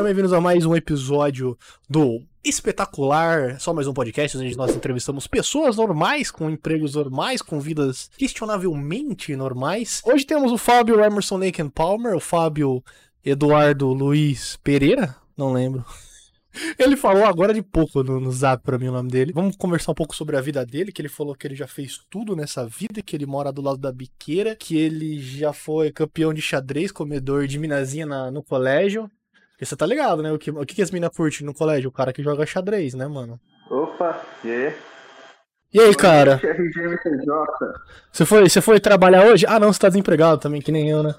sejam bem-vindos a mais um episódio do Espetacular, só mais um podcast onde nós entrevistamos pessoas normais, com empregos normais, com vidas questionavelmente normais. Hoje temos o Fábio Emerson Naken Palmer, o Fábio Eduardo Luiz Pereira, não lembro. Ele falou agora de pouco no, no zap pra mim o nome dele. Vamos conversar um pouco sobre a vida dele, que ele falou que ele já fez tudo nessa vida, que ele mora do lado da biqueira, que ele já foi campeão de xadrez, comedor de minazinha na, no colégio. Porque você tá ligado, né? O que, o que, que as minas curtem no colégio? O cara que joga xadrez, né, mano? Opa, e aí? E aí, cara? Você foi, você foi trabalhar hoje? Ah, não, você tá desempregado também, que nem eu, né?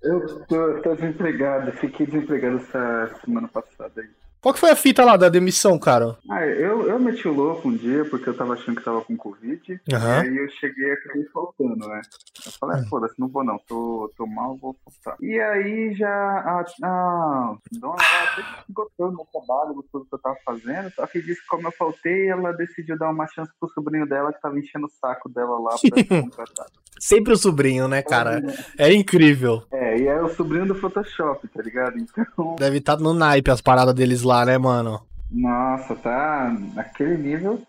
Eu tô, tô desempregado, fiquei desempregado essa semana passada aí. Qual que foi a fita lá da demissão, cara? Ah, eu, eu meti o louco um dia porque eu tava achando que tava com Covid. Aham. E aí eu cheguei e acabei faltando, né? Eu falei, ah, foda-se, não vou não, tô, tô mal, vou faltar. E aí já a, a dona lá até que gostou do meu trabalho, gostou do que eu tava fazendo, só que disse que como eu faltei, ela decidiu dar uma chance pro sobrinho dela que tava enchendo o saco dela lá pra ser contratado. Sempre o sobrinho, né, cara? É incrível. É, e é o sobrinho do Photoshop, tá ligado? Então, Deve estar no naipe as paradas deles lá, né, mano? nossa, tá naquele nível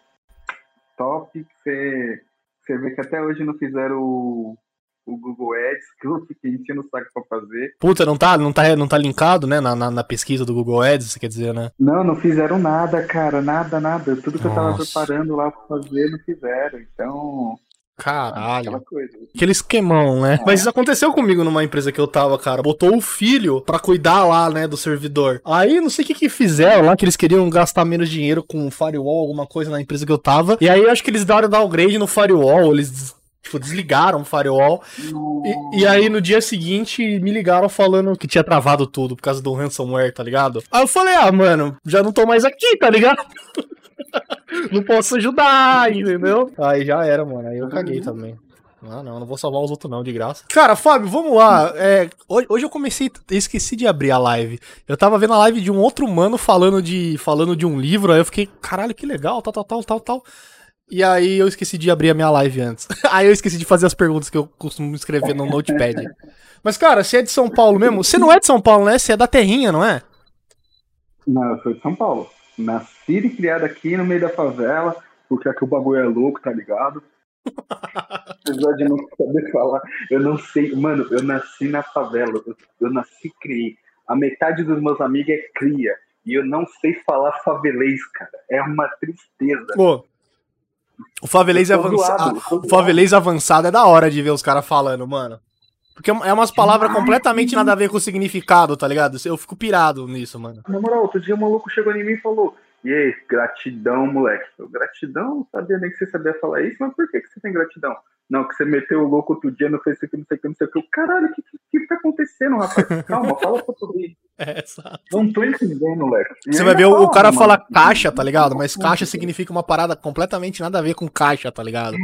top que você, você vê que até hoje não fizeram o, o Google Ads, que eu fiquei enchendo o saco pra fazer. Puta, não tá, não tá, não tá linkado, né, na, na, na pesquisa do Google Ads, você quer dizer, né? Não, não fizeram nada, cara, nada, nada. Tudo que eu tava Nossa. preparando lá pra fazer, não fizeram. Então, Caralho. aquela coisa. Aquele esquemão, né? Mas isso aconteceu comigo numa empresa que eu tava, cara. Botou o filho pra cuidar lá, né, do servidor. Aí, não sei o que que fizeram lá, que eles queriam gastar menos dinheiro com firewall, alguma coisa na empresa que eu tava. E aí, eu acho que eles deram downgrade no firewall, eles, tipo, desligaram o firewall. E, e aí, no dia seguinte, me ligaram falando que tinha travado tudo por causa do ransomware, tá ligado? Aí eu falei, ah, mano, já não tô mais aqui, tá ligado? Não posso ajudar, entendeu? Aí já era, mano. Aí eu caguei também. Ah, não, não vou salvar os outros não, de graça. Cara, Fábio, vamos lá. É, hoje, hoje eu comecei, eu esqueci de abrir a live. Eu tava vendo a live de um outro mano falando de, falando de um livro, aí eu fiquei, caralho, que legal, tal, tal, tal, tal, tal. E aí eu esqueci de abrir a minha live antes. aí eu esqueci de fazer as perguntas que eu costumo escrever no Notepad. Mas, cara, você é de São Paulo mesmo? Você não é de São Paulo, né? Você é da Terrinha, não é? Não, eu sou de São Paulo. Nascido e criado aqui no meio da favela, porque aqui o bagulho é louco, tá ligado? Apesar de não saber falar, eu não sei. Mano, eu nasci na favela, eu, eu nasci e criei. A metade dos meus amigos é cria. E eu não sei falar favelês, cara. É uma tristeza. Pô. O favelês, avança... o favelês avançado é da hora de ver os caras falando, mano. Porque é umas palavras completamente nada a ver com o significado, tá ligado? Eu fico pirado nisso, mano. Na moral, outro dia o maluco chegou em mim e falou: E aí, gratidão, moleque. Eu, gratidão? Não sabia nem que você sabia falar isso, mas por que, que você tem gratidão? Não, que você meteu o louco outro dia no Facebook, não sei o que, não sei o que. Caralho, o que, que, que tá acontecendo, rapaz? Calma, fala português. É, exato. Não tô entendendo, moleque. E Você vai ver eu o, cara mano, fala caixa, tá ligado? Mas caixa significa uma parada completamente nada a ver com caixa, tá ligado?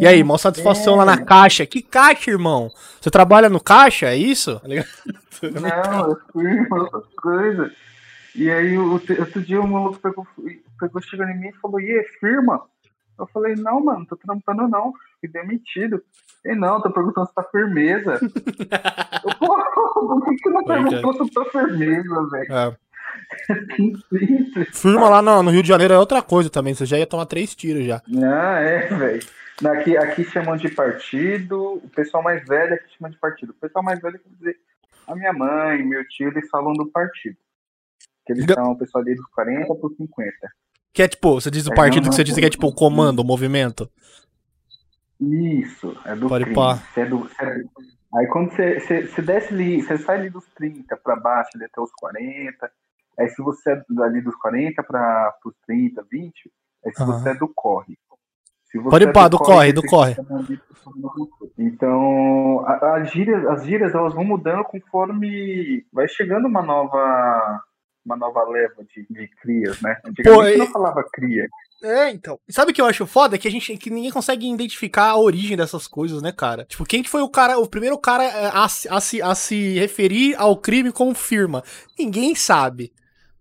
E aí, mó satisfação lá na caixa. Que caixa, irmão? Você trabalha no caixa, é isso? Tá? Não, eu fui outra coisa. E aí, outro dia o maluco pegou, pegou chegou em mim e falou: E firma? Eu falei: Não, mano, tô trampando não. Fui demitido. E não, tô perguntando se tá firmeza. eu, Pô, por que que não Pode perguntou se tá firmeza, velho? É. Firma lá no, no Rio de Janeiro é outra coisa também. Você já ia tomar três tiros já. Ah, é, velho. Aqui, aqui chamam de partido, o pessoal mais velho aqui chama de partido. O pessoal mais velho quer dizer a minha mãe, meu tio, eles falam do partido. Que eles Ga- são o pessoal ali dos 40 para 50. Que é tipo, você diz o É, partido não, que você diz que é tipo o comando, o movimento. Isso, é do Pode é do- é Aí quando você, você, você desce ali, você sai ali dos 30 para baixo, ali até os 40. Aí se você é ali dos 40 para os 30, 20, aí se Aham. você é do corre. Pode é pá, do corre, do corre. Então, a- as gírias, as gírias elas vão mudando conforme vai chegando uma nova uma nova leva de, de crias, né? Antigamente e- não falava cria. É, então. Sabe o que eu acho foda? É que a gente que ninguém consegue identificar a origem dessas coisas, né, cara? Tipo, quem que foi o cara, o primeiro cara é, a, se- a, se, a se referir ao crime como firma? Ninguém sabe.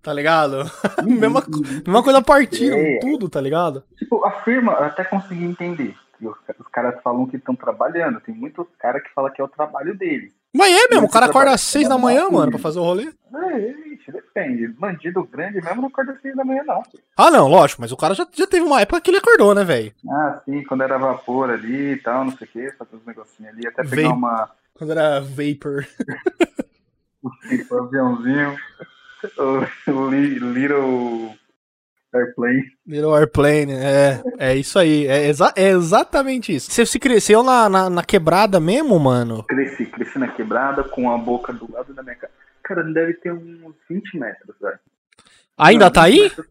Tá ligado? mesma, co- mesma coisa partiram, É. tudo, tá ligado? Tipo, a firma, eu até consegui entender. E Os, os caras falam que estão trabalhando. Tem muitos caras que falam que é o trabalho deles. Mas é mesmo, o cara acorda às seis da manhã, mano, pra fazer o rolê. É, ixi, depende. Bandido grande mesmo não acorda às seis da manhã, não. Ah, não, lógico, mas o cara já, já teve uma época que ele acordou, né, velho? Ah, sim, quando era vapor ali e tal, não sei o que, fazer uns negocinhos ali, até pegar Vape. uma. Quando era Vapor. um aviãozinho. O, o li- Little Airplane. Little Airplane, é, é isso aí, é, exa- é exatamente isso. Você se cresceu na, na, na quebrada mesmo, mano? Cresci, cresci na quebrada com a boca do lado da minha casa. Cara, deve ter uns 20 metros, velho. Ainda Não, tá 20 aí? metros.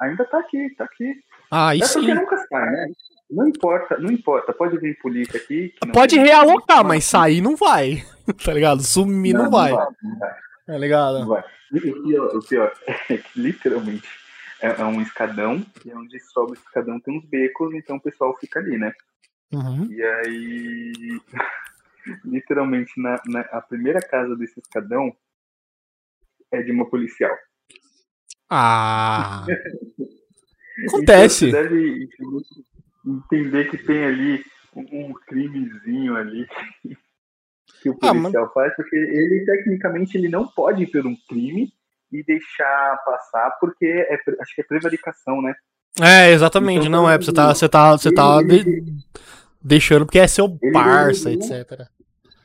Ainda tá aqui, tá aqui. Ah, aí é porque nunca sai, né? Não importa, não importa. Pode vir polícia aqui. não Pode realocar, mas sair não vai, tá ligado? Sumir não, vai, Não vai, tá ligado? não vai. O pior, o pior é que literalmente é, é um escadão e onde sobe o escadão tem uns becos, então o pessoal fica ali, né? Uhum. E aí, literalmente, na, na- a primeira casa desse escadão é de uma policial. Ah, Então acontece. você deve entender que tem ali um, um crimezinho ali que o Ah, policial faz, porque ele, tecnicamente, ele não pode ir por um crime e deixar passar, porque é, acho que é prevaricação, né? É, exatamente, Então, não é, você tá, você tá, você tá ele- de- deixando porque é seu parça, deveria- etc.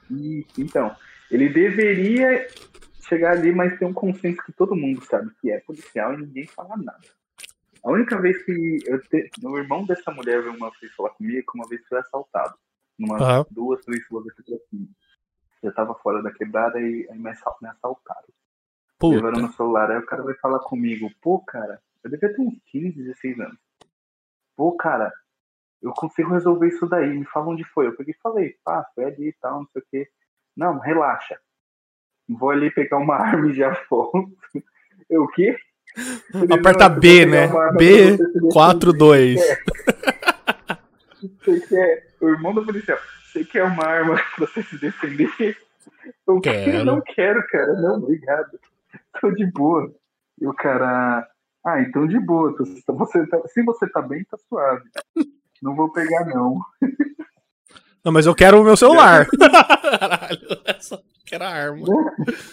E, então, ele deveria chegar ali, mas tem um consenso que todo mundo sabe que é policial e ninguém fala nada. A única vez que eu te... o irmão dessa mulher veio uma vez falar comigo, que uma vez foi assaltado. Numa Aham. duas, três ruas aqui pra cima. Eu tava fora da quebrada e aí me assal- me assaltaram. Levaram Puta. no celular, aí o cara vai falar comigo, pô, cara, eu devia ter uns 15, 16 anos. Pô, cara, eu consigo resolver isso daí, me fala onde foi. Eu peguei e falei, pá, foi ali e tal, não sei o quê. Não, relaxa. Vou ali pegar uma arma e já volto. Eu o quê? Aperta "Não, eu B, né? uma arma B, pra você se defender." 4, 2. Você quer, o irmão do policial, você quer uma arma pra você se defender? Eu Quero. não quero, cara, não, obrigado. Tô de boa. E o cara, ah, então de boa. Você tá- se você tá bem, tá suave. Não vou pegar, não. Não, mas eu quero o meu celular. Caralho, essa que era arma.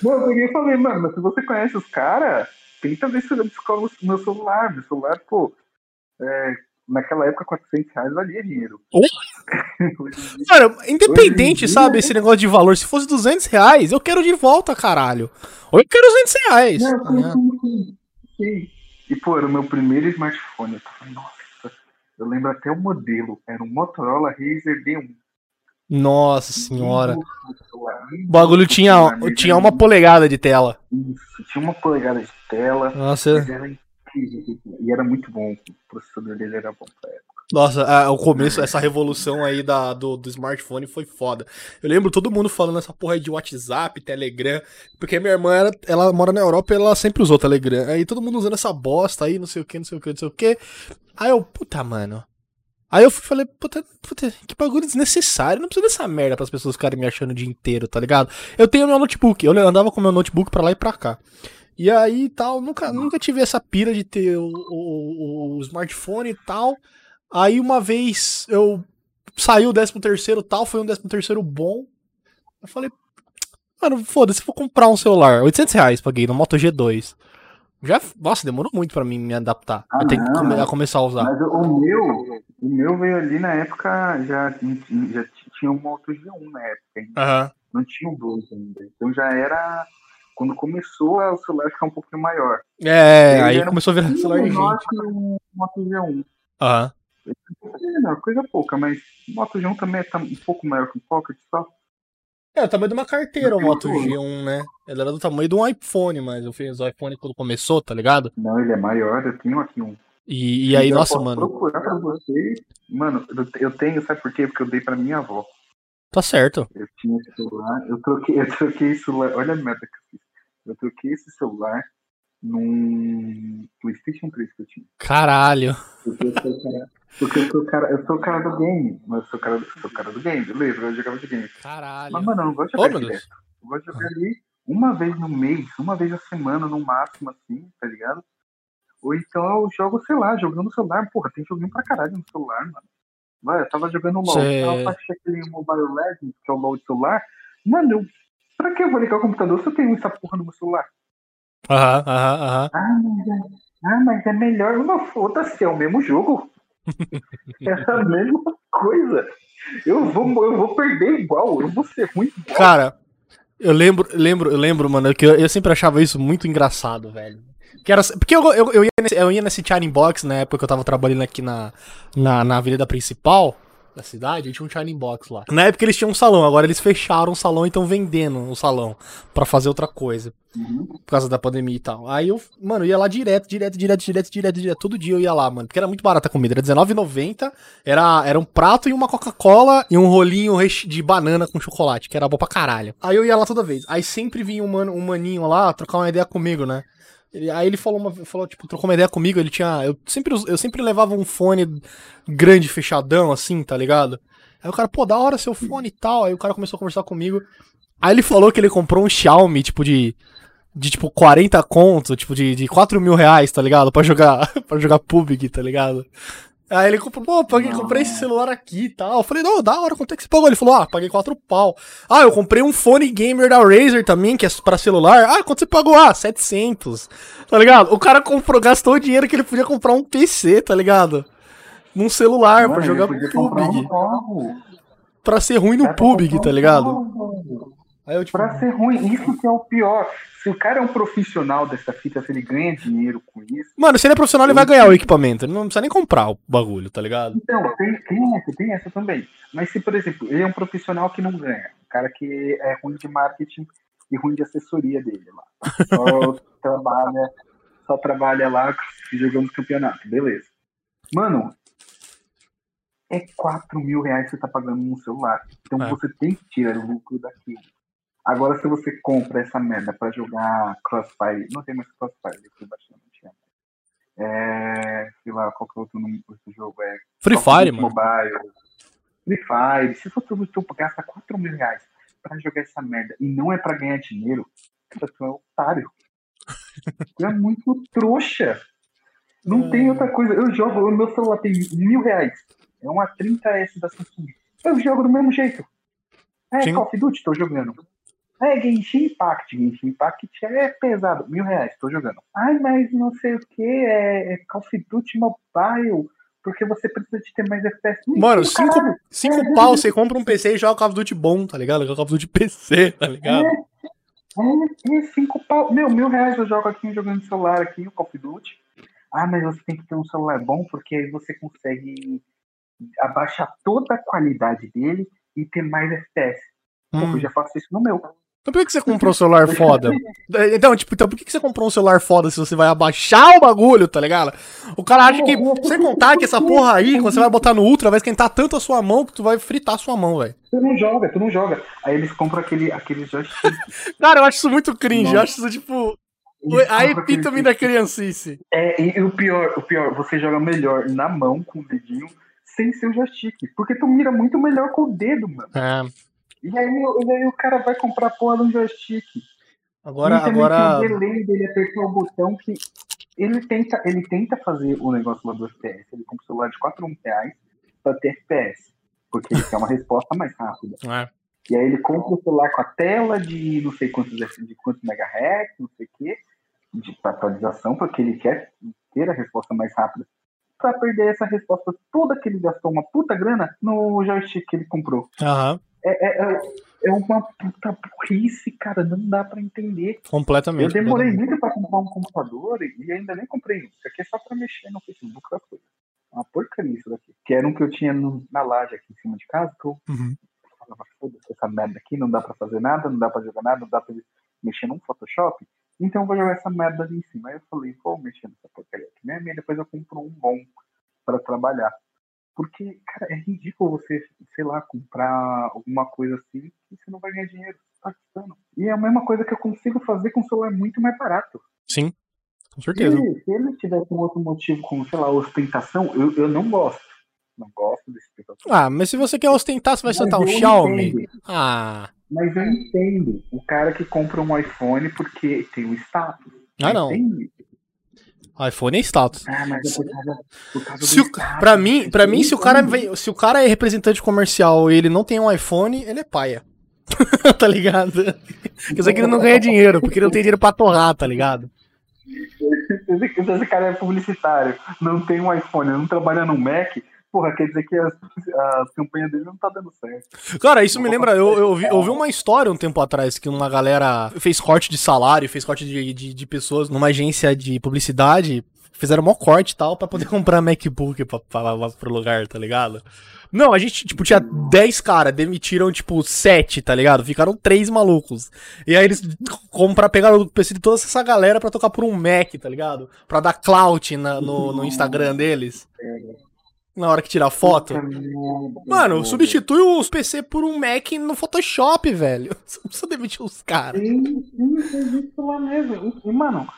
Não, eu peguei e falei, mano, mas se você conhece os caras, tenta ver se eu descolo o meu celular. Meu celular, pô, é, naquela época 400 reais valia dinheiro. Cara, independente, dia, sabe, né? esse negócio de valor, se fosse 200 reais, eu quero de volta, caralho. Ou eu quero 200 reais. Não, tá sim, ligado? sim. E, pô, era o meu primeiro smartphone. Eu tava, nossa, eu lembro até o modelo. Era um Motorola Razer D1. Nossa senhora. O bagulho tinha, tinha uma polegada de tela. Isso, tinha uma polegada de tela. Nossa, Mas era. E era muito bom. O processador dele era bom pra época. nossa, a- o começo, essa revolução aí da, do, do smartphone foi foda. Eu lembro todo mundo falando essa porra aí de WhatsApp, Telegram, porque minha irmã, ela, ela mora na Europa e ela sempre usou Telegram. Aí todo mundo usando essa bosta aí, não sei o que, não sei o que, não sei o que. Aí eu, puta, mano. Aí eu falei, puta, puta, que bagulho desnecessário. Não precisa dessa merda as pessoas ficarem me achando o dia inteiro, tá ligado? Eu tenho meu notebook, eu andava com meu notebook pra lá e pra cá. E aí tal, nunca, nunca tive essa pira de ter o, o, o smartphone e tal. Aí uma vez eu saiu o 13 terceiro tal, foi um 13 terceiro bom. Eu falei, mano, foda-se, vou comprar um celular. 800 reais paguei no Moto G2. Já, nossa, demorou muito pra mim me adaptar. Ah, eu tenho que come- mas- a começar a usar. Mas o meu, o meu veio ali na época, já, já tinha um Moto G1 na época. Aham. Não tinha o 2 ainda. Então já era. Quando começou o celular ficar um pouquinho maior. É, Ele aí um começou a virar celular de gente. o Moto G1. Aham. É, não, coisa pouca, mas o Moto G1 também é tá um pouco maior que o Pocket só. É, o tamanho de uma carteira o Moto tenho G1, né? Ele era do tamanho de um iPhone, mas eu fiz o iPhone quando começou, tá ligado? Não, ele é maior, eu tenho aqui um. E, e aí, Eu nossa, mano, procurar pra vocês. Mano, eu- tenho, sabe por quê? Porque eu dei pra minha avó. tá certo. Eu tinha esse celular, eu troquei, eu troquei celular. Olha a merda que eu fiz. Eu troquei esse celular num PlayStation 3 que eu tinha. Caralho. Porque eu sou o cara, porque eu sou o cara, eu sou o cara do game. Mas eu sou o cara, sou o cara do game, beleza, eu jogava de game. Caralho. Mas, mano, eu não gosto de Ô, jogar meu direto. Eu gosto de jogar ali uma vez no mês, uma vez a semana, no máximo, assim, tá ligado? Ou então eu jogo, sei lá, jogando no celular. Porra, tem joguinho pra caralho no celular, mano. Vai, eu tava jogando LOL. Cê- Eu baixei aquele Mobile Legends, que é o LOL de celular. Mano, eu... pra que eu vou ligar o computador se eu tenho essa porra no meu celular? Aham, aham, aham. Ah, mas é, ah, mas é melhor. Não, foda-se, é o mesmo jogo. é a mesma coisa. Eu vou, eu vou perder igual, eu vou ser ruim igual. Cara, eu lembro, lembro, eu lembro, mano, que eu, eu sempre achava isso muito engraçado, velho. Que era, porque eu, eu, eu, ia nesse, eu ia nesse Box na época que eu tava trabalhando aqui na, na, na avenida principal da cidade, tinha um Shining Box lá. Na época eles tinham um salão, agora eles fecharam o salão e estão vendendo o salão pra fazer outra coisa. Uhum. Por causa da pandemia e tal. Aí eu, mano, eu ia lá direto, direto, direto, direto, direto, direto. Todo dia eu ia lá, mano. Porque era muito barata a comida. Era R$19,90. Era, era um prato e uma Coca-Cola e um rolinho de banana com chocolate, que era bom pra caralho. Aí eu ia lá toda vez. Aí sempre vinha um, mano, um maninho lá trocar uma ideia comigo, né? Ele- aí ele falou, uma, falou, tipo, trocou uma ideia comigo. Ele tinha. Eu sempre, eu sempre levava um fone grande, fechadão, assim, tá ligado? Aí o cara, pô, da hora seu fone e tal. Aí o cara começou a conversar comigo. Aí ele falou que ele comprou um Xiaomi, tipo, de. De tipo 40 conto, tipo, de, de 4 mil reais, tá ligado? Pra jogar, pra jogar PUBG, tá ligado? Aí ele comprou, pô, paguei, comprei esse celular aqui e tal. Eu falei, não, da hora, quanto é que você pagou? Ele falou, ah, paguei 4 pau. Ah, eu comprei um fone gamer da Razer também, que é pra celular. Ah, quanto você pagou? Ah, 700. Tá ligado? O cara comprou, gastou o dinheiro que ele podia comprar um PC, tá ligado? Num celular, Mano, pra jogar PUBG. um. Pra ser ruim no Cara, PUBG, tá ligado? Aí eu, tipo, Pra ser ruim, isso que é o pior. Se o cara é um profissional dessa fita, se ele ganha dinheiro com isso. Mano, se ele é profissional, ele vai ganhar o equipamento. Ele não precisa nem comprar o bagulho, tá ligado? Então, tem, tem essa, tem essa também. Mas se, por exemplo, ele é um profissional que não ganha, um cara que é ruim de marketing e ruim de assessoria dele lá. Só trabalha, só trabalha lá jogando campeonato, beleza. Mano, é 4 mil reais que você tá pagando num celular. Então É. você tem que tirar o lucro daquilo. Agora, se você compra essa merda pra jogar Crossfire, não tem mais Crossfire, eu fui baixando, não tinha. É, sei lá, qual que é o outro, nome- outro jogo? É Free Fire, mano. Mobile, Free Fire. Se for tu gasta 4 mil reais pra jogar essa merda e não é pra ganhar dinheiro, cara, tu é otário. tu é muito trouxa. Não tem outra coisa. Eu jogo, o meu celular tem mil reais. É uma 30S da Samsung. Eu jogo do mesmo jeito. É Sim. Call of Duty, tô jogando. É Genshin Impact. Genshin Impact é pesado. Mil reais, tô jogando. Ai, mas não sei o que. É, é Call of Duty Mobile. Porque você precisa de ter mais FPS. Mano, cinco, cinco pau, você compra um PC e joga Call of Duty bom, tá ligado? Call of Duty PC, tá ligado? É, é cinco pau. Meu, mil reais eu jogo aqui jogando celular aqui, o Call of Duty. Ah, mas você tem que ter um celular bom, porque aí você consegue abaixar toda a qualidade dele e ter mais FPS. Hum. Eu já faço isso no meu. Então por que você comprou um celular foda? Então, tipo, então por que você comprou um celular foda se você vai abaixar o bagulho, tá ligado? O cara acha que, sem contar que essa porra aí, quando você vai botar no Ultra, vai esquentar tanto a sua mão que tu vai fritar a sua mão, velho. Tu não joga, tu não joga. Aí eles compram aquele, aquele joystick. Cara, eu acho isso muito cringe, eu acho isso, tipo, Eles a epítome da criancice. É, e o pior, o pior, você joga melhor na mão com o dedinho sem ser o joystick. Porque tu mira muito melhor com o dedo, mano. É, E aí, e aí o cara vai comprar porra um joystick. agora, E agora... o delay dele apertar o botão que ele tenta, ele tenta fazer o negócio lá do FPS. Ele compra um celular de 4 reais pra ter FPS. Porque ele quer uma resposta mais rápida. É. E aí ele compra o celular com a tela de não sei quantos, de quantos megahertz, não sei o quê, de atualização, porque ele quer ter a resposta mais rápida. Pra perder essa resposta toda que ele gastou uma puta grana no joystick que ele comprou. Aham, É, é, é, é uma puta burrice, cara, não dá pra entender. completamente. Eu demorei completamente. muito pra comprar um computador e ainda nem comprei um. Isso aqui é só pra mexer no Facebook das coisas. É Uma porcaria isso daqui. Que era um que eu tinha no- na laje aqui em cima de casa, que eu Uhum. falava, foda-se essa merda aqui, não dá pra fazer nada, não dá pra jogar nada, não dá pra mexer num Photoshop. Então eu vou jogar essa merda ali em cima. Aí eu falei, vou mexer nessa porcaria aqui mesmo, e depois eu compro um bom pra trabalhar. Porque, cara, é ridículo você, sei lá, comprar alguma coisa assim e você não vai ganhar dinheiro. Tá gastando. E é a mesma coisa que eu consigo fazer com um celular muito mais barato. Sim, com Se certeza. ele, se ele tivesse um outro motivo, como, sei lá, ostentação, eu, eu não gosto. Não gosto desse ostentação. Ah, mas se você quer ostentar, você vai soltar um Xiaomi? entendo. Ah, Mas eu entendo o cara que compra um iPhone porque tem o status. Ah, não. Entende? iPhone é status. Ah, mas é por causa, por causa Se do o, status. pra mim, pra mim, se o cara se o cara é representante comercial e ele não tem um iPhone, ele é paia. tá ligado? Quer dizer que ele não ganha dinheiro, porque ele não tem dinheiro pra torrar, tá ligado? Esse, esse cara é publicitário, não tem um iPhone, não trabalha no Mac, porra, quer dizer que as, as campanhas dele não tá dando certo. Cara, isso me lembra, eu, eu, vi, eu vi uma história um tempo atrás que uma galera fez corte de salário, fez corte de, de, de pessoas numa agência de publicidade, fizeram mó corte e tal pra poder comprar MacBook pra, pra, pra, pro lugar, tá ligado? Não, a gente, tipo, tinha 10 caras, demitiram, tipo, 7, tá ligado? Ficaram 3 malucos. E aí eles comprar, pegaram o PC de toda essa galera pra tocar por um Mac, tá ligado? Pra dar clout na, no, no Instagram deles. Na hora que tirar foto. Mano, substitui os PC por um Mac no Photoshop, velho. Você não precisa demitir os caras. Sim, sim, isso lá mesmo. E, mano,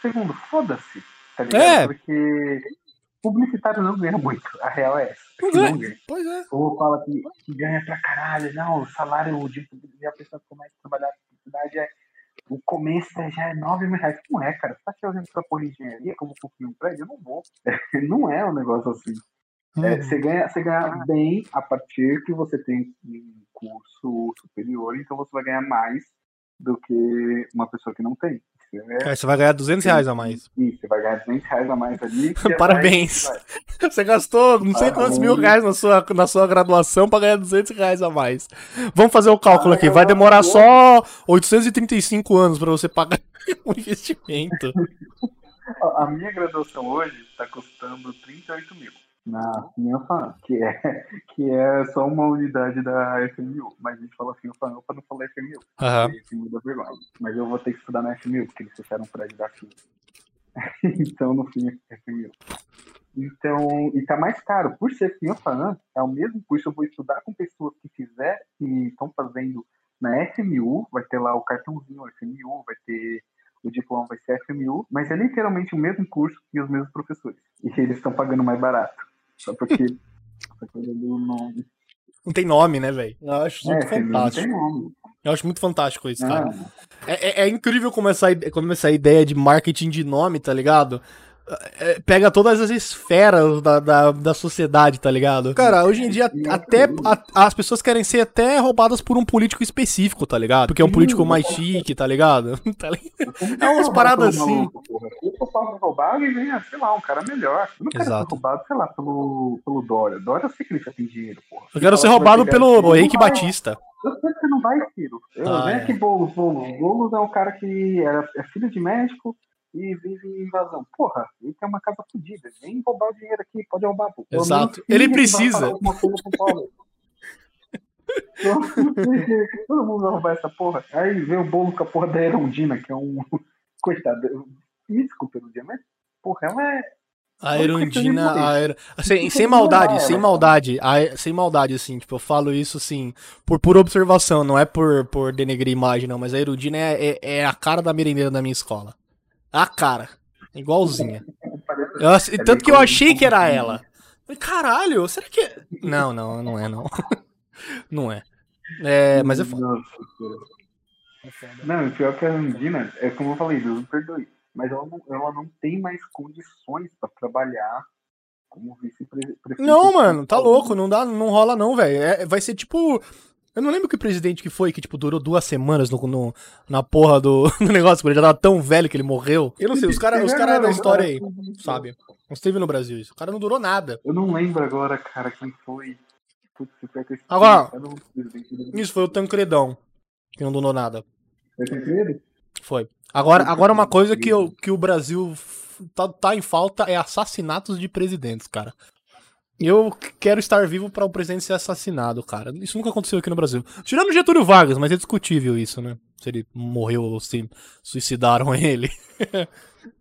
segundo, foda-se, tá ligado? É. Porque publicitário não ganha muito. A real é essa. Pois Não é, ganha. pois é. Ou fala que, que ganha pra caralho. Não, o salário de, de a pessoa que começa a trabalhar com publicidade é. O começo é- já é 9 mil reais. Não é, cara. Você tá fazendo pra pôr engenharia, como construir um prédio? Eu não vou. não é um negócio assim. É, Uhum. você, ganha, você ganha bem a partir que você tem um curso superior, então você vai ganhar mais do que uma pessoa que não tem. Você, é, Aí você vai ganhar 200 reais a mais. isso, você vai ganhar 200 reais a mais ali. é Parabéns. vai. Você gastou não sei quantos mil reais na sua, na sua graduação pra ganhar 200 reais a mais. Vamos fazer o cálculo aqui. Vai demorar só 835 anos pra você pagar o investimento. A minha graduação hoje está custando 38 mil. Na FIANFAN, que é, que é só uma unidade da FMU. Mas a gente fala FIANFAN para não falar FMU. FMU dá vergonha. Mas eu vou ter que estudar na FMU, porque eles fecharam um prédio da FIA. então, no fim, é FMU. Então, e tá mais caro. Por ser FIANFAN, é o mesmo curso. Eu vou estudar com pessoas que fizer, que estão fazendo na FMU. Vai ter lá o cartãozinho FMU, vai ter o diploma vai ser FMU, mas é literalmente o mesmo curso e os mesmos professores. E eles estão pagando mais barato. Só porque. Não. Não tem nome, né, velho? Eu acho É, fantástico. nome. Eu acho muito fantástico isso, cara. Ah, É, é- é incrível como essa, como essa ideia de marketing de nome, tá ligado? É, pega todas as esferas da, da, da sociedade, tá ligado? Cara, hoje em dia até a- as pessoas querem ser até roubadas por um político específico, tá ligado? Porque é um político mais chique, tá ligado? Tá que É umas paradas assim. Eu falando roubado e venha, sei lá, um cara melhor. Eu não quero Exato. ser roubado, sei lá, pelo, pelo Dória. Dória eu sei que ele já tem dinheiro, porra. Eu quero ser que roubado pelo Henrique. Batista. Eu sei que você não vai, filho. Eu, Ah, vem é. aqui, Boulos, Boulos. Boulos é um cara que era, é filho de médico e vive em invasão. Porra, ele tem uma casa fodida. Vem roubar o dinheiro aqui, pode roubar. Pô. Exato. Ele precisa. Todo mundo vai roubar essa porra. Aí vem o bolo com a porra da Erundina, que é um. Coitado, físico pelo dia, mas, porra, ela é. A Erundina. A er... sem, sem maldade, sem maldade. a- sem maldade, assim. Tipo, eu falo isso, assim, por pura observação. Não é por, por denegrir imagem, não. Mas a Erundina é, é, é a cara da merendeira da minha escola. A cara. Igualzinha. Eu É tanto que eu achei que era como- ela. Falei, Caralho, será que. é- Não, não, não é, não. Não é. É, mas é foda. Não, o pior que a Andina, é como eu falei, Deus me perdoe, mas ela não, ela não tem mais condições pra trabalhar como vice-prefeito. Não, mano, tá louco, não dá, não rola não, velho. É, vai ser tipo. Eu não lembro que presidente que foi que, tipo, durou duas semanas no, no- na porra do, do negócio, porque ele já tava tão velho que ele morreu. Eu não sei, os caras os cara da história aí, sabe? Não esteve no Brasil isso. O cara não durou nada. Eu não lembro agora, cara, quem foi. Putz, que. Agora- Isso foi o Tancredão, que não durou nada. Foi Tancredo? Foi. Agora, agora uma coisa que, eu, que o Brasil tá, tá em falta é assassinatos de presidentes, cara. Eu quero estar vivo para o presidente ser assassinado, cara. Isso nunca aconteceu aqui no Brasil. Tirando Getúlio Vargas, mas é discutível isso, né? Se ele morreu ou se suicidaram ele.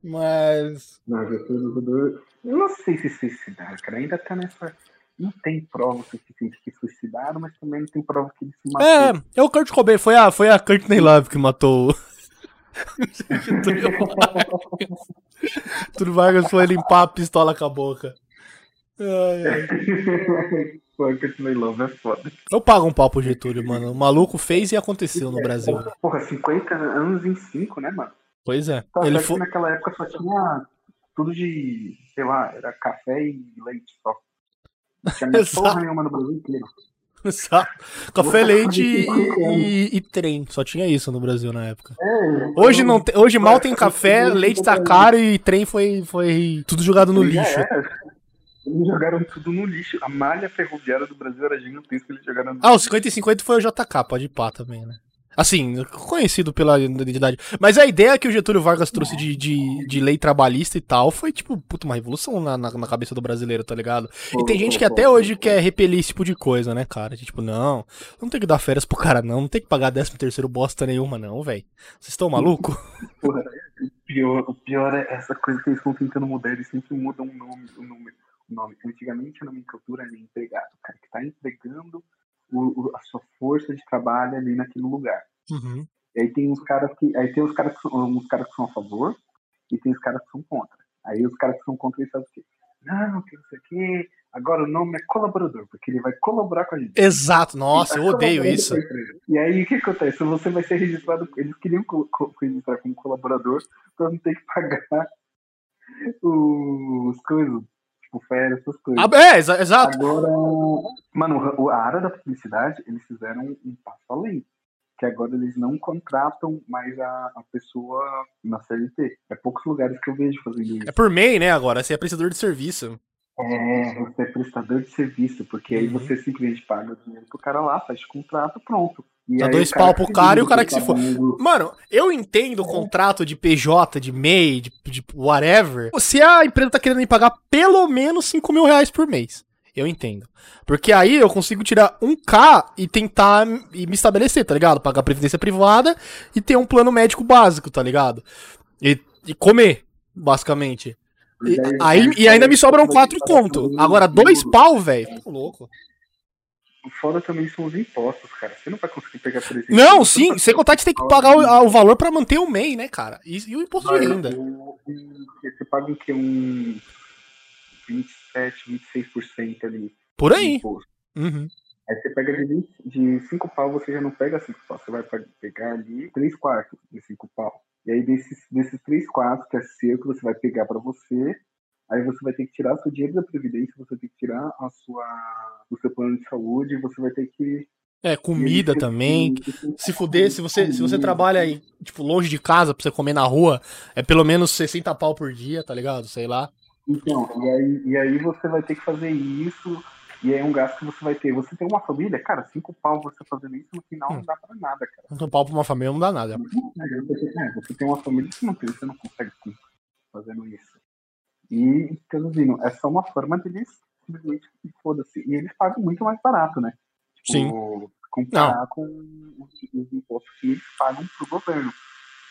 mas. Não, Getúlio. Eu não sei se suicidaram, cara. Ainda tá nessa. Não tem prova suficiente que suicidaram, mas também não tem prova que ele se matou. É, é o Kurt Cobain. Foi a, foi a Courtney Love que matou o. Getúlio Vargas. Getúlio Vargas foi limpar a pistola com a boca. Ai, ai. Love é foda. Eu pago um pau pro Getúlio, mano. O maluco fez e aconteceu no Brasil. Porra, 50 anos em 5, né, mano? Pois é. Ele foi. que naquela época só tinha tudo de, sei lá, era café e leite só. Não tinha Exato. porra nenhuma no Brasil inteiro. Café, leite e, e, e, trem. Só tinha isso no Brasil na época. É, hoje, não te, hoje mal tem café, leite tá caro e trem foi, foi tudo jogado no lixo. Eles jogaram tudo no lixo. A malha ferroviária do Brasil era gigantesca, eles jogaram no Ah, o 50 e 50 foi o JK, pode ir pá também, né? Assim, conhecido pela identidade. Mas a ideia que o Getúlio Vargas trouxe de, de, de lei trabalhista e tal foi, tipo, puta, uma revolução na, na, na cabeça do brasileiro, tá ligado? E tem gente que até hoje quer repelir esse tipo de coisa, né, cara? Tipo, não, não tem que dar férias pro cara, não. Não tem que pagar 13 terceiro bosta nenhuma, não, velho. Vocês estão maluco? Porra, o pior, o pior é essa coisa que eles estão tentando mudar, eles sempre mudam o nome, o nome. O nome. Antigamente a nomenclatura era empregado, o cara que tá entregando o, a sua força de trabalho ali naquele lugar. Uhum. E aí tem uns caras que. Aí tem os caras que são, uns caras que são a favor e tem os caras que são contra. Aí os caras que são contra eles sabem o quê? Não, que não sei o quê. Agora o nome é colaborador, porque ele vai colaborar com a gente. Exato, nossa, eu odeio isso. E aí o que acontece? Você vai ser registrado. Eles queriam registrar como colaborador para não ter que pagar os coisas, tipo, férias, essas coisas. Ah, é, exato. Agora, mano, a área da publicidade, eles fizeram um passo além. Que agora eles não contratam mais a, a pessoa na CLT. É poucos lugares que eu vejo fazendo isso. É por MEI, né, agora? Você é prestador de serviço. É, você é prestador de serviço, porque aí uhum. você simplesmente paga o dinheiro pro cara lá, faz contrato, pronto. E Dá dois pau pro cara e o cara que se for. Mano, eu entendo o é. contrato de PJ, de MEI, de, de whatever. Se a empresa tá querendo me pagar pelo menos 5 mil reais por mês. Eu entendo. Porque aí eu consigo tirar um K e tentar e me estabelecer, tá ligado? Pagar previdência privada e ter um plano médico básico, tá ligado? E, e comer, basicamente. E, aí, e ainda me sobram quatro conto. Agora, dois pau, velho. louco. Fora também são os impostos, cara. Você não vai conseguir pegar por exemplo. Não, sim. Sem contar que você tem que pagar o, o valor pra manter o MEI, né, cara? E, e o imposto de renda. Você paga o que? Um 27, 26% ali. Por aí. Uhum. Aí você pega de, de 5 pau, você já não pega 5 pau. Você vai pegar ali 3 quartos de 5 pau. E aí desses, desses 3 quartos que é seu, que você vai pegar para você, Aí você vai ter que tirar seu dinheiro da Previdência, você vai ter que tirar a sua, o seu plano de saúde, você vai ter que. É, comida também. Se fuder, se você, se você trabalha aí, tipo, longe de casa pra você comer na rua, é pelo menos 60 pau por dia, tá ligado? Sei lá. Então, e aí, e aí você vai ter que fazer isso, e aí é um gasto que você vai ter. Você tem uma família, cara, cinco pau você fazendo isso, no final não dá pra nada, cara. Cinco pau pra uma família não dá nada. É, você tem uma família que não tem, você não consegue fazendo isso. E, traduzindo, é só uma forma de eles simplesmente foda-se. E eles pagam muito mais barato, né? Tipo, Sim. Comparar Não. com os, os, impostos que eles pagam pro governo.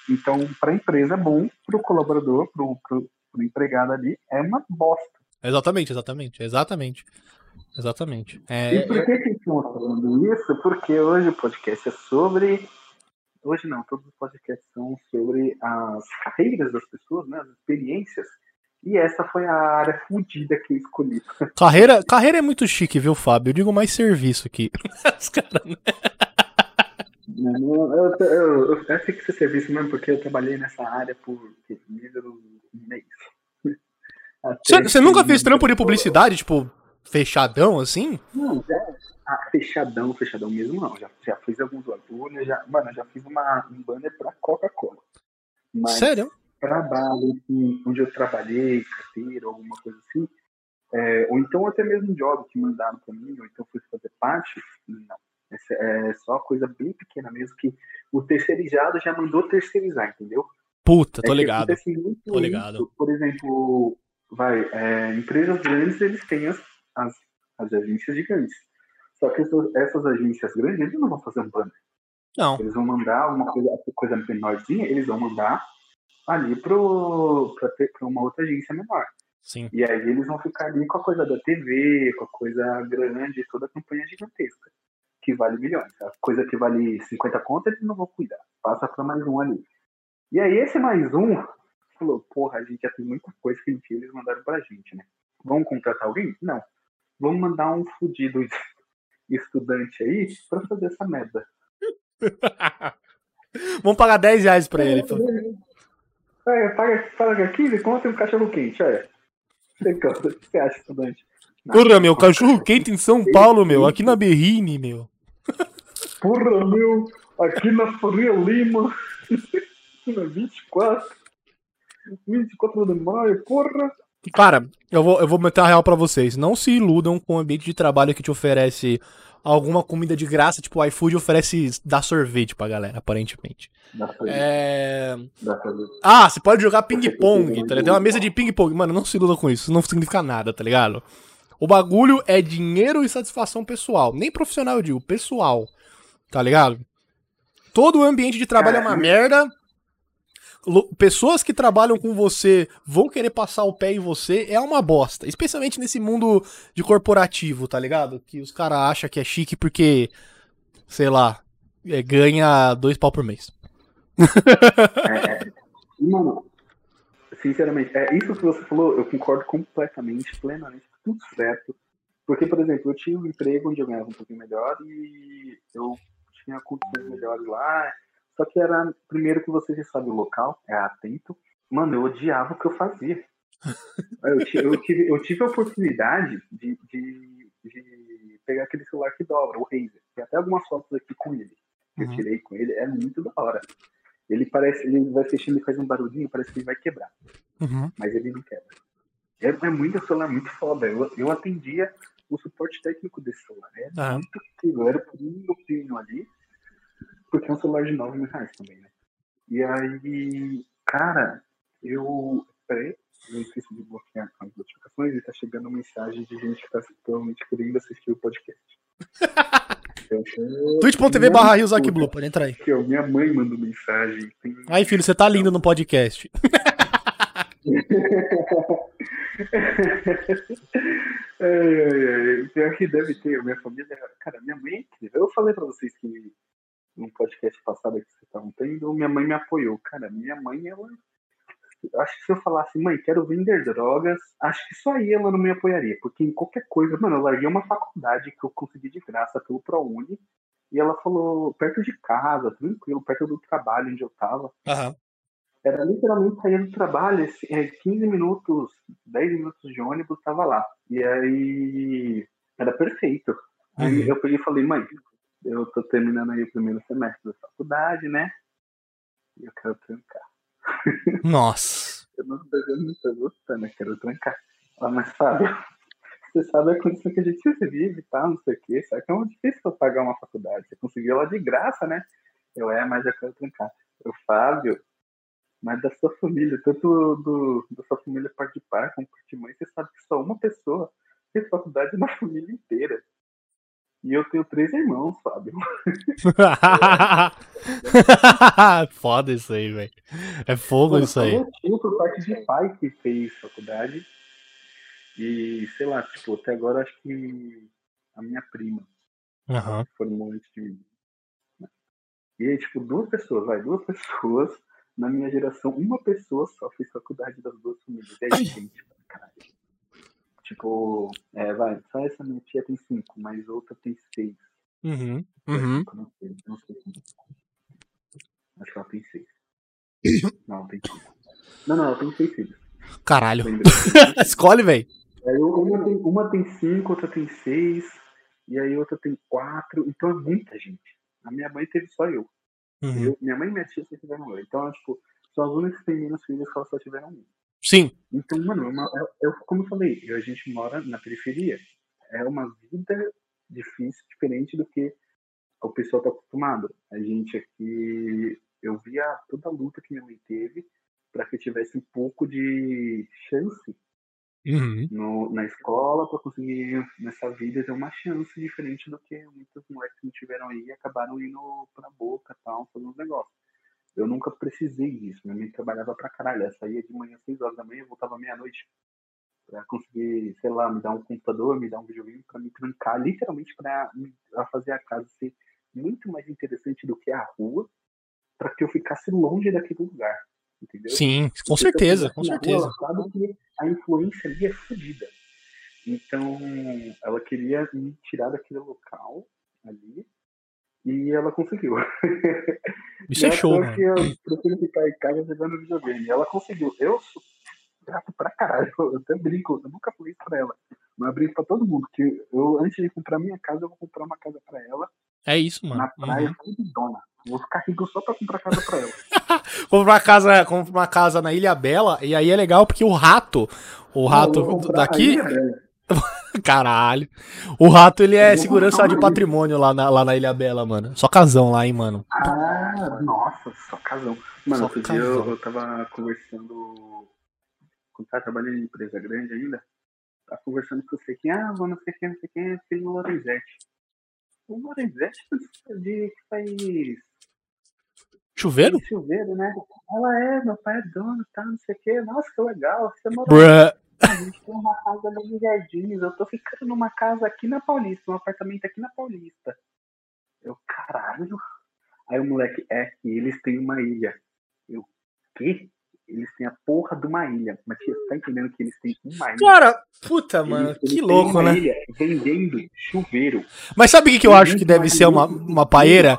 Então, para a empresa é bom, para o colaborador, para o empregado ali, é uma bosta. Exatamente, exatamente, exatamente. Exatamente. É... E por que, que estamos falando isso? Porque hoje o podcast é sobre. Hoje não, todos os podcasts são sobre as carreiras das pessoas, né? as experiências e essa foi a área fodida que eu escolhi. Carreira, carreira é muito chique, viu, Fábio? Eu digo mais serviço aqui. Os caras. Né? Não, eu, eu, eu, eu que ser serviço mesmo, porque eu trabalhei nessa área por meio mês. Você nunca fez trampo de publicidade, tipo, fechadão assim? Não, já, ah, fechadão, fechadão mesmo não. Já, já fiz alguns bagulhos, já, mano, já fiz uma, um banner pra Coca-Cola. Sério? Trabalho assim, onde eu trabalhei, carteira, alguma coisa assim, é, ou então até mesmo job que mandaram para mim, ou então fui fazer parte, não. Essa é só coisa bem pequena mesmo que o terceirizado já mandou terceirizar, entendeu? Puta, tô é ligado. Tô ligado. Isso. Por exemplo, vai, é, empresas grandes, eles têm as, as, as agências gigantes. Só que essas, essas, agências grandes, eles não vão fazer um banner. Não. Eles vão mandar uma coisa, coisa menorzinha, eles vão mandar ali para uma outra agência menor. Sim. E aí eles vão ficar ali com a coisa da TV, com a coisa grande, toda a campanha gigantesca, que vale milhões. A coisa que vale 50 contas, eles não vão cuidar. Passa para mais um ali. E aí esse mais um falou, porra, a gente já tem muita coisa que eles mandaram pra gente, né? Vamos contratar alguém? Não. Vamos mandar um fudido estudante aí pra fazer essa merda. Vamos pagar 10 reais pra ele. É, paga, paga 15 conto e um cachorro quente, olha. Você, você acha, estudante? Porra, meu, cachorro quente em São Paulo, meu. Aqui na Berrine, meu. Porra, meu. Aqui na Faria Lima. na 24. 24 de maio, porra. Cara, eu vou, eu vou meter a real pra vocês. Não se iludam com o ambiente de trabalho que te oferece alguma comida de graça, tipo o iFood oferece dar sorvete pra galera, aparentemente. É... Ah, você pode jogar ping-pong, tá ligado? Tem uma mesa de ping-pong. Mano, não se iluda com isso, isso não significa nada, tá ligado? O bagulho é dinheiro e satisfação pessoal. Nem profissional, eu digo, pessoal. Tá ligado? Todo o ambiente de trabalho é uma merda pessoas que trabalham com você vão querer passar o pé em você é uma bosta. Especialmente nesse mundo de corporativo, tá ligado? Que os caras acham que é chique porque, sei lá, é, ganha dois pau por mês. é, mano, sinceramente, é isso que você falou, eu concordo completamente, plenamente, tudo certo. Porque, por exemplo, eu tinha um emprego onde eu ganhava um pouquinho melhor e eu tinha condições melhores lá, só que era, primeiro que você já sabe o local, é atento. Mano, eu odiava o que eu fazia. eu, eu, tive, eu tive a oportunidade de, de, de, pegar aquele celular que dobra, o Razer. Tem até algumas fotos aqui com ele. Que uhum. eu tirei com ele, é muito da hora. Ele parece, ele vai fechando e faz um barulhinho, parece que ele vai quebrar. Uhum. Mas ele não quebra. É, é muito celular muito foda. Eu, eu atendia o suporte técnico desse celular. É uhum. muito incrível. Era um pinho ali porque é um celular de 9 mil reais também, né? E aí, cara, eu. Peraí, eu esqueci de bloquear as notificações e tá chegando mensagem de gente que tá provavelmente querendo assistir o podcast. Twitch.tv barra Blue, pode entrar aí. Que minha mãe mandou mensagem. Tem... Aí, filho, você tá lindo no podcast. é, é, é, pior que deve ter, minha família. Cara, minha mãe é incrível. Eu falei pra vocês que num podcast passado que vocês estavam tendo, minha mãe me apoiou. Cara, minha mãe, ela. Acho que se eu falasse, mãe, quero vender drogas, acho que só aí ela não me apoiaria. Porque em qualquer coisa, mano, eu larguei uma faculdade que eu consegui de graça pelo ProUni. E ela falou, perto de casa, tranquilo, perto do trabalho onde eu tava. Uhum. Era literalmente sair do trabalho, 15 é, minutos, 10 minutos de ônibus, tava lá. E aí era perfeito. Aí uhum. eu peguei e falei, mãe, eu tô terminando aí o primeiro semestre da faculdade, né? E eu quero trancar. Nossa. eu não, eu tô gostando, eu quero trancar. Ah, mas Fábio, você sabe a condição que a gente vive, tá? Não sei o quê. Sabe que é muito difícil pra pagar uma faculdade. Você conseguiu ela de graça, né? Eu, é, mas eu quero trancar. Eu, Fábio, mas da sua família, tanto do, da sua família parte de pai como parte de mãe, você sabe que só uma pessoa fez faculdade na família inteira. E eu tenho três irmãos, Fábio. Foda isso aí, velho. É fogo isso aí. Eu tinha por parte de pai que fez faculdade. E, sei lá, tipo, até agora acho que a minha prima uhum. formou antes de mim. E aí, tipo, duas pessoas, vai, duas pessoas na minha geração, uma pessoa só fez faculdade das duas famílias. Aí, gente, caralho. Tipo, é, vai, só essa minha tia tem cinco, mas outra tem seis. Uhum. Uhum. Não sei, não sei Acho que ela tem seis. Não, tem cinco. Não, não, ela tem seis filhos. Caralho. Escolhe, velho. Uma tem, uma tem cinco, outra tem seis, e aí outra tem quatro. Então é muita gente. A minha mãe teve só eu. Uhum. eu minha mãe e minha tia só tiveram eu. Então, tipo, são as únicas que têm menos filhos que elas só tiveram um. Sim. Então, mano, é uma, eu, como eu falei, a gente mora na periferia. É uma vida difícil, diferente do que o pessoal tá acostumado. A gente aqui, eu via toda a luta que minha mãe teve para que tivesse um pouco de chance uhum. no, na escola para conseguir nessa vida ter uma chance diferente do que muitos moleques que não tiveram aí acabaram indo pra boca tal, fazendo uns negócios. Eu nunca precisei disso. Minha mãe trabalhava pra caralho. Ela saía de manhã às 6 horas da manhã voltava meia-noite pra conseguir, sei lá, me dar um computador, me dar um videogame pra me trancar, literalmente pra, pra fazer a casa ser muito mais interessante do que a rua, para que eu ficasse longe daquele lugar. Entendeu? Sim, com Porque certeza, com certeza. Rua, sabe que a influência ali é fodida. Então, ela queria me tirar daquele local ali e ela conseguiu. Isso é show, que eu prefiro ficar em casa jogando videogame. Ela conseguiu. Eu, gato pra caralho. Eu até brinco, eu nunca falei isso pra ela. Mas eu brinco pra todo mundo, que eu, antes de comprar minha casa, eu vou comprar uma casa pra ela. É isso, mano. Na praia, uhum. dona. Vou ficar rico só pra comprar casa pra ela. comprar uma casa, comprar uma casa na Ilha Bela, e aí é legal porque o rato, o rato daqui. Caralho. O rato, ele é segurança de patrimônio lá na, lá na Ilha Bela, mano. Só casão lá, hein, mano. Ah, nossa, só casão. Mano, só outro casão. dia eu, eu tava conversando. Quando tava trabalhando em empresa grande ainda, tava conversando com você que, ah, vou não sei quem, não sei quem, filho o Lorenzetti. O Lorenzetti de que faz Chuveiro? Chuveiro, né? Ela é, meu pai é dono, tá, não sei o quê. Nossa, que legal. Você mora gente tem uma casa nos Jardins. Eu tô ficando numa casa aqui na Paulista, um apartamento aqui na Paulista. Eu, caralho. Aí o moleque, é que eles têm uma ilha. Eu, quê? Eles têm a porra de uma ilha. Mas você tá entendendo que eles têm uma ilha? Cara, puta, mano, eles, que louco, né? Ilha vendendo chuveiro. Mas sabe o que, que eu acho que deve ser uma, uma paeira?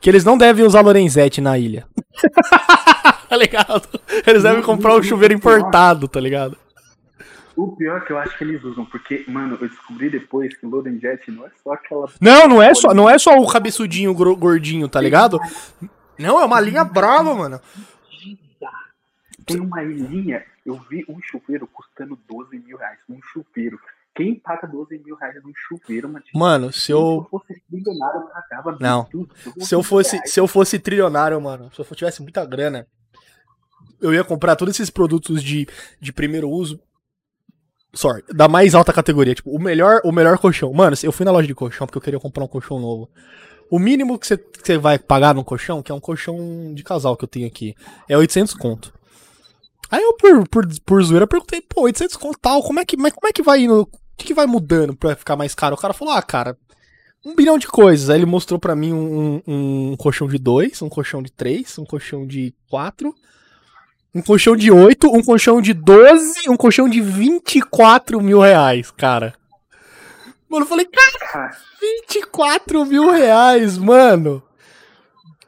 Que eles não devem usar Lorenzetti na ilha. tá ligado? Eles devem comprar um chuveiro importado, tá ligado? O pior é que eu acho que eles usam, porque, mano, eu descobri depois que o Lorenzetti não é só aquela. Não, não é só, não é só o cabeçudinho gordinho, tá ligado? Não, é uma linha brava, mano. Tem uma linha, eu vi um chuveiro custando 12 mil reais. Um chuveiro. Quem paga 12 mil reais num chuveiro, mano? Mano, se eu. Se eu fosse trilionário, eu pagava Não. Tudo, se eu fosse, se eu fosse trilionário, mano, se eu tivesse muita grana, eu ia comprar todos esses produtos de, de primeiro uso. Sorry, da mais alta categoria. Tipo, o melhor, o melhor colchão. Mano, eu fui na loja de colchão porque eu queria comprar um colchão novo. O mínimo que você, vai pagar num colchão, que é um colchão de casal que eu tenho aqui, é 800 conto. Aí eu, por, por, por zoeira, perguntei, pô, 800 conto tal, como é que, mas como é que vai indo que, que vai mudando pra ficar mais caro? O cara falou, ah, cara, um bilhão de coisas. Aí ele mostrou para mim um, um, um, colchão de dois, um colchão de três, um colchão de quatro, um colchão de oito, um colchão de doze, um colchão de 24 mil reais, cara. Mano, eu falei, cara, 24 mil reais, mano.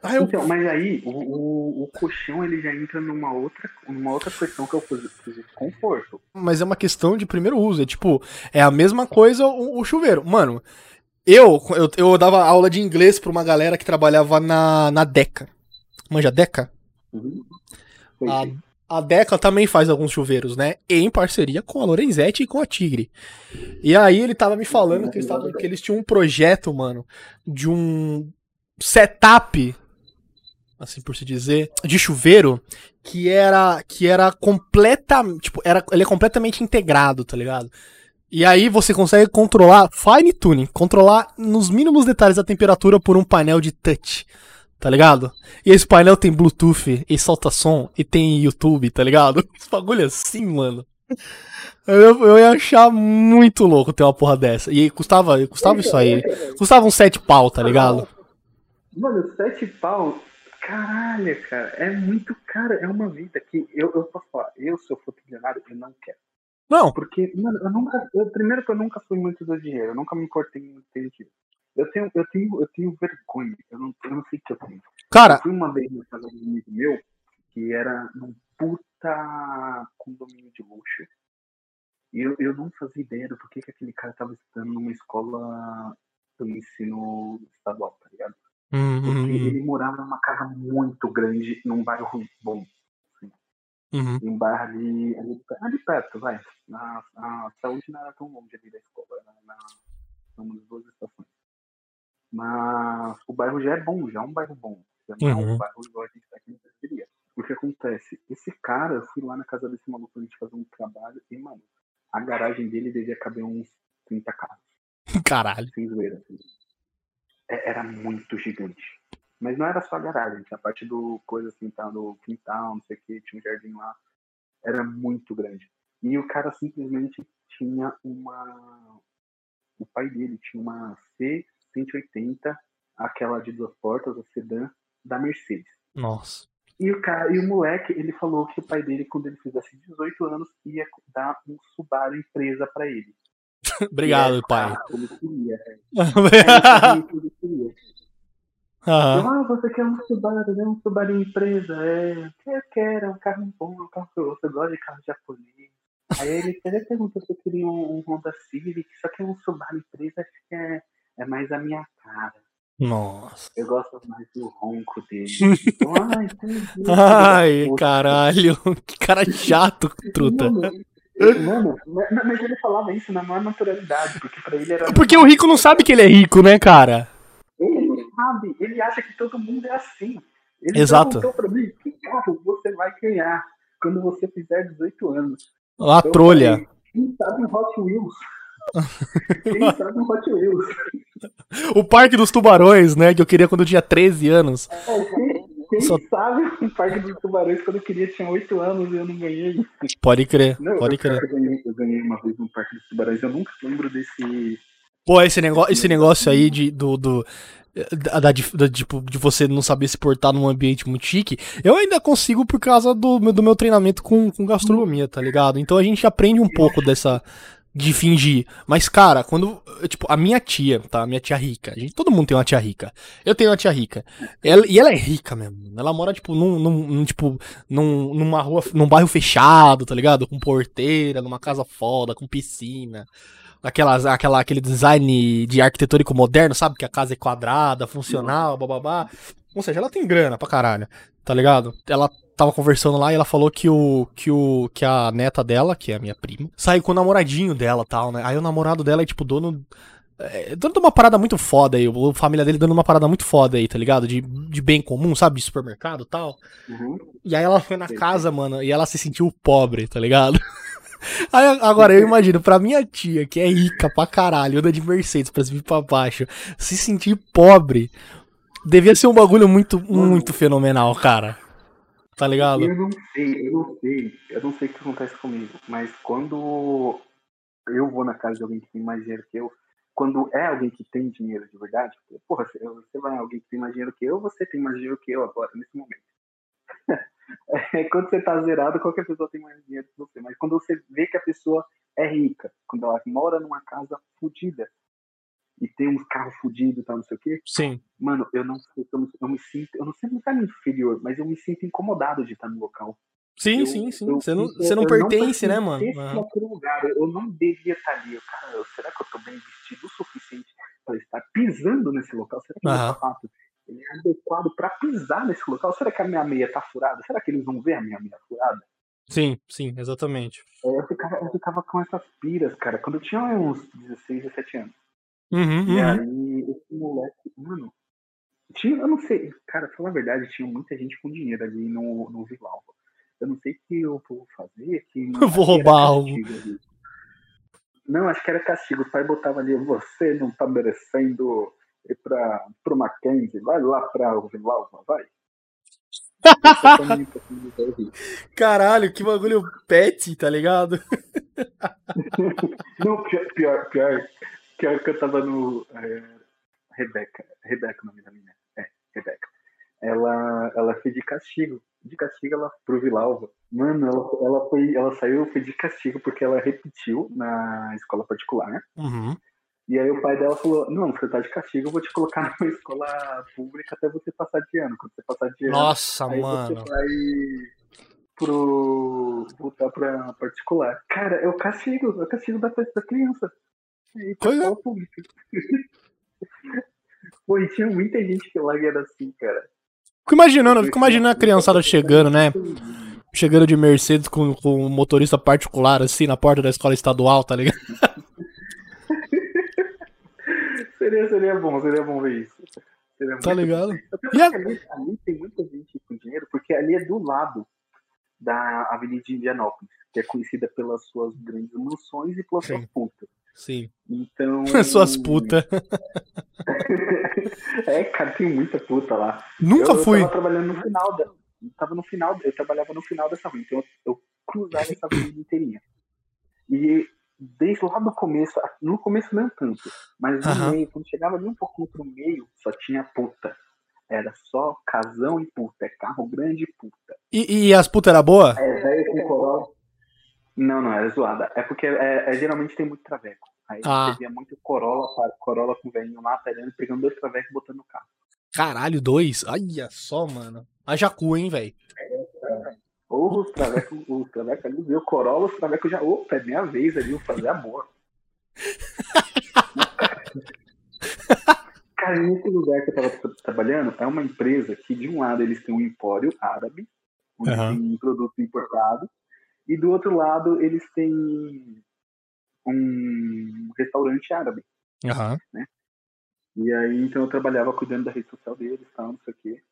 Ah, eu... Então, mas aí o, o, o, colchão ele já entra numa outra, numa outra questão que é o conforto. Mas é uma questão de primeiro uso. É tipo, é a mesma coisa o, o chuveiro. Mano, eu, eu, eu dava aula de inglês pra uma galera que trabalhava na, na Deca. Manja Deca? Uhum. A, a Deca também faz alguns chuveiros, né? Em parceria com a Lorenzetti e com a Tigre. E aí ele tava me falando que eles, tavam, que eles tinham um projeto, mano, de um setup assim por se dizer, de chuveiro, que era que era completa, tipo, era ele é completamente integrado, tá ligado? E aí você consegue controlar fine tuning, controlar nos mínimos detalhes a temperatura por um painel de touch, tá ligado? E esse painel tem Bluetooth e solta som e tem YouTube, tá ligado? Esse bagulho assim, mano. Eu, eu ia achar muito louco ter uma porra dessa. E custava, custava isso aí. Custava uns 7 pau, tá ligado? Mano, 7 pau Caralho, cara, é muito caro. É uma vida que eu, eu posso falar, eu, se eu for trilionário, eu não quero. Não. Porque, mano, eu nunca. Eu, primeiro que eu nunca fui muito do dinheiro, eu nunca me importei muito com dinheiro. Eu tenho, eu tenho, eu tenho vergonha. Eu não, eu não sei o que eu tenho. Cara. Eu fui uma vez na casa de um amigo meu, que era num puta condomínio de luxo. E eu, eu não fazia ideia do porquê que aquele cara tava estudando numa escola do ensino estadual, tá ligado? Uhum. Porque ele morava numa casa muito grande, num bairro bom. Assim. Uhum. Em um bairro ali, ali, ali perto, vai. Na, a saúde não era tão longe ali da escola, era na, numa das duas estações. Mas o bairro já é bom, já é um bairro bom. Já não é um uhum. bairro igual a gente tá aqui Pesqueria. O que acontece? Esse cara, eu fui lá na casa desse maluco pra gente fazer um trabalho e, mano, a garagem dele devia caber uns 30 carros. Caralho. Sem zoeira, assim. É, era muito gigante. Mas não era só a garagem, tinha a parte do coisa assim, tá, no quintal, não sei o que, tinha um jardim lá. Era muito grande. E o cara simplesmente tinha uma. O pai dele tinha uma C180, aquela de duas portas, a sedã, da Mercedes. Nossa. E o, cara, e o moleque, ele falou que o pai dele, quando ele fizesse 18 anos, ia dar um Subaru empresa para ele. Obrigado, pai. Aham. Ah, você quer um Subaru, né? Um Subaru empresa, é. Eu quero, é um carro bom, é um carro que você gosta de carro japonês. Aí ele até perguntou se eu queria um, um Honda Civic, só que um Subaru empresa acho que é, é mais a minha cara. Nossa. Eu gosto mais do ronco dele. Ai, Ai caralho. Que cara chato, truta. Mano, mas ele falava isso na maior naturalidade, porque pra ele era. Porque o rico não sabe que ele é rico, né, cara? Ele não sabe, ele acha que todo mundo é assim. Ele Exato. perguntou pra mim, que carro você vai ganhar quando você fizer 18 anos? A eu trolha. Quem sabe Hot Wheels? Quem sabe um Hot Wheels? O Parque dos Tubarões, né, que eu queria quando eu tinha 13 anos. É, quem, quem Só... sabe o Parque dos Tubarões quando eu queria tinha 8 anos e eu não ganhei. Pode crer, não, pode crer. Eu ganhei, eu ganhei uma vez no Parque dos Tubarões, eu nunca lembro desse Pô, esse negócio, esse negócio aí de, do, do da, da, da, tipo, de você não saber se portar num ambiente muito chique, eu ainda consigo por causa do, do meu treinamento com, com gastronomia, tá ligado? Então a gente aprende um pouco dessa. De fingir. Mas, cara, quando. Tipo, a minha tia, tá? A minha tia rica. A gente, todo mundo tem uma tia rica. Eu tenho uma tia rica. Ela, e ela é rica mesmo. Ela mora, tipo, num, num, tipo, num, numa rua. num bairro fechado, tá ligado? Com porteira, numa casa foda, com piscina aquelas, aquela, aquele design de arquitetônico moderno, sabe? Que a casa é quadrada, funcional, bababá. Ou seja, ela tem grana pra caralho, tá ligado? Ela tava conversando lá e ela falou que o que o que a neta dela, que é a minha prima, saiu com o namoradinho dela, tal, né? Aí o namorado dela é tipo dono é, dono de uma parada muito foda aí, a família dele dando uma parada muito foda aí, tá ligado? De, de bem comum, sabe? De supermercado e tal. Uhum. E aí ela foi na casa, mano, e ela se sentiu pobre, tá ligado? Aí, agora eu imagino, pra minha tia, que é rica pra caralho, anda de Mercedes pra e pra baixo, se sentir pobre, devia ser um bagulho muito, muito fenomenal, cara. Tá ligado? Eu não sei, eu não sei, eu não sei o que acontece comigo, mas quando eu vou na casa de alguém que tem mais dinheiro que eu, quando é alguém que tem dinheiro de verdade, porra, você vai alguém que tem mais dinheiro que eu, você tem mais dinheiro que eu agora, nesse momento. É, quando você tá zerado, qualquer pessoa tem mais dinheiro que você. Mas quando você vê que a pessoa é rica, quando ela mora numa casa fodida e tem uns carros fodidos e tal, não sei o quê. Sim. Mano, eu não sei, eu, eu me sinto, eu não sei se tá inferior, mas eu me sinto incomodado de estar no local. Sim, eu, sim, sim. você não, você não pertence, não né, mano? Naquele lugar, eu não devia estar ali. Eu, cara, será que eu tô bem vestido o suficiente para estar pisando nesse local? Será que uhum. meu sapato ele é adequado para pisar nesse local. Será que a minha meia tá furada? Será que eles vão ver a minha meia furada? Sim, sim, exatamente. É, eu, ficava, eu ficava com essas piras, cara, quando eu tinha uns 16, 17 anos. Uhum, e uhum. aí, esse moleque, mano, tinha, eu não sei, cara, pra falar a verdade, tinha muita gente com dinheiro ali no, no Vilalva. Eu não sei o que eu vou fazer. Que eu vou roubar algo. Não, acho que era castigo. O pai botava ali, você não tá merecendo e para o Mackenzie, vai lá para o Villalva, vai. Caralho, que bagulho pet, tá ligado? Não, pior, pior, pior, pior que eu tava no. É, Rebeca, Rebeca o nome da menina. É, Rebeca. Ela, ela foi de castigo. De castigo ela pro Vilalva. Mano, ela, ela, foi, ela saiu foi de castigo porque ela repetiu na escola particular. Uhum. E aí o pai dela falou, não, você tá de castigo, eu vou te colocar numa escola pública até você passar de ano. Quando você passar de ano, Nossa, aí mano. você vai pro. voltar pra particular. É o castigo, é o castigo da, da criança. Escola pública. Pô, e tinha muita gente que lá era assim, cara. Fico imaginando, fico imaginando a criançada chegando, né? Chegando de Mercedes com, com um motorista particular, assim, na porta da escola estadual, tá ligado? Seria, seria bom, seria bom ver isso. Seria tá ligado? E ali, ali, tem muita gente com dinheiro, porque ali é do lado da Avenida de Indianópolis, que é conhecida pelas suas grandes mansões e pelas Sim. suas putas. Sim. Então. suas putas. é, cara, tem muita puta lá. Nunca eu, fui. Eu tava trabalhando no final da. Eu tava no final, eu trabalhava no final dessa rua, então eu, eu cruzava essa avenida inteirinha. E desde lá do começo, no começo não tanto, mas no uhum. meio, quando chegava ali um pouquinho pro meio, só tinha puta. Era só casão e puta, é carro grande e puta. E, e as putas eram boas? É, velho com Corolla. Não, não, era zoada. É porque é, é, geralmente tem muito traveco. Aí ah. você muito Corolla, Corolla com velhinho lá, pegando, pegando dois travecos e botando no carro. Caralho, dois? Olha só, mano. A Jacu, hein, velho? Porra, os travecos, os travecos ali, viu? Corolla, os travecos já. Opa, é minha vez ali, vou fazer amor. Cara, nesse lugar que eu tava tra- trabalhando, é uma empresa que, de um lado, eles têm um empório árabe, onde Aham. tem produto importado, e do outro lado, eles têm um restaurante árabe. Aham. E aí, então, eu trabalhava cuidando da rede social deles, tal, não sei o quê.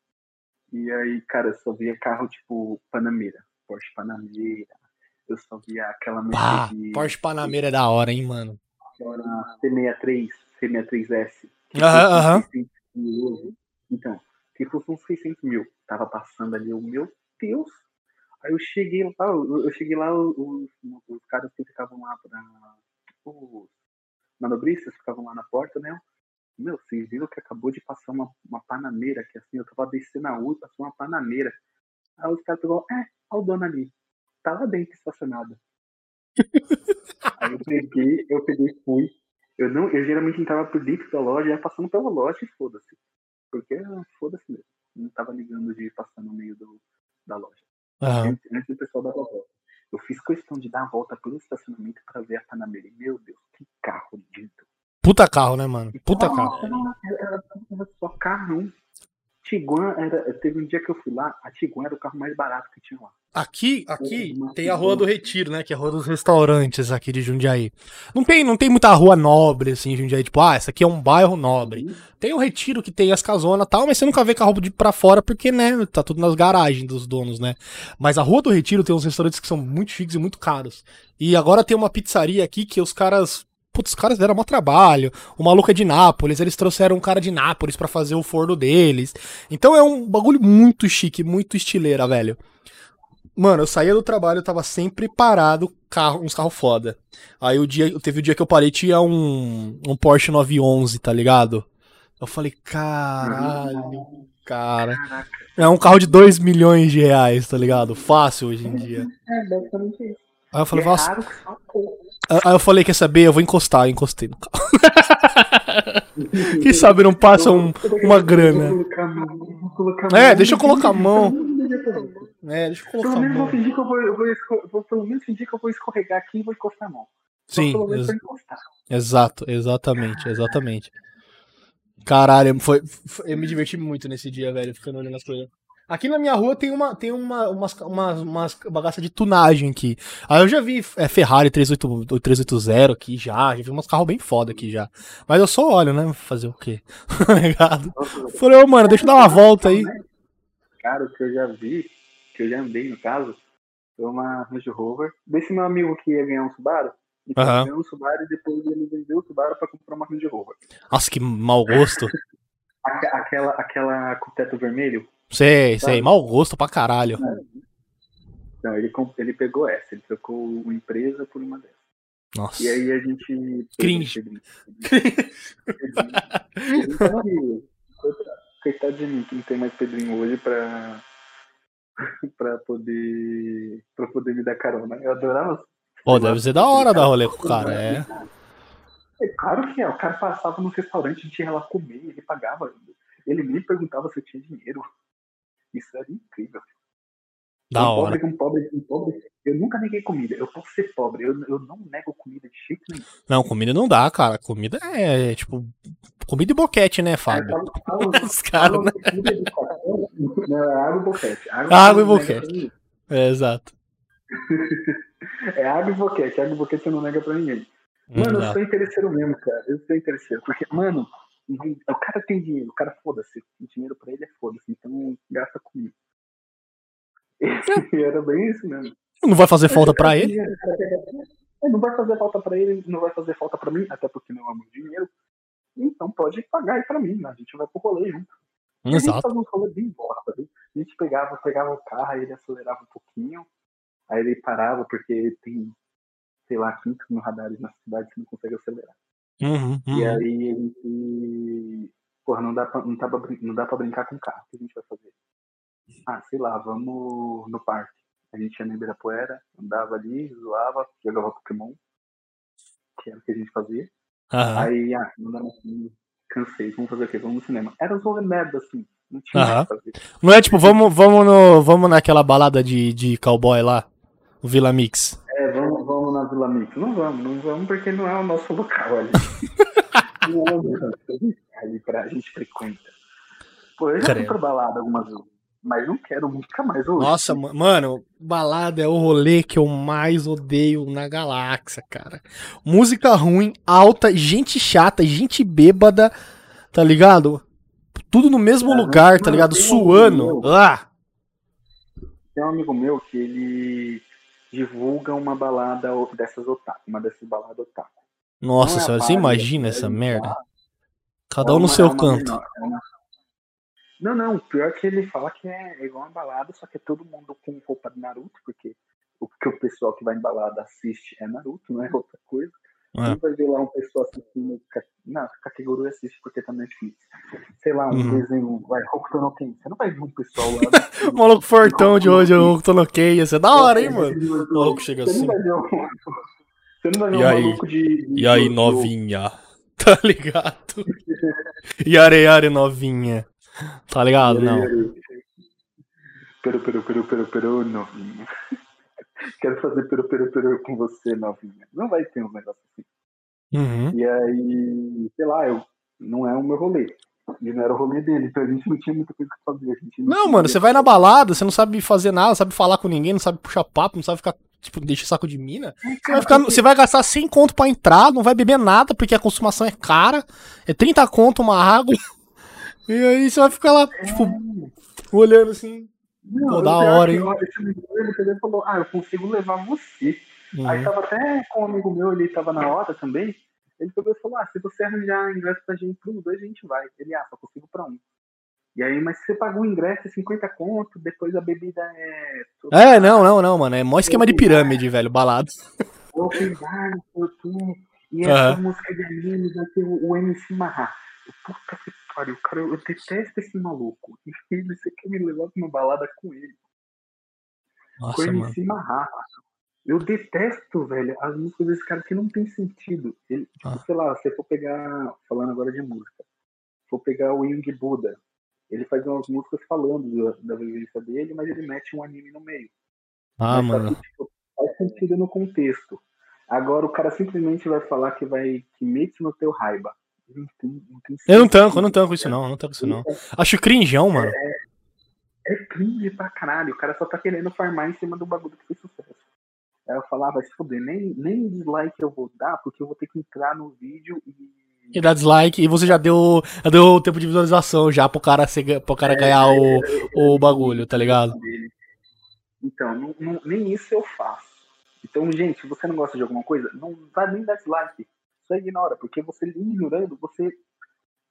E aí, cara, eu só via carro tipo Panamera, Porsche Panamera. Eu só via aquela Mercedes, Porsche Panamera é da hora, hein, mano. aquela C63, C63S. Que Aham, aham. 600 mil hoje. Então, se fosse uns 600 mil, tava passando ali, o meu Deus. Aí eu cheguei lá, eu eu cheguei lá, os, os caras que ficavam lá pra. Os manobristas ficavam lá na porta, né? Meu, vocês viram que acabou de passar uma, uma panameira aqui, assim, eu tava descendo a rua, passou uma panameira. Aí os caras pegou, é, olha o dono ali. Tá lá dentro estacionado. Aí eu peguei, eu peguei e fui. Eu não, eu geralmente entrava por dentro da loja, ia passando pela loja e foda-se. Porque ah, foda-se mesmo. Não tava ligando de passar no meio do, da loja. Aham. Antes, antes do pessoal dar a volta. Eu fiz questão de dar a volta pelo estacionamento pra ver a Panameira. E, meu Deus, que carro lindo. Puta carro, né, mano? Puta carro. Era, era, só carrão. Tiguan era. Teve um dia que eu fui lá, a Tiguan era o carro mais barato que tinha lá. Aqui, aqui tem a Rua do Retiro, né? Que é a Rua dos Restaurantes aqui de Jundiaí. Não tem, não tem muita rua nobre, assim, em Jundiaí. Tipo, ah, essa aqui é um bairro nobre. Tem o Retiro que tem as casonas e tal, mas você nunca vê carro de pra fora porque, né, tá tudo nas garagens dos donos, né? Mas a Rua do Retiro tem uns restaurantes que são muito chiques e muito caros. E agora tem uma pizzaria aqui que os caras... Putz, os caras deram mó trabalho. O maluco é de Nápoles, eles trouxeram um cara de Nápoles pra fazer o forno deles. Então é um bagulho muito chique, muito estileira, velho. Mano, eu saía do trabalho, eu tava sempre parado, carro, uns carros foda. Aí o dia, teve o dia que eu parei, tinha um, um Porsche 911, tá ligado? Eu falei, caralho, cara. É um carro de 2 milhões de reais, tá ligado? Fácil hoje em dia. É, basicamente isso. Aí eu falei, é nossa. Aí eu falei, quer saber? Eu vou encostar, eu encostei no carro. Quem sabe não passa um, uma grana. É, deixa eu colocar a mão. Pelo É, deixa eu colocar a menos vou fingir que eu vou, eu vou, esco- vou pelo menos fingir que eu vou escorregar aqui e vou encostar a mão. Sim, pelo menos ex-. Exato, exatamente, exatamente. Caralho, foi, foi- eu me diverti muito nesse dia, velho, ficando olhando as coisas. Aqui na minha rua tem uma tem uma, umas, umas, umas bagaça de tunagem aqui. Aí eu já vi é, Ferrari 38, 380 aqui já, já vi uns carros bem foda aqui já. Mas eu só olho, né? Fazer o quê? Tá ligado? Falei, ô mano, deixa eu dar uma volta aí. Cara, o que eu já vi, que eu já andei no caso, foi uma Range Rover. Desse meu amigo que ia ganhar um Subaru. Ele ganhou um Subaru e depois ele vendeu o Subaru pra comprar uma Range Rover. Nossa, que mau gosto. Aque- Aquela, aquela com teto vermelho. Sei, sei, mau gosto pra caralho. Não, ele, ele pegou essa, ele trocou uma empresa por uma dessas. Nossa. E aí a gente. Cringe. Coitado de mim, que não tem mais Pedrinho hoje pra. Pra poder. pra poder me dar carona. Eu adorava. Pô, deve ser da hora dar rolê com o cara, é. É claro que é, o cara passava no restaurante, a gente ia lá comer, ele pagava. Ele nem perguntava se eu tinha dinheiro. Isso era incrível. Da um hora. Pobre, um pobre, um pobre. Eu nunca neguei comida. Eu posso ser pobre. Eu, eu não nego comida de jeito nenhum. Não, comida não dá, cara. Comida é, tipo, comida e boquete, né, Fábio? fala- Os caras, né? Não, é água e boquete. Água e você não nega boquete. É, exato. É água e boquete. Água e boquete você não nega pra ninguém. Mano, eu sou interesseiro mesmo, cara. Eu sou interesseiro. Porque, mano, o cara tem dinheiro. O cara foda-se. O dinheiro pra ele é foda-se. Então gasta comigo. E era bem isso mesmo. Não vai fazer falta pra ele? É, Não vai fazer falta pra ele, não vai fazer falta pra mim, até porque não é muito dinheiro. Então pode pagar aí pra mim, né? A gente vai pro rolê junto. E A gente Exato. fazia um rolê bem bosta, viu? A gente pegava, pegava o carro, aí ele acelerava um pouquinho, aí ele parava, porque tem, sei lá, 5 mil radares na cidade que não consegue acelerar. Uhum, E uhum. aí a gente. Porra, não dá, pra, não, dá pra, brin- não dá pra brincar com o carro. O que a gente vai fazer? Ah, sei lá, vamos no parque. A gente ia no Ibirapuera, andava ali, zoava, jogava Pokémon, que era o que a gente fazia. Aham. Aí, ah, não dá mais, cansei, vamos fazer o quê? Vamos no cinema. Era os rolê merda, assim. Não tinha que fazer. Não é tipo, vamos, vamos, no, vamos naquela balada de, de cowboy lá, o Vila Mix. É, vamos, vamos na Vila Mix. Não vamos, não vamos porque não é o nosso local ali. não é o nosso ali pra gente frequenta. Pô, eu já fui Credo. pra balada algumas vezes, mas não quero nunca mais hoje. Nossa, ma- mano, balada é o rolê que eu mais odeio na galáxia, cara. Música ruim, alta, gente chata, gente bêbada, tá ligado? Tudo no mesmo É, lugar, tá ligado? um Suando. amigo Ah! Tem um amigo meu que ele divulga uma balada dessas otaku, uma dessas baladas otaku. Nossa é senhora, você imagina é essa merda? Cada um no seu é canto. menor, é uma- Não, não, pior que ele fala que é igual uma balada, só que é todo mundo com roupa de Naruto, porque o que o pessoal que vai em balada assiste é Naruto, não é outra coisa. É. Não vai ver lá um pessoal assistindo. Não, Kakeguru assiste porque também é difícil. Sei lá, um Uhum. desenho, vai, Hokuto no Ken. Você não vai ver um pessoal lá. O maluco fortão de hoje, eu tô no que, ia ser da hora, hein, mano? O maluco chega Você assim. não vai ver um, você não vai ver E um aí? maluco de. E aí, novinha? Tá ligado? Yare, yare, novinha. Tá ligado? Não. Peru, peru, peru, peru, peru, novinha. Quero fazer peru, peru, peru com você, novinha. Não vai ter um negócio assim. Uhum. E aí, sei lá, eu, não é o meu rolê. E não era o rolê dele, então a gente não tinha muita coisa pra fazer. Não, tinha- mano, você vai na balada, você não sabe fazer nada, não sabe falar com ninguém, não sabe puxar papo, não sabe ficar, tipo, deixar saco de mina. Você vai, ficar, você vai gastar 100 conto pra entrar, não vai beber nada, porque a consumação é cara. É 30 conto uma água. E aí você vai ficar lá, tipo, olhando assim. Não, Pô, da pior hora, hein? ele falou, ah, eu consigo levar você. Aí Uhum. tava até com um amigo meu, ele tava na hora também. Ele pegou e falou: Ah, se você arranjar ingresso pra gente pros dois, a gente vai. Ele, ah, só consigo pra um. E aí, mas se você pagou o ingresso, é 50 conto, depois a bebida é. É, não, não, não, mano. É mó esquema de pirâmide, velho, balado. Open bar. E essa Aham. música de anime vai ter o, o MC Marra. Puta que pariu, cara, eu detesto esse maluco. E ele, você quer me levar pra uma balada com ele? com o Nossa, mano. MC Marra. Eu detesto, velho, as músicas desse cara que não tem sentido. Ele, tipo, Ah. sei lá, se eu for pegar, falando agora de música, for pegar o Young Buda, ele faz umas músicas falando da, da vivência dele, mas ele mete um anime no meio. Ah, Mas mano. que, tipo, faz sentido no contexto. Agora o cara simplesmente vai falar que vai que mete no teu raiva. Não tem, não tem Eu não tanco, eu não tanco isso não, eu não tanco isso não. Acho crinjão, mano. É cringe pra caralho. O cara só tá querendo farmar em cima do bagulho que fez sucesso. Aí eu falava, vai se fuder, nem, nem dislike eu vou dar, porque eu vou ter que entrar no vídeo e. E dá dislike, e você já deu, já deu o tempo de visualização já pro cara, ser, pro cara ganhar o, o bagulho, tá ligado? Então, não- não- nem isso eu faço. Então, gente, se você não gosta de alguma coisa, não vai nem dar dislike. Só ignora, porque você ignorando, você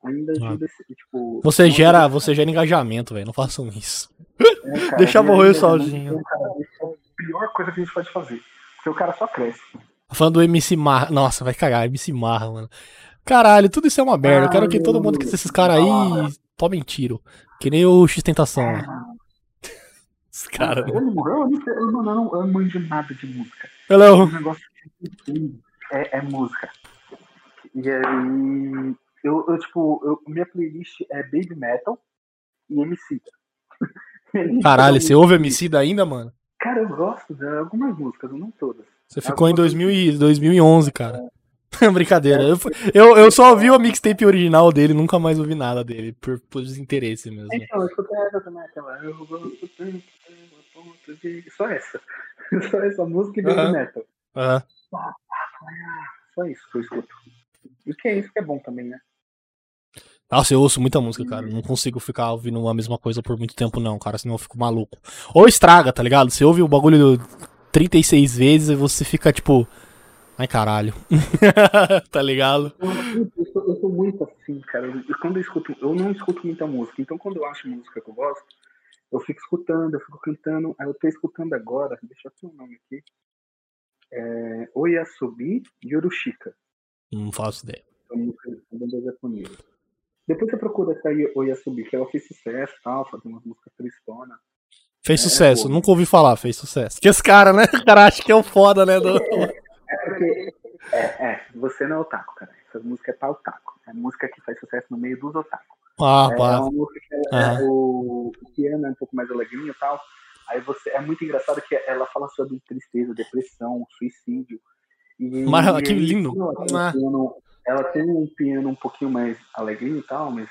ainda ajuda esse, tipo. Ah. Você não gera, você gera engajamento, velho. Não façam isso. É, cara, Deixa e morrer sozinho. cara, é a pior coisa que a gente pode fazer. Porque o cara só cresce. Falando do MC Marra. Nossa, vai cagar, MC Marra, mano. Caralho, tudo isso é uma merda. Eu quero que todo mundo que esses caras aí tomem tiro. Que nem o X Tentação. lá. Os caras. né? Ele morreu, eu não eu não, não, eu não manjo nada de música. Hello. É um negócio é, é música. E aí, eu, eu tipo, eu, minha playlist é Baby Metal e MC. Caralho, você ouve MC ainda, mano? Cara, eu gosto de algumas músicas, não todas. Você ficou em 2000 e 2011, cara. Brincadeira. Eu, eu, eu só ouvi o mixtape original dele, nunca mais ouvi nada dele, por, por desinteresse mesmo. Então, eu escutei essa também, aquela. Eu gosto tanto, a ponto de. Só essa. Só essa música e Baby. Metal. Aham. Só isso que eu escuto. E que é isso que é bom também, né? Nossa, eu ouço muita música, cara. Não consigo ficar ouvindo a mesma coisa por muito tempo, não, cara. Senão eu fico maluco. Ou estraga, tá ligado? Você ouve o bagulho 36 vezes e você fica tipo. Ai, caralho. tá ligado? Eu, eu, sou, eu sou muito assim, cara. Eu, quando eu escuto, eu não escuto muita música. Então, quando eu acho música que eu gosto, eu fico escutando, eu fico cantando. Aí eu tô escutando agora, deixa eu ter o nome aqui. É, Oyasobi Yorushika. Não faço ideia. Japonesa. Depois você procura essa aí, Oyasobi, que ela fez sucesso e tal, fazendo umas músicas tristona. Fez É, sucesso. pô. Nunca ouvi falar, fez sucesso. Que esse cara, né? O cara acha que é o foda, né? do- É porque. É, é, você não é otaku, cara. Essa música é pra otaku. É música que faz sucesso no meio dos otaku. Ah, é, pá. é uma música que é, o, o piano é um pouco mais alegrinho e tal. Aí você é muito engraçado que ela fala sobre tristeza, depressão, suicídio. E, Mas, que lindo. Ela tem, um piano, ela tem um piano um pouquinho mais alegrinho e tal, mas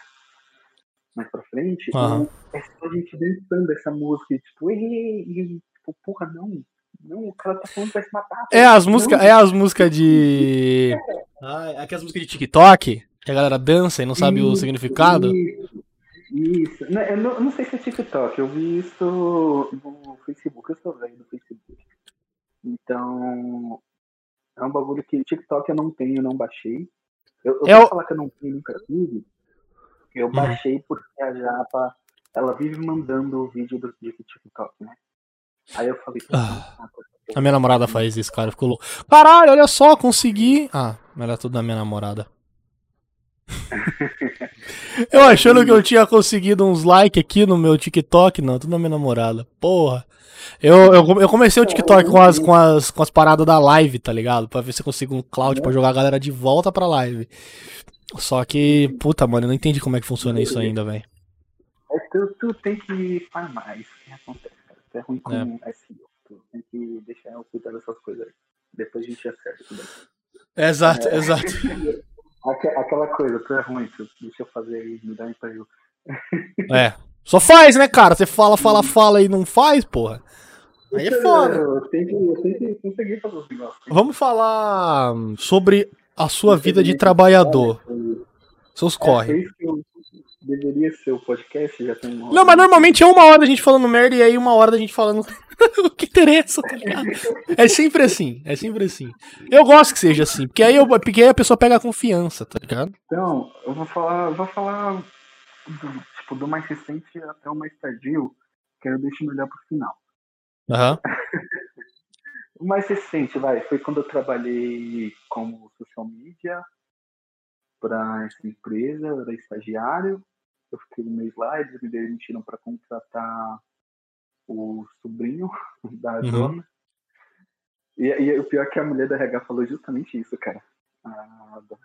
mais pra frente. Aham. E é só a gente dançando essa música, e, tipo, ei, e, tipo, porra, não. Não, o cara tá falando pra se matar. É as músicas, é as músicas de. Ah, é aquelas músicas de TikTok, que a galera dança e não sabe o Isso, significado. Isso. isso. Não, eu, não, eu não sei se é TikTok, eu vi isso no Facebook, eu sou velho do Facebook. Então, é um bagulho que TikTok eu não tenho, não baixei. Eu, eu É vou falar que eu não tenho, nunca tive. Eu Uhum. baixei porque a Japa, ela vive mandando o vídeo do de TikTok, né? Aí eu falei, Ah. A minha namorada faz isso, cara. Ficou louco. Caralho, olha só, consegui. Ah, era tudo da minha namorada. eu achando que eu tinha conseguido uns likes aqui no meu TikTok. Não, tudo da minha namorada. Porra. Eu, eu, eu comecei o TikTok com as, com, as, com as paradas da live, tá ligado? Pra ver se eu consigo um cloud pra jogar a galera de volta pra live. Só que, puta, mano, eu não entendi como é que funciona isso ainda, velho. É, tu, tu tem que farmar, isso que acontece, cara. Tu é ruim com SEO. Tu tem que deixar eu cuidar dessas coisas aí. Depois a gente acerta tudo. Exato, exato. Aque- Aquela coisa, tu é ruim, tu, deixa eu fazer aí, me dá um emprego. É. Só faz, né, cara? Você fala, fala, fala e não faz, porra. Aí é foda. Eu que conseguir fazer os negócios. Vamos falar sobre a sua vida de trabalhador. Seus É, corre. eu deveria ser o podcast, já tem uma Não, mas normalmente é uma hora da gente falando merda e aí uma hora da gente falando o que interessa, tá ligado? É sempre assim, é sempre assim. Eu gosto que seja assim, porque aí, eu, porque aí a pessoa pega a confiança, tá ligado? Então, eu vou falar, vou falar do, tipo, do mais recente até o mais tardio, que eu deixo melhor pro final. Aham. O mais recente, vai, foi quando eu trabalhei como social media para essa empresa, eu era estagiário. Eu fiquei um mês lá, eles me demitiram para contratar o sobrinho da Uhum. dona. E, e o pior é que a mulher da RH falou justamente isso, cara. A da.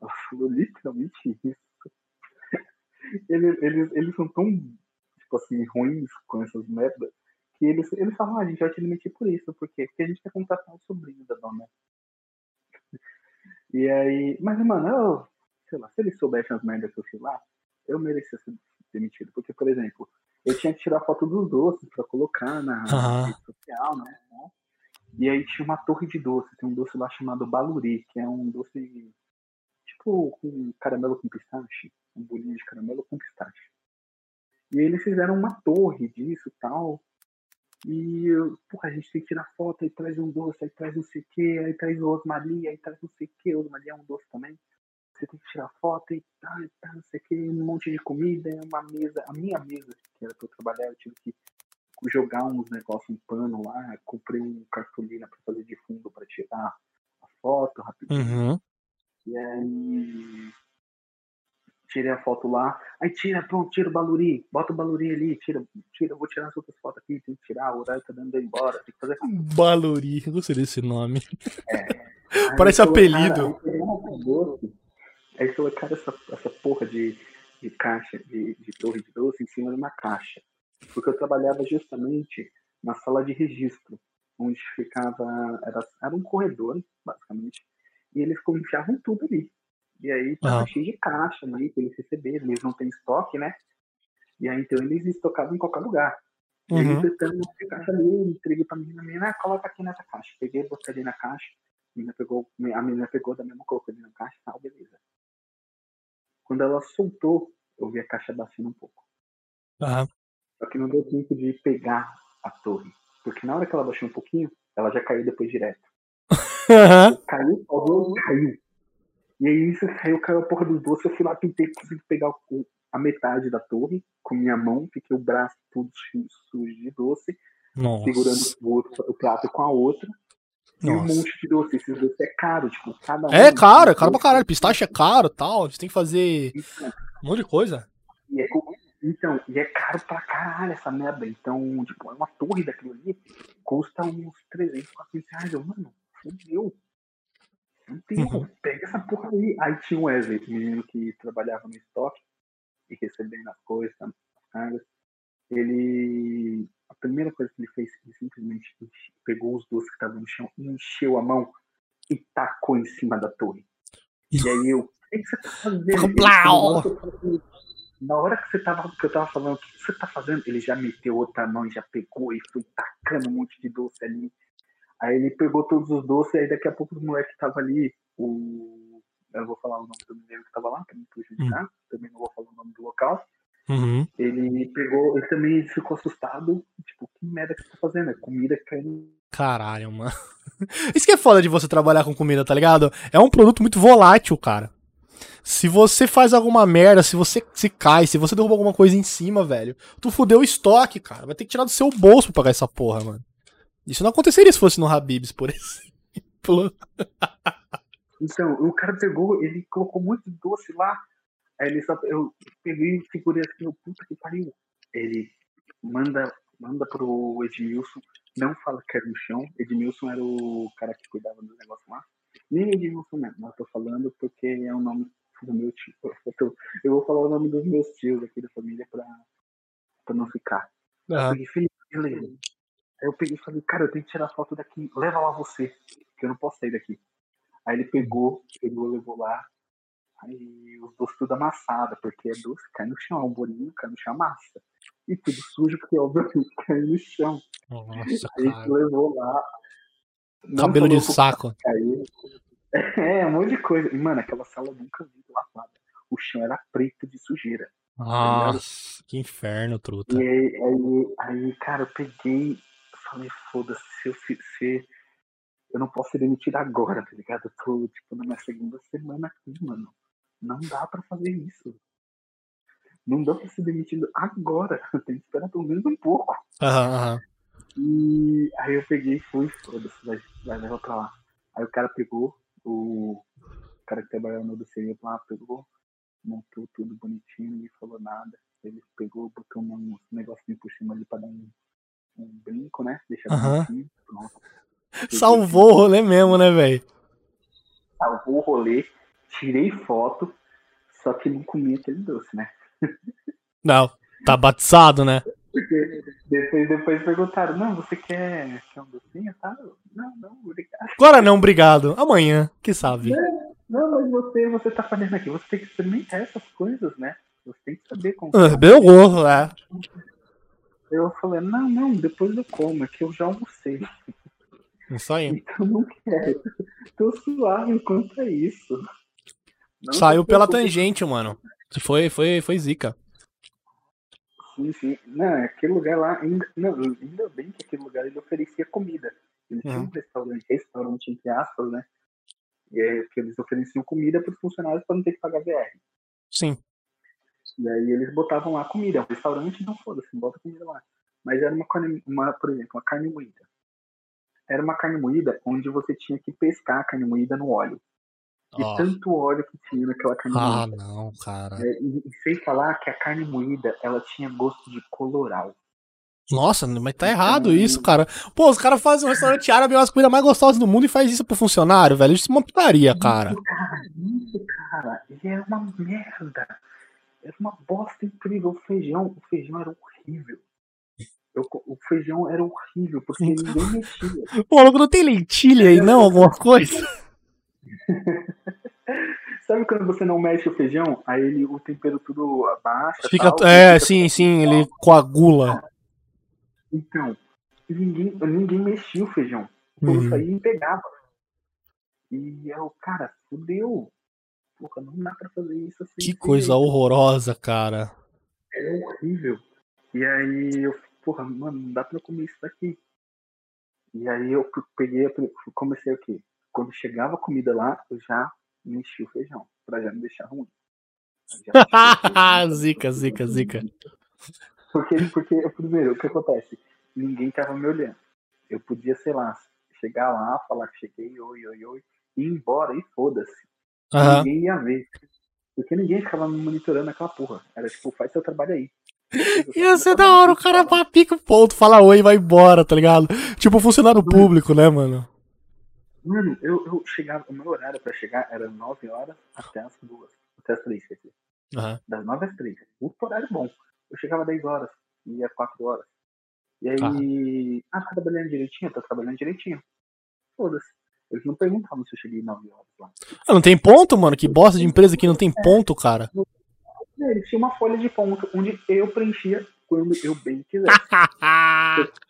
Ela falou literalmente isso. Eles, eles, eles são tão, tipo assim, ruins com essas merdas que eles, eles falam, ah, a gente vai te demitir por isso. Por quê? Porque a gente quer contratar o sobrinho da dona. E aí, mas mano, eu, sei lá, se eles soubessem as merdas que eu fiz lá, eu merecia ser demitido. Porque, por exemplo, eu tinha que tirar foto dos doces pra colocar na Aham. rede social, né? E aí tinha uma torre de doce, tem um doce lá chamado Baluri, que é um doce tipo com caramelo com pistache, um bolinho de caramelo com pistache. E eles fizeram uma torre disso e tal. E, porra, a gente tem que tirar foto, aí traz um doce, aí traz não sei o que, aí traz o Osmali, aí traz não sei o que, Osmali é um doce também. Você tem que tirar foto e tal, e tal, não sei o que, um monte de comida, uma mesa, a minha mesa, que era pra eu trabalhar, eu tive que jogar uns negócios em pano lá, comprei um cartolina pra fazer de fundo pra tirar a foto rapidinho. Uhum. E aí. Tirei a foto lá. Aí tira, pronto, tira o baluri. Bota o baluri ali, tira, tira, vou tirar as outras fotos aqui, tem que tirar, o horário tá dando embora, tem que fazer. Baluri, eu gostei desse nome. Aí Parece colocaram- apelido. Aí aí colocaram essa, essa porra de, de caixa, de, de torre de doce em cima de uma caixa. Porque eu trabalhava justamente na sala de registro, onde ficava. Era, era um corredor, basicamente, e eles confiavam tudo ali. E aí tava Aham. cheio de caixa ali pra eles receberem, eles não têm estoque, né? E aí então eles estocavam em qualquer lugar. E aí, Uhum. tentando uma caixa ali, entreguei pra menina, a menina, coloca aqui nessa caixa. Peguei, botei ali na caixa, a menina pegou, a menina pegou da mesma, colocou ali na caixa, tal, beleza. Quando ela soltou, eu vi a caixa baixando um pouco. Aham. Só que não deu tempo de pegar a torre. Porque na hora que ela baixou um pouquinho, ela já caiu depois direto. Aham. Caiu, pausou, caiu. E aí isso caiu, caiu a porra dos doces. Eu fui lá, tentei consegui pegar o- a metade da torre com minha mão, fiquei o braço todo su- sujo de doce, segurando Nossa. o, outro, o prato com a outra. E um Nossa. monte de doce. Esses doces é caro, tipo, cada um. É caro, é caro pra caralho. Pistache é caro e tal. Eles têm que fazer Então, um monte de coisa. e é, então, e é caro pra caralho essa merda. Então, tipo, uma torre daquilo ali custa uns 300, 400 reais. Eu, mano, fudeu. Fudeu. Uhum. Pega essa porra Aí, aí tinha o Wesley, o menino que trabalhava no estoque e recebendo as coisas, as cargas. Ele. A primeira coisa que ele fez, ele simplesmente pegou os doces que estavam no chão, encheu a mão e tacou em cima da torre. E aí eu, o que você tá fazendo? Na hora que, você tava, que eu tava falando, o que você tá fazendo? Ele já meteu outra mão, já pegou e foi tacando um monte de doce ali. Aí ele pegou todos os doces, aí daqui a pouco o moleque tava ali, o. Eu vou falar o nome do menino que tava lá, pra não prejudicar, também não vou falar o nome do local. Uhum. Ele pegou, ele também ficou assustado, tipo, que merda que você tá fazendo? É comida caindo. Caralho, mano. Isso que é foda de você trabalhar com comida, tá ligado? É um produto muito volátil, cara. Se você faz alguma merda, se você se cai, se você derruba alguma coisa em cima, velho, tu fudeu o estoque, cara. Vai ter que tirar do seu bolso pra pagar essa porra, mano. Isso não aconteceria se fosse no Habibs, por exemplo. Então, o cara pegou, ele colocou muito doce lá. Aí ele só, eu peguei e segurei assim, puta que pariu. Ele manda, manda pro Edmilson, não fala que era no chão. Edmilson era o cara que cuidava do negócio lá. Nem Edmilson mesmo, mas eu tô falando porque é o nome do meu tio. Eu, vou falar o nome dos meus tios aqui da família pra, pra não ficar. Ah, Felipe, beleza. Aí eu peguei e falei, cara, eu tenho que tirar foto daqui, leva lá você, que eu não posso sair daqui. Aí ele pegou, pegou, levou lá. Aí os doces tudo amassado, porque é doce, cai no chão, é um bolinho, cai no chão, amassa. E tudo sujo, porque obviamente cai no chão. nossa, Aí cara. ele levou lá. não Cabelo de saco. cair. É, um monte de coisa. E, mano, aquela sala eu nunca vi lapada. O chão era preto de sujeira. Nossa, que inferno, truta. E aí, aí, aí, cara, eu peguei, falei, foda-se, se eu se eu não posso ser demitido agora, tá ligado? Eu tô, tipo, na minha segunda semana aqui, mano. Não dá pra fazer isso. Não dá pra ser demitido agora. Tem que esperar pelo menos um pouco. Aham, aham. E aí eu peguei e fui, foda-se, vai, vai levar pra lá. Aí o cara pegou, o cara que trabalhava no DCI lá, pegou, montou tudo bonitinho, ninguém falou nada. Ele pegou, botou um negocinho por cima ali pra dar um, um brinco, né? Deixar Aham. bonitinho, pronto. Salvou o rolê mesmo, né, velho? Salvou o rolê, tirei foto, só que não comi aquele doce, né? Não, tá batizado, né? Porque depois, depois perguntaram, não, você quer, quer um docinho, tá? Não, não, obrigado. Agora não, obrigado. Amanhã, que sabe. Não, mas você, você tá fazendo aqui, você tem que experimentar essas coisas, né? Você tem que saber como. Ah, Meu gorro, é. Eu falei, não, não, depois eu como, é que eu já almocei. Isso aí. Então não quero. Tô suave quanto a isso. Não Saiu pela tangente, mano. Foi, foi, foi zica. Sim, sim. Não, aquele lugar lá, ainda, não, ainda bem que aquele lugar ele oferecia comida. Ele tinha Uhum. um restaurante, restaurante entre aspas, né? E é que eles ofereciam comida para os funcionários para não ter que pagar VR. Sim. E aí eles botavam lá comida. É um restaurante, não foda-se, bota comida lá. Mas era uma carne, uma, por exemplo, uma carne moída. Era uma carne moída onde você tinha que pescar a carne moída no óleo. E Ó. tanto óleo que tinha naquela carne Ah, moída. não, cara. É, e, e sem falar que a carne moída, ela tinha gosto de coloral. Nossa, mas tá errado isso, cara. Pô, os caras fazem um restaurante árabe, umas comidas mais gostosas do mundo e faz isso pro funcionário, velho. Isso é uma putaria, cara. Isso, cara, isso, cara. E era uma merda. Era uma bosta incrível. O feijão, o feijão era horrível. Eu- o feijão era horrível, porque ninguém mexia. Pô, não tem lentilha aí, não? Alguma coisa? Sabe quando você não mexe o feijão, aí ele, o tempero tudo abaixa? Fica. tal, É, fica- sim, sim, ele coagula. Então, ninguém, ninguém mexia o feijão. Uhum. saía e pegava. E eu, cara, fudeu. Porra, não dá pra fazer isso assim. Que coisa jeito. horrorosa, cara. É horrível. E aí eu, porra, mano, não dá pra comer isso daqui. E aí eu peguei, comecei o quê? Quando chegava a comida lá, eu já mexi o feijão, pra já não deixar ruim. Zica, zica, zica. Porque, porque, primeiro, o que acontece? Ninguém tava me olhando. Eu podia, sei lá, chegar lá, falar que cheguei, oi, oi, oi, e ir embora e foda-se. Aham. Ninguém ia ver. Porque ninguém ficava monitorando aquela porra. Era tipo, faz seu trabalho aí. Ia ser da hora, o cara pica o ponto, fala oi e vai embora, tá ligado? Tipo funcionário público, né, mano? Mano, eu, eu chegava, o meu horário pra chegar era 9 horas até as 2. Até as 3, quer dizer. Aham. Das 9 às 3. Muito horário bom. Eu chegava 10 horas, ia 4 horas. E aí. Ah, tá trabalhando direitinho? Tá trabalhando direitinho. Foda-se. Eles não perguntavam se eu cheguei 9 horas lá. Ah, não tem ponto, mano? Que bosta de empresa que não tem ponto, cara. Eles tinham uma folha de ponto onde eu preenchia quando eu bem quisesse.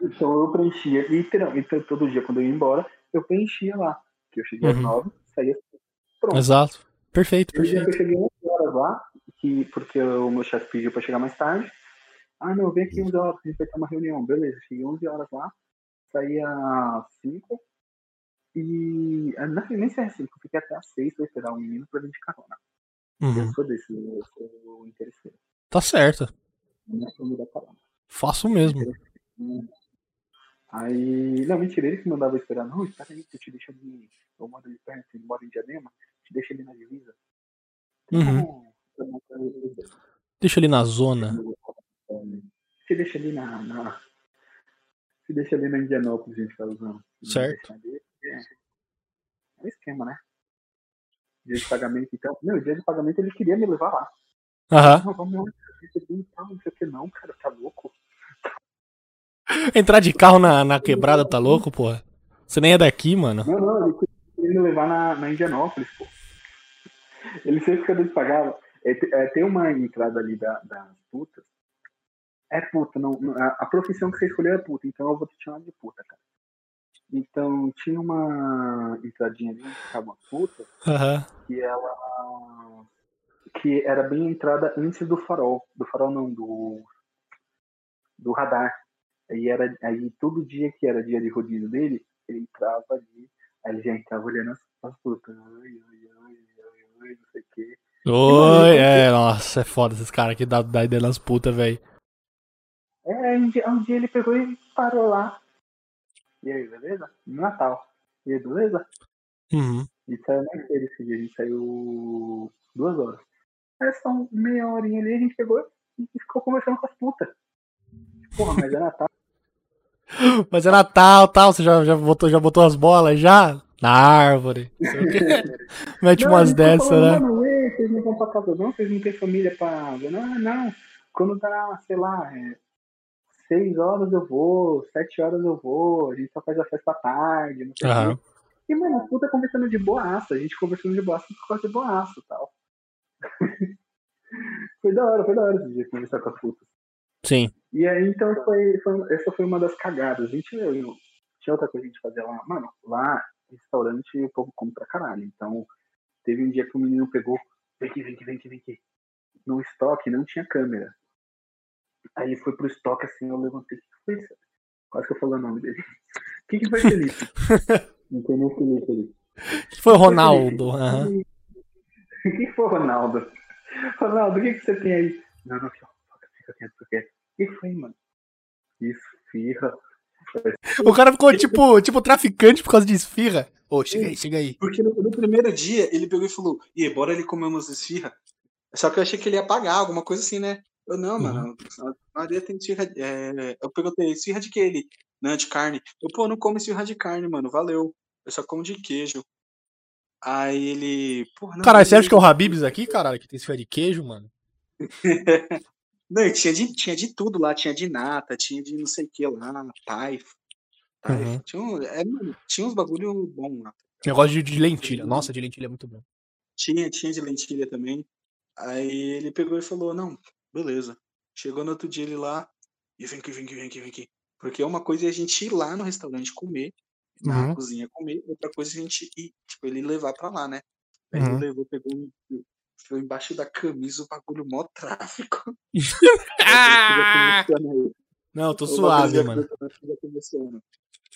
Então eu preenchia, literalmente, então, todo dia quando eu ia embora, eu preenchia lá. Que eu cheguei às Uhum. 9, saía às. Pronto. Exato. Perfeito, perfeito. eu cheguei 11 horas lá, que, porque o meu chefe pediu pra chegar mais tarde. Ah, não, vem aqui 11 horas, a gente vai ter uma reunião. Beleza, cheguei 11 horas lá, saí às 5. E ah, não, nem sei assim, eu fiquei até às 6 pra esperar um menino pra vir de carona. Uhum. Eu sou desse, eu sou interesseiro. Tá certo. Não sou carona. Faço mesmo. Aí, não, mentira, ele que mandava esperar. Não, espera aí, que eu te deixo ali. Eu moro ali perto, ele mora em Diadema, te deixo ali na divisa. Uhum. Deixa ali na zona. Se deixa ali na, na. Deixa ali na Indianópolis, a gente tá usando. Certo. É, é um esquema, né? Dia de pagamento, então. Meu, dia de pagamento ele queria me levar lá. Aham. Não, vamos lá, não sei o que, não, cara, tá louco. Entrar de carro na, na quebrada tá louco, porra? Você nem é daqui, mano. Não, não, ele queria me levar na, na Indianópolis, pô. Ele sempre quando ele pagava. É, é, tem uma entrada ali da, das putas. É puta, não- a, a profissão que você escolheu é puta, então eu vou te chamar de puta, cara. Então tinha uma entradinha ali, que ficava uma puta, Aham. que ela. que era bem a entrada antes do farol. Do farol não, do. do radar. Aí era. Aí todo dia que era dia de rodízio dele, ele entrava ali, aí ele já entrava olhando as, as putas. Ai, ai, ai, ai, ai, não sei o quê. Oi, é, nossa, é foda esses caras que dá, dá ideia nas putas, velho. É, um dia, um dia ele pegou e parou lá. E aí, beleza? No Natal. E aí, beleza? Uhum. E saiu mais cedo esse dia, a gente saiu duas horas. Aí só meia horinha ali, a gente pegou e ficou conversando com as putas. Porra, mas é Natal. Mas é Natal, tal, você já, já, botou, já botou as bolas já? Na árvore. não. Mete Não, umas dessas, né? Mano, ei, vocês não vão pra casa não? Vocês não têm família pra? Não, não. Quando dá, sei lá, é, seis horas eu vou, sete horas eu vou, a gente só faz a festa à tarde, não sei quê. E, mano, puta conversando de boaça, a gente conversando de boaça por causa de boaça e tal. foi da hora, foi da hora esse dia conversar com as putas. Sim. E aí, então, foi, foi- essa foi uma das cagadas. A gente, eu, tinha outra coisa que a gente fazia lá. Mano, lá, restaurante, o povo come pra caralho. Então, teve um dia que o menino pegou, vem aqui, vem aqui, vem aqui, vem aqui. No estoque não tinha câmera. Aí ele foi pro estoque assim, eu levantei, o que foi isso? Quase que eu falei o nome dele. O que, que foi, Felipe? Não tem nem Felipe ali. Que foi o Ronaldo. Aham. O que que foi, Ronaldo? Ronaldo, o que, que você tem aí? Não, não, fica fica quieto, fica quieto. O que que foi, mano? Esfirra. O cara ficou tipo, tipo traficante por causa de esfirra. Ô, chega aí, chega aí. Porque no, no primeiro dia ele pegou e falou: e bora ali comer umas esfirra. Só que eu achei que ele ia pagar, alguma coisa assim, né? Eu, não, mano, a Maria tem esfirra. É... Eu perguntei: esfirra de que ele? Não, de carne. Eu, pô, não como esfirra de carne, mano, valeu. Eu só como de queijo. Aí ele. Porra, não, Caralho, você acha que é o Habibs aqui, caralho, que tem esfirra de queijo, mano? Não, tinha de, tinha de tudo lá, tinha de nata, tinha de não sei o que lá, taif. taif. Uhum. Tinha, um- é, mano, tinha uns bagulho bom lá. Negócio de, de lentilha. Nossa, de lentilha é muito bom. Tinha, tinha de lentilha também. Aí ele pegou e falou, não, beleza. Chegou no outro dia ele lá, e vem aqui, vem aqui, vem aqui, vem aqui. Porque uma coisa é a gente ir lá no restaurante comer, na Uhum. cozinha comer, outra coisa é a gente ir, tipo, ele levar pra lá, né? Aí Uhum. ele levou, pegou, foi embaixo da camisa, o bagulho mó tráfico. Ah! Não, tô O suave, mano.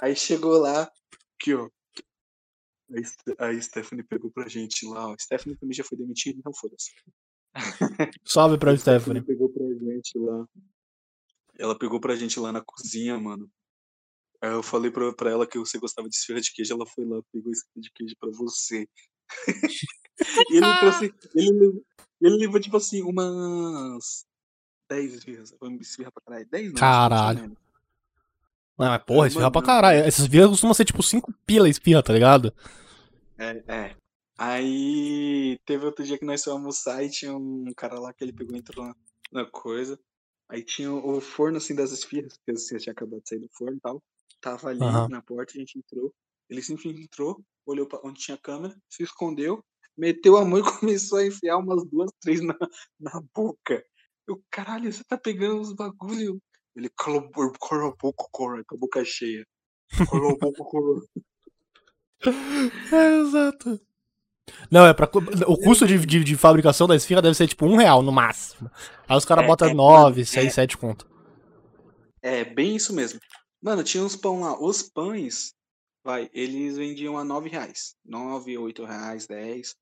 Aí chegou lá, aqui, ó. Aí Stephanie pegou pra gente lá, ó. Stephanie também já foi demitida, então foda-se. Salve pra Stephanie. pegou pra gente lá. Ela pegou pra gente lá na cozinha, mano. Aí eu falei pra, pra ela que você gostava de esfirra de queijo, ela foi lá, pegou esfirra de queijo pra você. e ele trouxe. Ele, levou- ele levou, tipo assim, umas 10 esfirras. Uma esfirra pra caralho. 10 não, Caralho. Ah, mas porra, esfirra pra caralho. Essas esfirras costumam ser tipo 5 pila esfirra, tá ligado? É, é. Aí teve outro dia que nós fomos almoçar e tinha um cara lá que ele pegou e entrou na, na coisa. Aí tinha o forno assim das esfirras, porque você tinha acabado de sair do forno e tal. Tava ali Aham. na porta, a gente entrou. Ele simplesmente entrou, olhou pra onde tinha câmera, se escondeu, meteu a mão e começou a enfiar umas duas, três na, na boca. Eu, caralho, você tá pegando os bagulho. Ele calou, calou a boca, cora, com a boca cheia. Calou a boca, cora. É, exato. Não, é pra. O custo de, de, de fabricação da esfirra deve ser tipo um real no máximo. Aí os caras É, botam é, 9, mano, 6, é. 7 conto. É, bem isso mesmo. Mano, tinha uns pão lá. Os pães, vai, eles vendiam a 9 reais. 9, 8 reais, 10.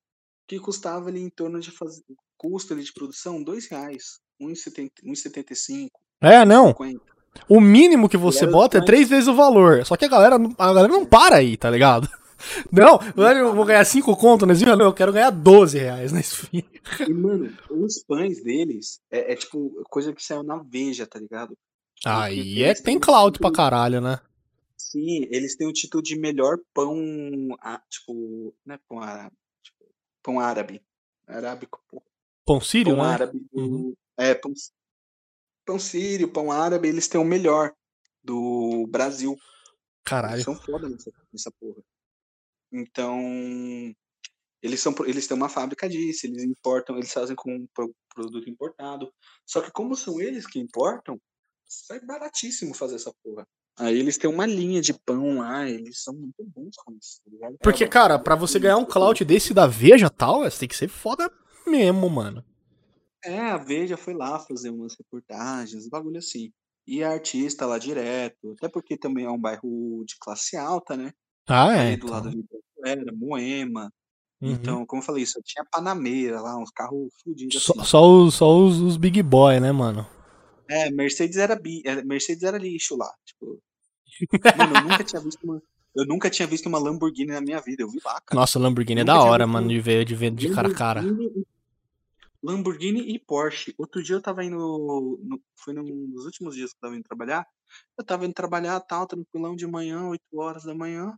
Que custava ali em torno de fazer. Custo ali de produção, 2 reais. 1,70 1,75. É, não. 50. O mínimo que você bota é três vezes o valor. Só que a galera, a galera não para aí, tá ligado? Não, eu vou ganhar 5 conto na esfirra. Não, eu quero ganhar 12 reais na esfirra. E, mano, os pães deles é, é tipo coisa que saiu na Veja, tá ligado? Aí é tem cloud pra caralho, né? Sim, eles têm o título de melhor pão, tipo, não é pão árabe, tipo, pão árabe. Arábico, pô. Pão sírio, pão né? árabe Uhum. é pão, pão sírio, pão árabe, eles têm o melhor do Brasil. Caralho. Eles são foda nessa, nessa porra. Então, eles são eles têm uma fábrica disso, eles importam, eles fazem com um pro- produto importado. Só que como são eles que importam, sai baratíssimo fazer essa porra. Aí eles têm uma linha de pão lá, eles são muito bons com isso, tá ligado? Porque, É, cara, pra você ganhar um clout desse da Veja tal, você tem que ser foda mesmo, mano. É, a Veja foi lá fazer umas reportagens, bagulho assim. E a artista lá direto, até porque também é um bairro de classe alta, né? Ah, é. Ali do então. lado ali era Moema. Uhum. Então, como eu falei, só tinha Panameira lá, uns carros fodidos Só, assim. só os, só os, os Big Boy, né, mano? É, Mercedes era bi, é, Mercedes era lixo lá, tipo. Mano, eu nunca tinha visto uma eu nunca tinha visto uma Lamborghini na minha vida, eu vi lá, cara. Nossa, Lamborghini é da hora, mano, de ver, de ver de cara a cara. Lamborghini, e Porsche. Outro dia eu tava indo. No, foi num dos últimos dias que eu tava indo trabalhar. Eu tava indo trabalhar, tal, tranquilão de manhã, 8 horas da manhã.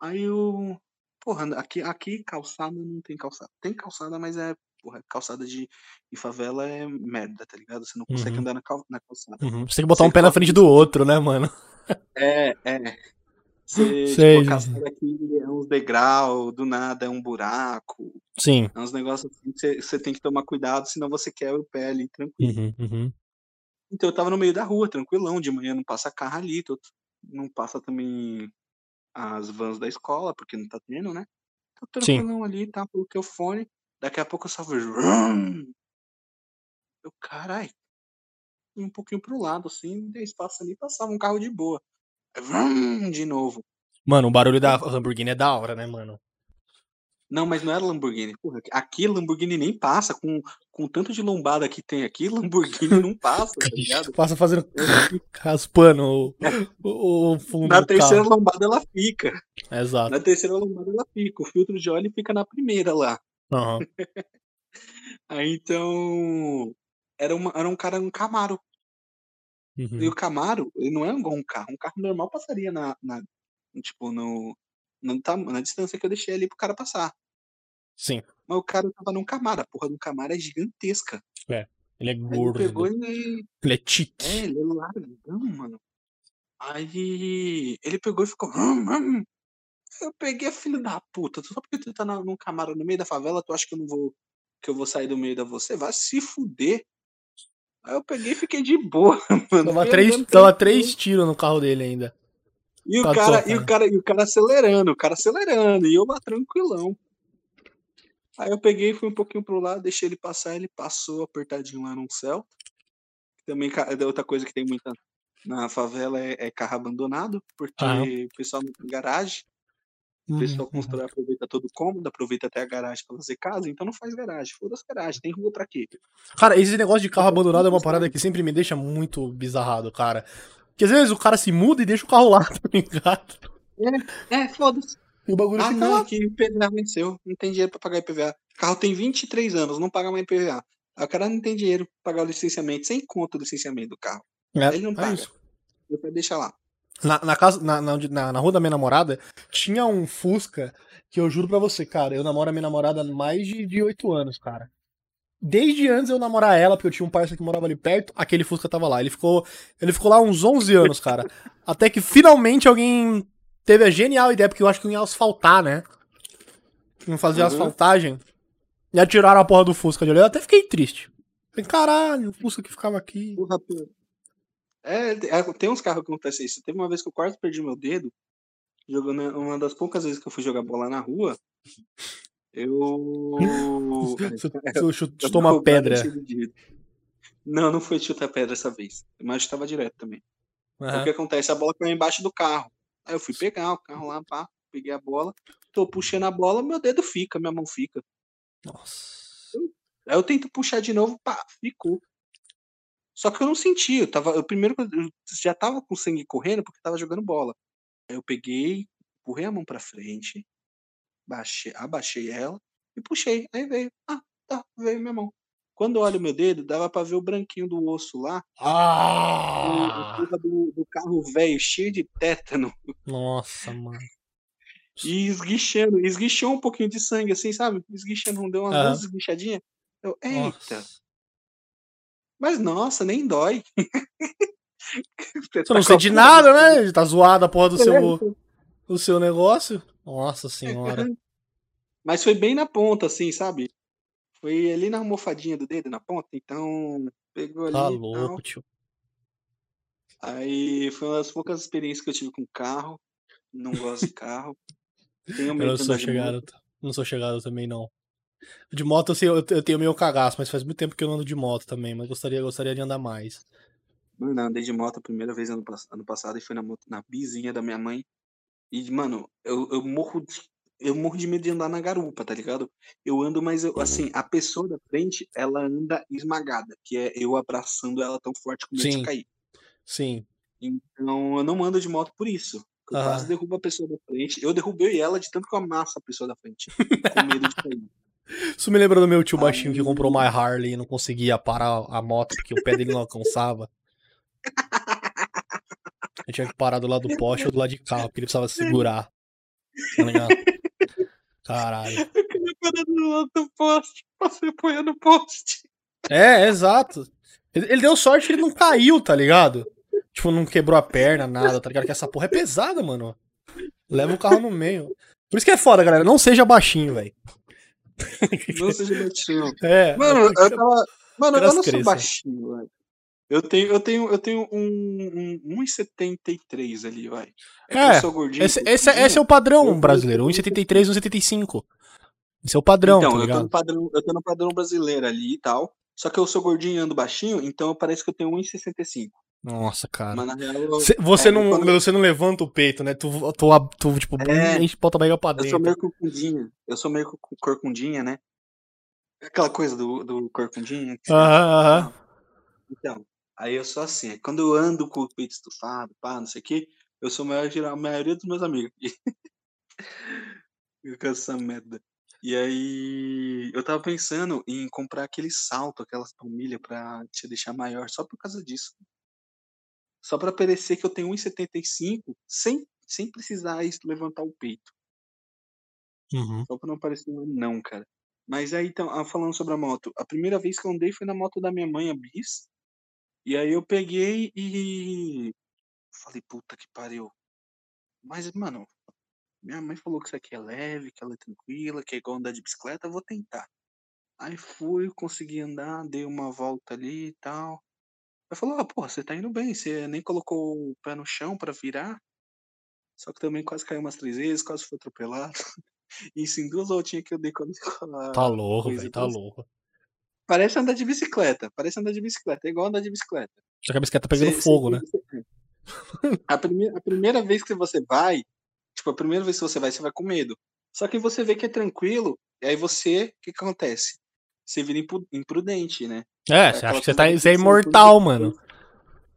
Aí eu. Porra, aqui, aqui calçada não tem calçada. Tem calçada, mas é. Porra, calçada de, de favela é merda, tá ligado? Você não consegue Uhum. andar na, cal- na calçada. Uhum. Você tem que botar um Sei pé na frente do outro, né, mano? É, é. Você, Sei, tipo, a calçada aqui é uns degrau, do nada é um buraco. Sim. É uns negócios assim que você, você tem que tomar cuidado, senão você quebra o pé ali, tranquilo. Uhum, uhum. Então eu tava no meio da rua, tranquilão, de manhã não passa carro ali, tô- não passa também as vans da escola, porque não tá tendo, né? Sim. tranquilão ali, tá, pelo teu fone, daqui a pouco eu só vejo. "Vrum". Eu, carai, um pouquinho pro lado, assim, dei espaço ali, passava um carro de boa. De novo. Mano, o barulho da Lamborghini é da hora, né, mano? Não, mas não era Lamborghini. Porra, aqui Lamborghini nem passa, com, com o tanto de lombada que tem aqui, Lamborghini não passa, tá ligado? Passa fazendo raspando o, o, o fundo Na terceira carro. lombada ela fica. Exato. Na terceira lombada ela fica. O filtro de óleo fica na primeira lá. Aham. Aí então. Era, uma, era um cara um Camaro. E Uhum. o Camaro, ele não é igual um carro. Um carro normal passaria na. na tipo, no. No tam- na distância que eu deixei ali pro cara passar. Sim. Mas o cara tava num Camaro. A porra do Camaro é gigantesca. Ele é Aí ele gordo. pegou e. Ele é tique. É, ele é largão, mano. Aí ele pegou e ficou. "Hum, hum". Eu peguei a filha da puta. Só porque tu tá num Camaro no meio da favela, tu acha que eu não vou. Que eu vou sair do meio da você? Vai se fuder. Aí eu peguei e fiquei de boa, mano. Tava três, tava três tiros no carro dele ainda. E o, Tá cara, e, o cara, e o cara acelerando, o cara acelerando, e eu lá tranquilão. Aí eu peguei, fui um pouquinho pro lado, deixei ele passar, ele passou apertadinho lá num céu. Também é outra coisa que tem muita na favela é, é carro abandonado, porque Aham. o pessoal não tem garagem, o pessoal Uhum. constrói, aproveita todo o cômodo, aproveita até a garagem pra fazer casa, então não faz garagem. Foda-se garagem, tem rua pra quê? Cara, esse negócio de carro abandonado é uma parada que sempre me deixa muito bizarrado, cara. Porque às vezes o cara se muda e deixa o carro lá, tá ligado? É, foda-se. E o bagulho Ah, fica não, lá. aqui IPVA venceu. Não tem dinheiro pra pagar IPVA. O carro tem 23 anos, não paga mais IPVA. Aí o cara não tem dinheiro pra pagar o licenciamento, sem conta o licenciamento do carro. É, ele não é paga. isso. Depois deixa lá. Na, na casa, na, na, na, na rua da minha namorada, tinha um Fusca que eu juro pra você, cara, eu namoro a minha namorada há mais de oito anos, cara. Desde antes eu namorar ela, porque eu tinha um parceiro que morava ali perto, aquele Fusca tava lá. Ele ficou, ele ficou lá uns 11 anos, cara. Até que finalmente alguém teve a genial ideia, porque eu acho que ia asfaltar, né? Iam fazer uhum. asfaltagem. E atiraram a porra do Fusca de olho. Eu até fiquei triste. Falei, caralho, o Fusca que ficava aqui. É, é, tem uns carros que acontecem isso. Teve uma vez que eu quase perdi meu dedo, jogando uma das poucas vezes que eu fui jogar bola na rua. Eu. Você chutou uma pedra. Não, não foi chutar pedra dessa vez. Mas estava direto também. Uhum. O que acontece? A bola caiu embaixo do carro. Aí eu fui pegar o carro lá, pá, peguei a bola. Tô puxando a bola, meu dedo fica, minha mão fica. Nossa. Aí eu tento puxar de novo, pá, ficou. Só que eu não senti, eu tava, eu primeiro eu já tava com sangue correndo porque tava jogando bola. Aí eu peguei, empurrei a mão pra frente, baixei, abaixei ela e puxei. Aí veio, ah, tá, veio minha mão. Quando eu olho meu dedo, dava pra ver o branquinho do osso lá. Ah! Do, do carro velho, cheio de tétano. Nossa, mano. E esguichando, esguichou um pouquinho de sangue, assim, sabe? Esguichando, deu umas uhum. duas esguichadinhas. Eu, eita. Nossa. Mas nossa, nem dói. Você tá não sente nada, né? Tá zoado a porra do seu, do seu negócio. Nossa senhora. Mas foi bem na ponta, assim, sabe? Foi ali na almofadinha do dedo, na ponta, então pegou ali. Tá louco, tio. Aí foi uma das poucas experiências que eu tive com carro. Não gosto de carro. Tenho medo eu não sou chegado, não sou chegado também, não. De moto, assim, eu, eu tenho meio cagaço, mas faz muito tempo que eu não ando de moto também, mas gostaria, gostaria de andar mais. Mano, andei de moto a primeira vez ano, ano passado e foi na, na bizinha da minha mãe. E, mano, eu, eu morro de, eu morro de medo de andar na garupa, tá ligado? Eu ando, mas eu, assim, a pessoa da frente, ela anda esmagada, que é eu abraçando ela tão forte com medo Sim. de cair. Sim. Então, eu não ando de moto por isso. Eu ah. quase derrubo a pessoa da frente. Eu derrubei ela de tanto que eu amasso a pessoa da frente. com medo de cair. Isso me lembra do meu tio baixinho que comprou uma Harley e não conseguia parar a moto porque o pé dele não alcançava. Eu tinha que parar do lado do poste ou do lado de carro, porque ele precisava segurar. Tá ligado? Caralho. Eu queria parar do lado do poste, você põe no poste. É, exato. Ele deu sorte que ele não caiu, tá ligado? Tipo, não quebrou a perna, nada, tá ligado? Que essa porra é pesada, mano. Leva o carro no meio. Por isso que é foda, galera. Não seja baixinho, velho. Não seja baixinho. É. Mano, eu tava. Mano, eu não sou baixinho, velho. Eu tenho, eu tenho, eu tenho um, um 1,73 ali, vai. É, é gordinho. Esse, esse, esse, é o padrão brasileiro, 1,73, 1,75. Esse é o padrão, então, tá eu, tô no padrão, eu tô no padrão brasileiro ali e tal. Só que eu sou gordinho e ando baixinho, então parece que eu tenho 1,65. Nossa, cara. Mas, real, eu, você, é, não, quando... você não levanta o peito, né? Tu, tu, tu tipo, é, enche bota a barriga pra dentro. Eu sou meio corcundinha. Eu sou meio corcundinha, né? Aquela coisa do, do corcundinha. Aham, aham. Então, aí eu sou assim. Quando eu ando com o peito estufado, pá, não sei o quê, eu sou maior de a maioria dos meus amigos. eu com essa merda. E aí, eu tava pensando em comprar aquele salto, aquelas palmilhas pra te deixar maior, só por causa disso só para parecer que eu tenho 1,75 sem, sem precisar levantar o peito. Uhum. Só pra não parecer não, cara. Mas aí, então, ah, falando sobre a moto, a primeira vez que eu andei foi na moto da minha mãe, a Bis. E aí eu peguei e. Falei, puta que pariu. Mas, mano, minha mãe falou que isso aqui é leve, que ela é tranquila, que é igual andar de bicicleta, vou tentar. Aí fui, consegui andar, dei uma volta ali e tal. Eu falou, ah, pô, você tá indo bem, você nem colocou o pé no chão para virar. Só que também quase caiu umas três vezes, quase foi atropelado. Isso em duas voltinhas que eu dei quando Tá louco, velho, tá louco. Parece andar de bicicleta, parece andar de bicicleta, é igual andar de bicicleta. Só que a bicicleta tá pegando cê, fogo, cê, né? A primeira, a primeira vez que você vai, tipo, a primeira vez que você vai, você vai com medo. Só que você vê que é tranquilo, e aí você, o que, que acontece? Você vira imprudente, né? É, você acha que você, tá, você é imortal, mano.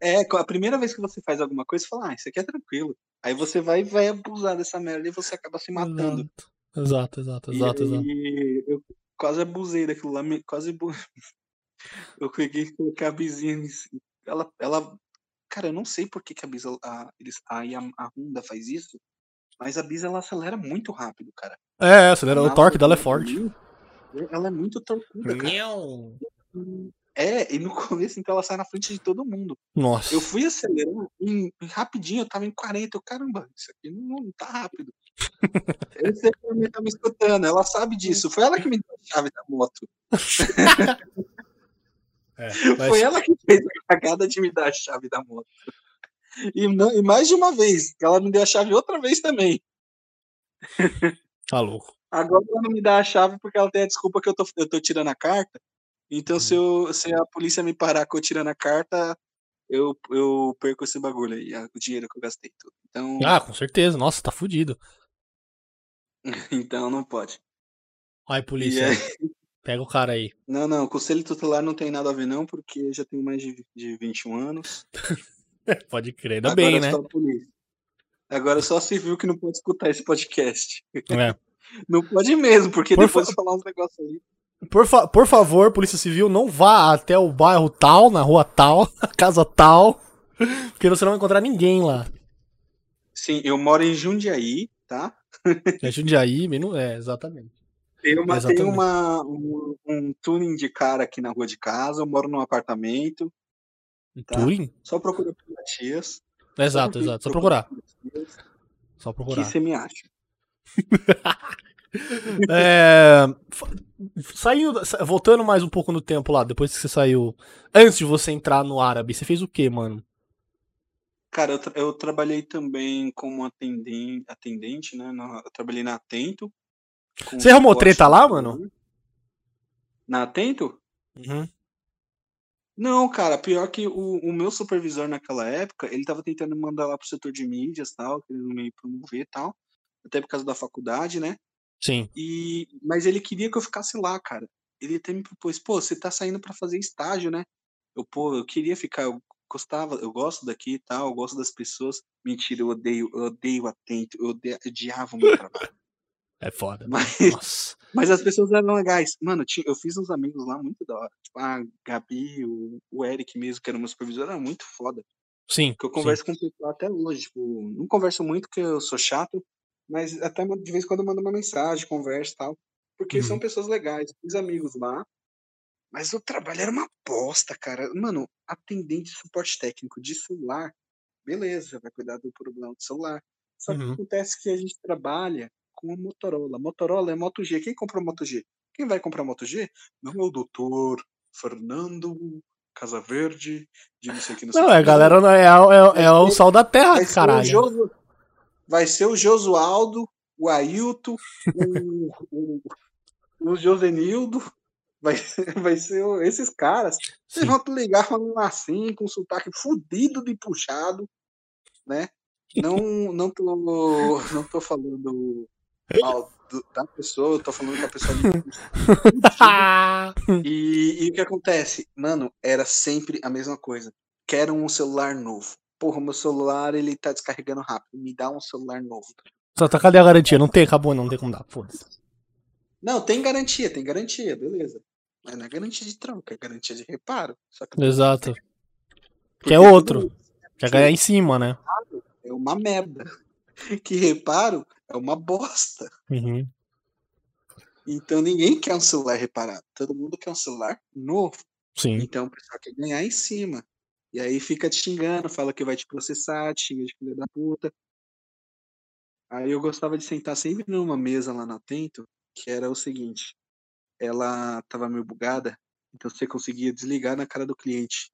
É, a primeira vez que você faz alguma coisa, você fala, ah, isso aqui é tranquilo. Aí você vai e vai abusar dessa merda e você acaba se matando. Exato, exato, exato, exato. E eu quase abusei daquilo lá, quase. eu peguei e coloquei a vizinha. Ela, ela cara, eu não sei por que, que a Bisa, a, eles, a, a Honda faz isso, mas a Bisa ela acelera muito rápido, cara. É, acelera, o torque dela é forte. Ela é muito torcuda, cara. É, e no começo, então, ela sai na frente de todo mundo. Nossa. Eu fui acelerando e, e rapidinho, eu tava em 40. Eu, caramba, isso aqui não, não tá rápido. Eu sei que a minha tá me escutando, ela sabe disso. Foi ela que me deu a chave da moto. É, mas... Foi ela que fez a cagada de me dar a chave da moto. E, não, e mais de uma vez, ela me deu a chave outra vez também. Tá louco. Agora ela não me dá a chave porque ela tem a desculpa que eu tô, eu tô tirando a carta. Então, se, eu, se a polícia me parar com eu tirando a carta, eu, eu perco esse bagulho aí, o dinheiro que eu gastei tudo. Então, Ah, com certeza. Nossa, tá fudido. então não pode. Ai, E polícia, aí, pega o cara aí. não, não, conselho tutelar não tem nada a ver não, porque eu já tenho mais de, de 21 anos. Pode crer, ainda Agora bem, né? Agora só viu que não pode escutar esse podcast. É. Não pode mesmo, porque Por depois fa- falar uns negócios aí. Por, fa- por favor, Polícia Civil, não vá até o bairro tal, na rua tal, casa tal, porque você não vai encontrar ninguém lá. Sim, eu moro em Jundiaí, tá? É Jundiaí, menu- é, exatamente. Tem, uma, tem Exatamente. uma, um, um tuning de cara aqui na rua de casa, eu moro num apartamento, Tá. Turing? só procura por Matias. Exato, exato. Só procurar. Só Que procurar. você me acha. É, saindo, sa- voltando mais um pouco no tempo lá, depois que você saiu, antes de você entrar no árabe, você fez o quê, mano? Cara, eu, tra- eu trabalhei também como atendente, atendente né? na- eu trabalhei na Atento. Você arrumou treta lá, no- mano? Na Atento? Uhum. Não, cara, pior que o, o meu supervisor naquela época, ele tava tentando me mandar lá pro setor de mídias e tal, querendo me promover e tal, até por causa da faculdade, né? Sim. E, mas ele queria que eu ficasse lá, cara. Ele até me propôs, pô, você tá saindo pra fazer estágio, né? Eu, pô, eu queria ficar, eu gostava, eu gosto daqui e tal, eu gosto das pessoas. Mentira, eu odeio, eu odeio atento, eu odiava o meu trabalho. É foda. Mas, Nossa. mas as pessoas eram legais. Mano, eu fiz uns amigos lá muito da hora. Tipo, a Gabi, o, o Eric mesmo, que era meu supervisor, era muito foda. Sim. Que eu sim. converso com o pessoal até hoje. Tipo, não converso muito porque eu sou chato, mas até de vez em quando eu mando uma mensagem, converso e tal. Porque Uhum. são pessoas legais, fiz amigos lá. Mas o trabalho era uma bosta, cara. Mano, atendente de suporte técnico de celular, beleza, vai cuidar do problema do celular. Só que Uhum. acontece que a gente trabalha com a Motorola. Motorola é Moto G. Quem comprou Moto G? Quem vai comprar Moto G? Não é o doutor Fernando Casaverde, de não sei o que, não Não, é, galera, não é, é, é o sal da terra, Vai ser, caralho. Josu, vai ser o Josualdo, o Ailton, o, o, o Josenildo, vai, ser- vai ser esses caras. Vocês vão te ligar falando assim, com sotaque fudido de puxado, né? Não, não, tô, não tô falando mal do- da pessoa, eu tô falando que a pessoa E, e o que acontece? Mano, era sempre a mesma coisa. Quero um celular novo. Porra, meu celular ele tá descarregando rápido. Me dá um celular novo. Só tá, cadê a garantia? Não tem, acabou, não tem como dar. Foda-se. Não, tem garantia, tem garantia, beleza. Mas não é garantia de troca, é garantia de reparo. Só que Exato. porque Que é outro. Quer ganhar em cima, né? É uma merda. Que reparo é uma bosta. Uhum. Então ninguém quer um celular reparado. Todo mundo quer um celular novo. Sim. Então o pessoal quer ganhar em cima. E aí fica te xingando, fala que vai te processar, te xinga de filha da puta. Aí eu gostava de sentar sempre numa mesa lá na Atento, que era o seguinte: ela tava meio bugada, então você conseguia desligar na cara do cliente.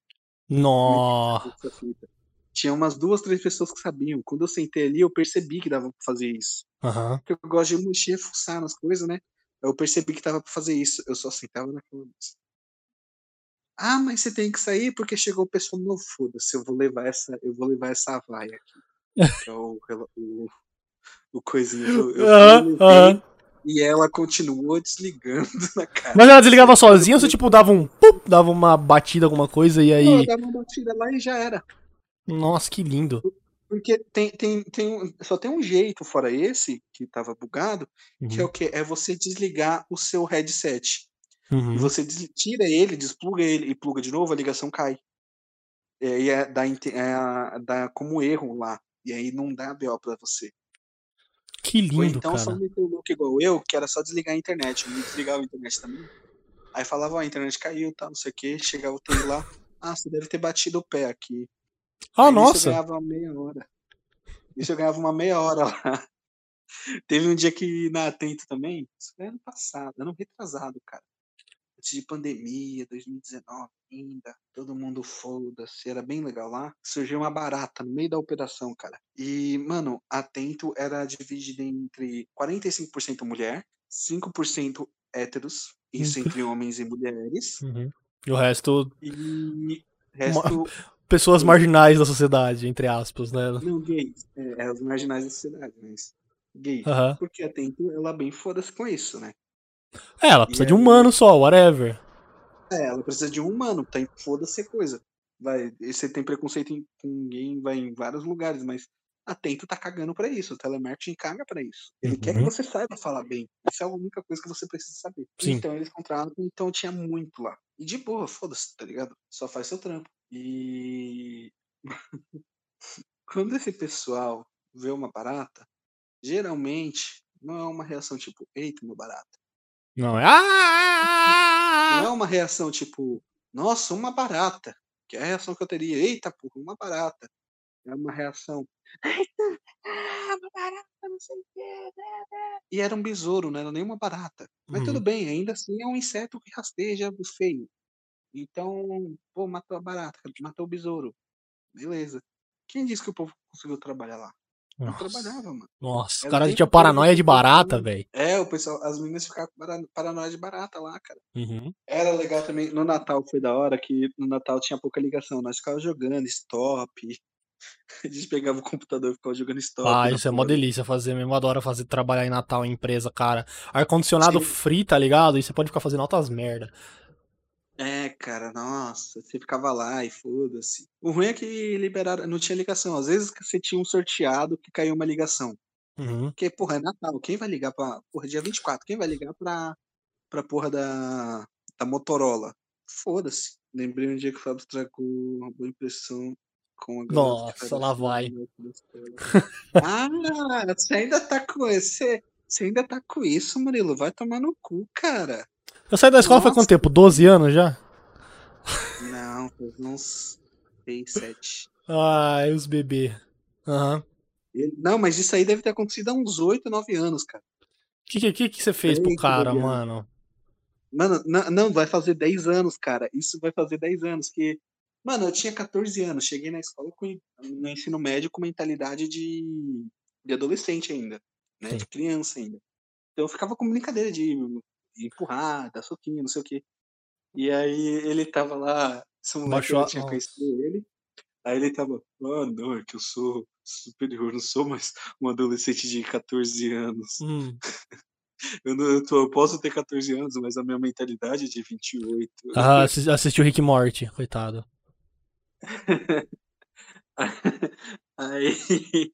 Essa fita. Tinha umas duas, três pessoas que sabiam. Quando eu sentei ali, eu percebi que dava pra fazer isso. Aham. Porque eu gosto de mexer, fuçar nas coisas, né? Eu percebi que dava pra fazer isso. Eu só sentava naquela mesa. Ah, mas você tem que sair porque chegou o pessoal novo. Foda-se, eu vou levar essa, eu vou levar essa vaia aqui. Que é o, o, o coisinho. Eu, eu levei, aham. E ela continuou desligando na cara. Mas ela desligava sozinha ou você, tipo, dava um. Pum, dava uma batida, alguma coisa e Não, aí. eu dava uma batida lá e já era. Nossa, que lindo. Porque tem, tem, tem, só tem um jeito, fora esse, que tava bugado, que é Uhum. o quê? É você desligar o seu headset. E Uhum. você des- tira ele, despluga ele e pluga de novo, a ligação cai. E aí é, dá, é, dá como erro lá. E aí não dá BO pra você. Que Ou lindo, então só cara. o louco igual eu, que era só desligar a internet. Eu não desligava a internet também. Aí falava, ó, a internet caiu, tá, não sei o que. Chegava o TI lá. Ah, você deve ter batido o pé aqui. Ah, Aí nisso eu nossa. ganhava uma meia hora. Isso eu ganhava uma meia hora lá. Teve um dia que na Atento também, isso foi ano passado, ano retrasado, cara. Antes de pandemia, 2019 ainda, todo mundo foda-se, era bem legal lá. Surgiu uma barata no meio da operação, cara. E, mano, Atento era dividido entre 45% mulher, 5% héteros, isso Hum. entre homens e mulheres, Uhum. E o resto, e resto pessoas marginais da sociedade, entre aspas, né? Não, gays. É, é os marginais da sociedade, mas gays. Aham. Porque a Tempo, ela bem foda-se com isso, né? É, ela precisa E de um aí- mano só, whatever. É, ela precisa de um humano, tem foda-se coisa. Vai, você tem preconceito em, com gay, vai em vários lugares, mas a Tento tá cagando pra isso. O telemarketing caga pra isso. Ele quer que Uhum. você saiba falar bem. Isso é a única coisa que você precisa saber. Sim. Então eles contratam, então tinha muito lá. E de boa, foda-se, tá ligado? Só faz seu trampo. E quando esse pessoal vê uma barata, geralmente não é uma reação tipo, eita, uma barata. Não é. Não Ah! é uma reação tipo, nossa, uma barata. Que é a reação que eu teria, eita, porra, uma barata. É uma reação, eita, ah, uma barata, não sei o quê. né, né." E era um besouro, não era nem uma barata. Mas tudo Uhum. bem, ainda assim é um inseto que rasteja feio. Então, pô, matou a barata, matou o besouro. Beleza. Quem disse que o povo conseguiu trabalhar lá? Não Nossa, trabalhava, mano. nossa, o cara tinha paranoia de barata, velho. É, o pessoal, as meninas ficavam com paranoia de barata lá, cara. Uhum. Era legal também, no Natal foi da hora que no Natal tinha pouca ligação, nós ficávamos jogando stop. A gente pegava o computador e ficava jogando stop. Ah, isso é porra do- delícia fazer mesmo. Adoro fazer trabalhar em Natal em empresa, cara. Ar-condicionado free, tá ligado? E você pode ficar fazendo altas merda. É, cara, nossa, você ficava lá e foda-se. O ruim é que liberaram, não tinha ligação. Às vezes você tinha um sorteado que caiu uma ligação. Uhum. Porque, porra, é Natal. Quem vai ligar pra. Porra, dia 24, quem vai ligar pra, pra porra da, da Motorola? Foda-se. Lembrei um dia que o Fábio tracou uma boa impressão com a Nossa, lá assim, vai. né, ah, você ainda tá com esse. Você ainda tá com isso, Murilo? Vai tomar no cu, cara. Eu saí da escola faz quanto Nossa. tempo? 12 anos já? Não, faz uns 6, 7. Ai, os bebês. Aham. Não, mas isso aí deve ter acontecido há uns 8, 9 anos, cara. O que, que, que você fez pro cara, Fabiano. mano? Mano, na- não, vai fazer 10 anos, cara. Isso vai fazer 10 anos. Que, mano, eu tinha 14 anos. Cheguei na escola com, no ensino médio com mentalidade de, de adolescente ainda, né? Sim. De criança ainda. Então eu ficava com brincadeira de, de empurrar, dar soquinho, não sei o quê. E aí ele tava lá, esse moleque eu tinha conhecido ele. Aí ele tava, ah, não, é que eu sou superior, não sou mais um adolescente de 14 anos. Hum. Eu, não, eu, tô- eu posso ter 14 anos, mas a minha mentalidade é de 28. Ah, assi- assistiu Rick Morty, coitado. Aí,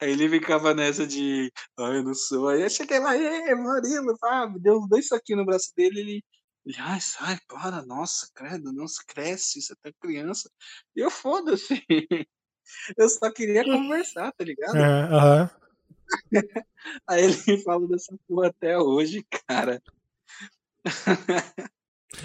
aí ele ficava nessa de, ah, eu não sou. Aí eu cheguei lá, e Murilo, me deu uns dois saquinhos no braço dele, ele, ele, ai, sai, para, nossa, credo, não se cresce, você tá criança. E eu, foda-se, eu só queria conversar, tá ligado? É, aham. Aí ele fala dessa porra até hoje, cara.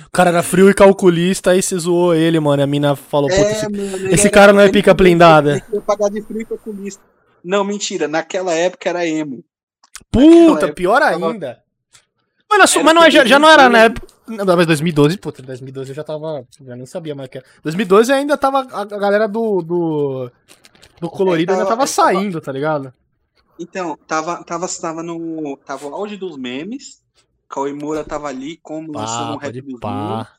O cara era frio e calculista, aí você zoou ele, mano. E a mina falou, puta, esse, mano, esse cara não é pica blindada. Ele queria pagar de frio com calculista. Não, mentira, naquela época era emo. Puta, época pior tava- ainda. Mas, não, Era mas não é- já, já não era na 2012. época. Não, mas 2012, puta, 2012 eu já tava. Já não sabia mais o que era. 2012 ainda tava. A galera do. Do, do colorido É, ainda tava- tava é, tava- saindo, tá ligado? Então, tava, tava, tava no. Tava o auge dos memes. Cauê Moura tava ali, como lançando um rap memes,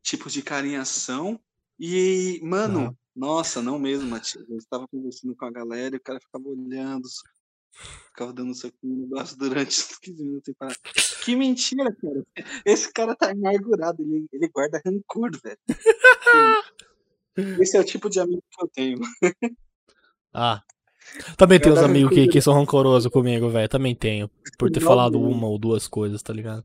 tipos de carinhação. E, mano. Nossa, não mesmo, Matias. Eu estava conversando com a galera e o cara ficava olhando, ficava dando um soquinho no braço durante uns 15 minutos sem parar. Que mentira, cara. Esse cara tá amargurado, ele, ele guarda rancor, velho. Esse é o tipo de amigo que eu tenho. Ah. Também tem uns amigos que, que são rancorosos comigo, velho. Também tenho. Por ter falado uma ou duas coisas, tá ligado?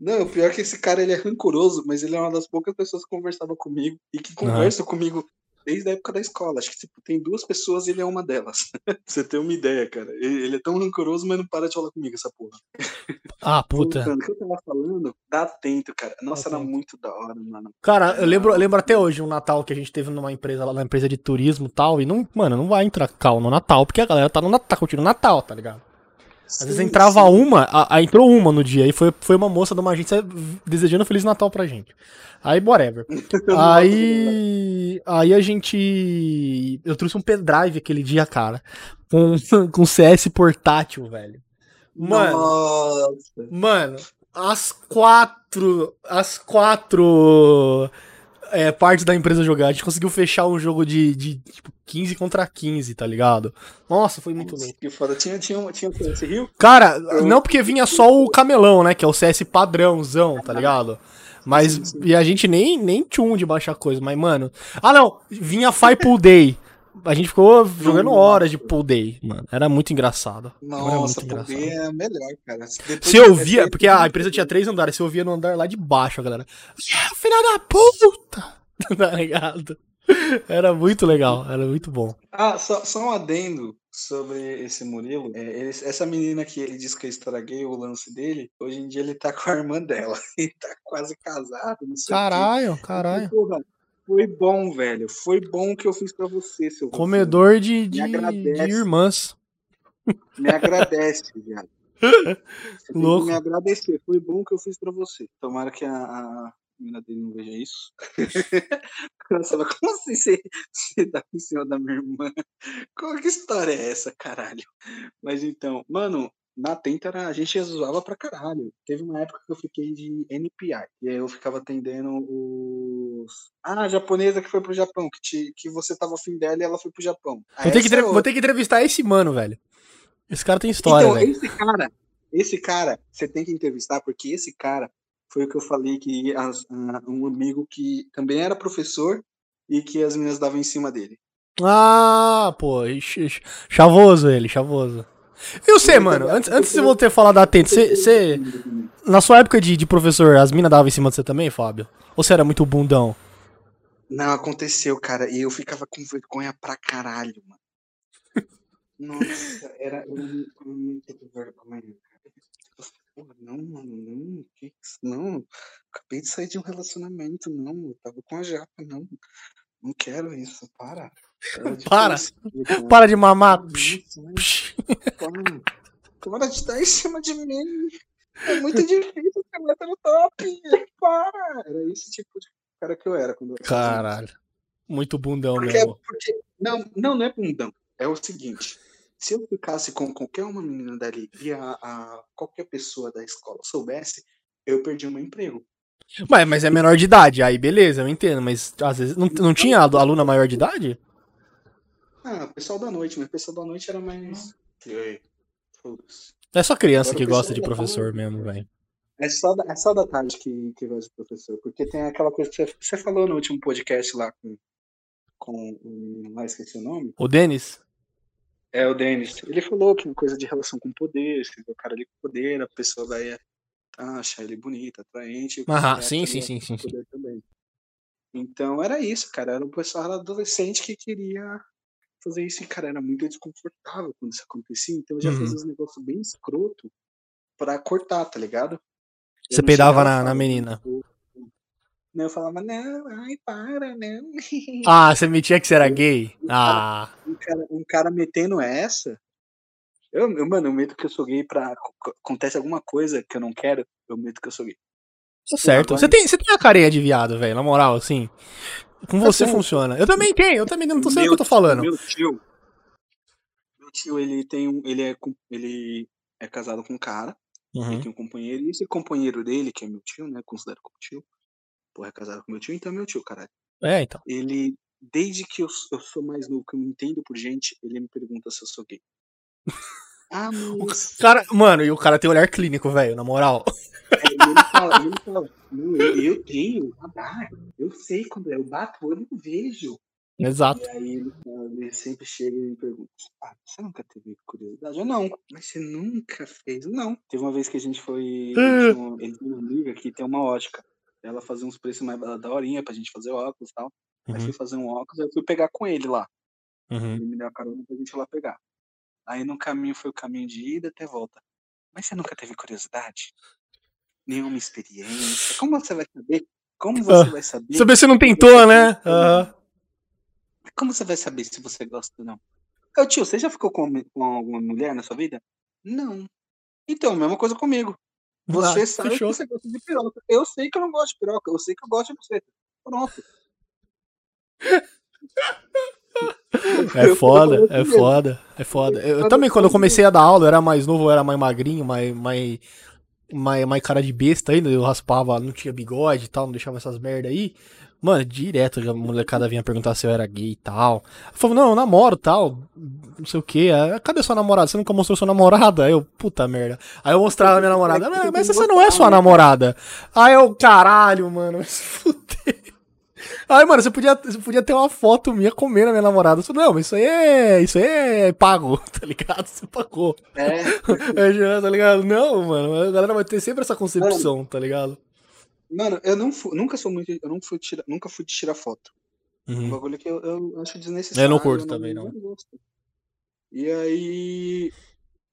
Não, o pior é que esse cara ele é rancoroso, mas ele é uma das poucas pessoas que conversava comigo e que conversa comigo desde a época da escola. Acho que tipo, tem duas pessoas ele é uma delas. você ter uma ideia, cara. Ele, é tão rancoroso, mas não para de falar comigo, essa porra. Ah, puta. O que eu tava falando, dá atento, cara. Nossa, era Atento. muito da hora, mano. Cara, eu lembro, eu lembro até hoje um Natal que a gente teve numa empresa lá, na empresa de turismo e tal, e não, mano, não vai entrar cal no Natal, porque a galera tá no Natal, curtindo o Natal, tá ligado? Às vezes entrava uma, a, a- entrou uma no dia, e foi, foi uma moça de uma agência desejando Feliz Natal pra gente. Aí, whatever. Aí. Aí a gente. Eu trouxe um pendrive aquele dia, cara. Com, com CS portátil, velho. Mano. Nossa. Mano, as quatro. As quatro. É, partes da empresa jogar. A gente conseguiu fechar um jogo de, de tipo, 15 contra 15, tá ligado? Nossa, foi muito louco. Que foda. Tinha, tinha, tinha o que? Esse rio? Cara, não porque vinha só o camelão, né? Que é o CS padrãozão, tá ligado? Mas, Sim, sim. e a gente nem, nem tchum de baixar coisa, mas, mano. Ah, não! Vinha Fire Pool Day. A gente ficou jogando horas de Pool Day, mano. Era muito engraçado. Nossa, poder engraçado. é melhor, cara. Depois Se eu via, porque a empresa tinha três andares, se eu via no andar lá de baixo, a galera. "É, Filha da puta! Tá ligado? Era muito legal, era muito bom. Ah, só, só um adendo sobre esse Murilo. É, ele- essa menina que ele disse que eu estraguei o lance dele, hoje em dia ele tá com a irmã dela. Ele tá quase casado, não sei. Caralho, caralho. porra, Foi bom, velho. Foi bom o que eu fiz pra você, seu. Comedor de, de, de irmãs. Me agradece, viado. Você Louco. me agradecer. Foi bom que eu fiz pra você. Tomara que a, a menina dele não veja isso. Nossa, mas como assim você, você dá em cima da minha irmã? Qual que história é essa, caralho? Mas então, mano, na Tenta era, a gente zoava pra caralho. Teve uma época que eu fiquei de NPI. E aí eu ficava atendendo os. Ah, a japonesa que foi pro Japão, que, te, que você tava afim dela e ela foi pro Japão. Ah, Vou ter, que é vou ter que entrevistar esse mano, velho. Esse cara tem história, então, velho. esse cara, esse cara, você tem que entrevistar, porque esse cara foi o que eu falei que as- um amigo que também era professor e que as meninas davam em cima dele. Ah, pô, ch- ch- chavoso ele, chavoso. E você, mano, antes, antes de você falar da Atento, você, você, na sua época de, de professor, as minas davam em cima de você também, Fábio? Ou você era muito bundão? Não, aconteceu, cara, e eu ficava com vergonha pra caralho, mano. Nossa, era. Eu, eu não tenho vergonha, cara. Não, mano, não, que isso? Não, acabei de sair de um relacionamento, não, eu tava com a japa, não. Não quero isso, para. Era de Para. felicidade, cara. Para de mamar. Psh, psh. para. De estar em cima de mim. É muito difícil ser meta no top. Para. Era esse tipo de cara que eu era quando eu era Caralho. Muito bundão porque, mesmo. porque não, não, não é bundão. É o seguinte. Se eu ficasse com qualquer uma menina dali e a, a- qualquer pessoa da escola soubesse, eu perdi o meu emprego. Mas, mas é menor de idade, aí beleza, eu entendo, mas às vezes não, não tinha alu- aluna maior de idade? Ah, o pessoal da noite, mas o pessoal da noite era mais. E aí? Foda-se. É só criança Agora que gosta de professor tarde- mesmo, velho. É só, da, é só da tarde que, que gosta de professor. Porque tem aquela coisa que você, você falou no último podcast lá com, com o menino lá, esqueci o nome. O Denis? É, o Denis. Ele falou que uma coisa de relação com poder, se o cara ali com poder, a pessoa vai ah, achar ele bonito, atraente. cara sim, sim, sim, sim, sim. também. Então era isso, cara. Era um pessoal adolescente que queria fazer isso e, cara, era muito desconfortável quando isso acontecia. Então eu já Uhum. fazia uns negócios bem escroto pra cortar, tá ligado? Eu Você peidava na- na menina. "Não, Não, eu falava, não, ai, para, não. Ah, você metia que você era gay? Ah, um cara, um cara metendo essa. Eu, eu, mano, eu medo que eu sou gay pra. ac- Acontece alguma coisa que eu não quero, eu medo que eu sou gay. tá certo. Você tem, você tem a carinha de viado, velho, na moral, assim. Com você tenho. funciona. Eu também tenho, eu também não tô sabendo o que eu tô falando. Meu tio. Meu tio, ele tem um. Ele é, ele é casado com um cara, ele Uhum. tem um companheiro, e esse companheiro dele, que é meu tio, né? Considero como tio. Porra, é casado com meu tio, então é meu tio, caralho. É, então. Ele, desde que eu, eu sou mais novo, que eu me entendo por gente, ele me pergunta se eu sou gay. Ah, mas. Cara, mano, e o cara tem olhar clínico, velho, na moral. É, ele fala, ele fala, eu, eu tenho radar, eu sei quando é, eu bato o olho e vejo. Exato. E aí ele, ele sempre chega e me pergunta: Ah, você nunca teve curiosidade? Eu não, mas você nunca fez? Não. Teve uma vez que a gente foi. É. Ele tem uma amiga que tem uma ótica. Ela fazia uns preços mais da horinha pra gente fazer óculos e tal. Aí Uhum, fui fazer um óculos, aí fui pegar com ele lá. uhum. Ele me deu a carona pra gente ir lá pegar. Aí no caminho foi o caminho de ida até volta. Mas você nunca teve curiosidade? Nenhuma experiência? Como você vai saber? Como você Ah, vai saber? Saber se não tentou, né? Aham. Como você vai saber se você gosta ou não? Ô tio, você já ficou com, com alguma mulher na sua vida? Não. Então, mesma coisa comigo. Você Ah, sabe fechou. que você gosta de piroca. Eu sei que eu não gosto de piroca. Eu sei que eu gosto de você. Pronto. É foda, é assim foda, é foda. Eu, também, quando eu sei comecei a dar aula, eu era mais novo, eu era mais magrinho, mais, mais, mais, mais cara de besta ainda. Eu raspava, não tinha bigode e tal, não deixava essas merda aí. Mano, direto a molecada vinha perguntar se eu era gay e tal. Eu falava, não, eu namoro tal, não sei o que. Cadê sua namorada? Você nunca mostrou sua namorada? Aí eu, puta merda. Aí eu mostrava a minha namorada, "Ah, mas essa não é sua namorada. Aí eu, caralho, mano, vai se Aí, mano, você podia, você podia ter uma foto minha comendo a minha namorada. Eu falei, não, mas isso aí é. Isso aí é pago, tá ligado? Você pagou. É, É, tá ligado? Não, mano. A galera vai ter sempre essa concepção, tá ligado? mano, eu não fui, nunca sou muito. Eu não fui tirar, nunca fui tirar foto. Um Uhum. bagulho que eu, eu acho desnecessário. Eu não curto também, não. gosto. E aí.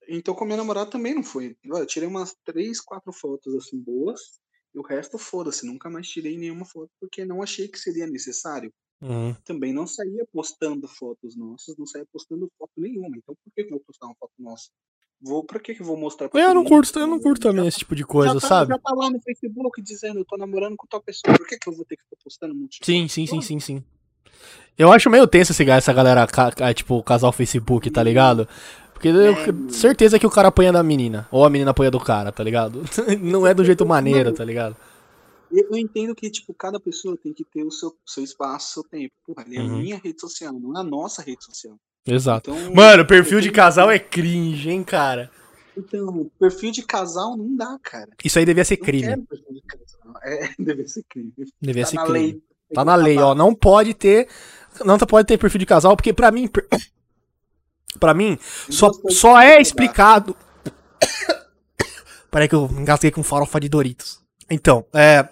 Então com a minha namorada também não foi. Eu tirei umas três, quatro fotos assim boas. E o resto, foda-se. Nunca mais tirei nenhuma foto porque não achei que seria necessário. Uhum. Também não saía postando fotos nossas, não saía postando foto nenhuma. Então por que, que eu vou postar uma foto nossa? Vou, pra que, que eu vou mostrar pra Eu não mundo curto, eu não curto também Já esse tipo de tá- coisa, já tá, sabe? Já tá lá no Facebook dizendo, eu tô namorando com tal pessoa. Por que, que eu vou ter que ficar postando um monte de Sim, foto? sim, sim, sim, sim. Eu acho meio tenso esse, essa galera, tipo, casal Facebook, tá ligado? Porque eu, certeza que o cara apanha da menina, ou a menina apanha do cara, tá ligado? Não é do jeito maneiro, tá ligado? Eu entendo que, tipo, cada pessoa tem que ter o seu, seu espaço, seu tempo. Porra, ali é a Uhum. minha rede social, não é a nossa rede social. Exato. Então, Mano, perfil de casal é cringe, hein, cara? Então, perfil de casal não dá, cara. Isso aí devia ser Não crime. perfil de casal. É, deve ser crime. Devia Tá ser na crime. lei. Tá que na lei, ó. Não pode ter. Não pode ter perfil de casal, porque pra mim. per- Pra mim, só, só é explicado. Peraí que eu engasguei com farofa de Doritos. Então, é.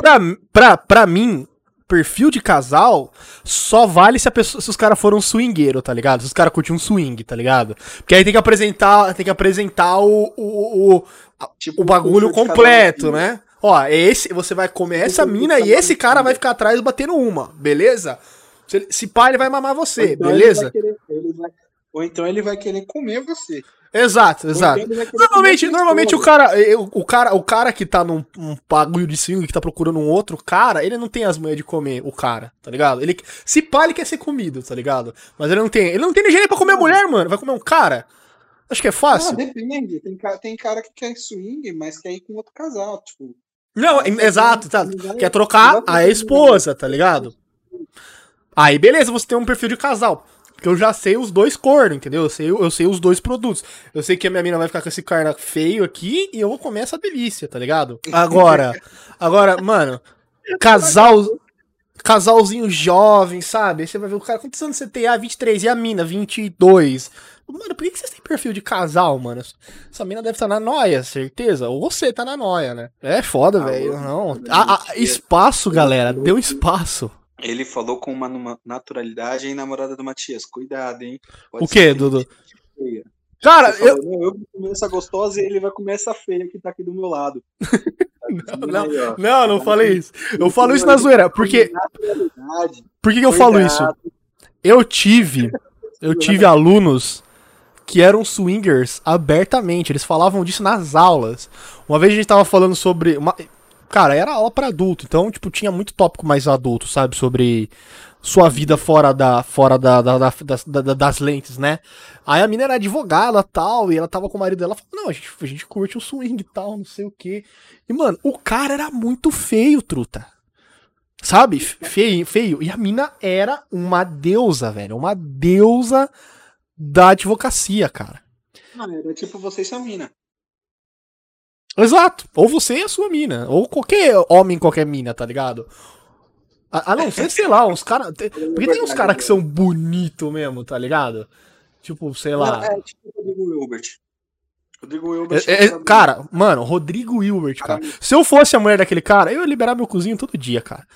Pra, pra, pra mim, perfil de casal só vale se, a pessoa, se os caras foram swingueiro, tá ligado? Se os caras curtem um swing, tá ligado? Porque aí tem que apresentar, tem que apresentar o, o, o, Tipo, o bagulho completo, né? Ó, esse, você vai comer essa Perfil de mina e esse cara vai ficar atrás batendo uma, beleza? Se, ele- se pá, ele vai mamar você, então ele beleza? vai querer- ele vai- Ou então ele vai querer comer você. Exato, Ou exato. então Normalmente, normalmente o cara, o cara, o cara que tá num um bagulho de swing, que tá procurando um outro cara, ele não tem as manhas de comer o cara, tá ligado? Ele, se pá, ele quer ser comido, tá ligado? Mas ele não tem, ele não tem nem pra comer a mulher, mano. Vai comer um cara? Acho que é Ah, fácil. depende. Tem, ca- tem cara que quer swing, mas quer ir com outro casal. Tipo, Não, Mas exato, tá. Quer trocar a esposa, tá ligado? Aí, beleza, você tem um perfil de casal. Porque eu já sei os dois cornos, entendeu? Eu sei, eu sei os dois produtos. Eu sei que a minha mina vai ficar com esse carne feio aqui e eu vou comer essa delícia, tá ligado? Agora, agora, mano, casal. Casalzinho jovem, sabe? Aí você vai ver o cara, quantos anos você tem? Ah, 23. E a mina, 22. Mano, por que vocês têm perfil de casal, mano? Essa mina deve estar na noia, certeza. Ou você tá na noia, né? É foda, Ah, velho. eu- Não. Ah, ah, espaço, galera. Deu espaço. Ele falou com uma naturalidade, hein, namorada do Matias. Cuidado, hein? Pode O quê, que Dudu? Cara, eu. falou, não, eu vou comer essa gostosa e ele vai comer essa feia que tá aqui do meu lado. Tá Não, Aí, ó. Não, não falei isso. Eu falo isso na zoeira. Porque, por que, que eu falo isso? Eu tive. Eu tive alunos que eram swingers abertamente. Eles falavam disso nas aulas. Uma vez a gente tava falando sobre. Uma... Cara, era aula pra adulto, então, tipo, tinha muito tópico mais adulto, sabe? Sobre sua vida fora da. fora da, da- da- das, da- das lentes, né? Aí a mina era advogada tal, e ela tava com o marido dela falou, não, a gente, a gente curte o swing e tal, não sei o quê. E, mano, o cara era muito feio, truta. Sabe? Feio, feio. E a mina era uma deusa, velho. Uma deusa da advocacia, cara. Ah, era tipo você e sua mina. Exato. Ou você e a sua mina. Ou qualquer homem, qualquer mina, tá ligado? A, a não ser, sei lá, uns caras. Porque tem uns caras que são bonitos mesmo, tá ligado? Tipo, sei lá. É tipo o Rodrigo Wilbert. Rodrigo Wilbert. É, é, cara, mano, Rodrigo Wilbert, cara. Se eu fosse a mulher daquele cara, eu ia liberar meu cozinho todo dia, cara.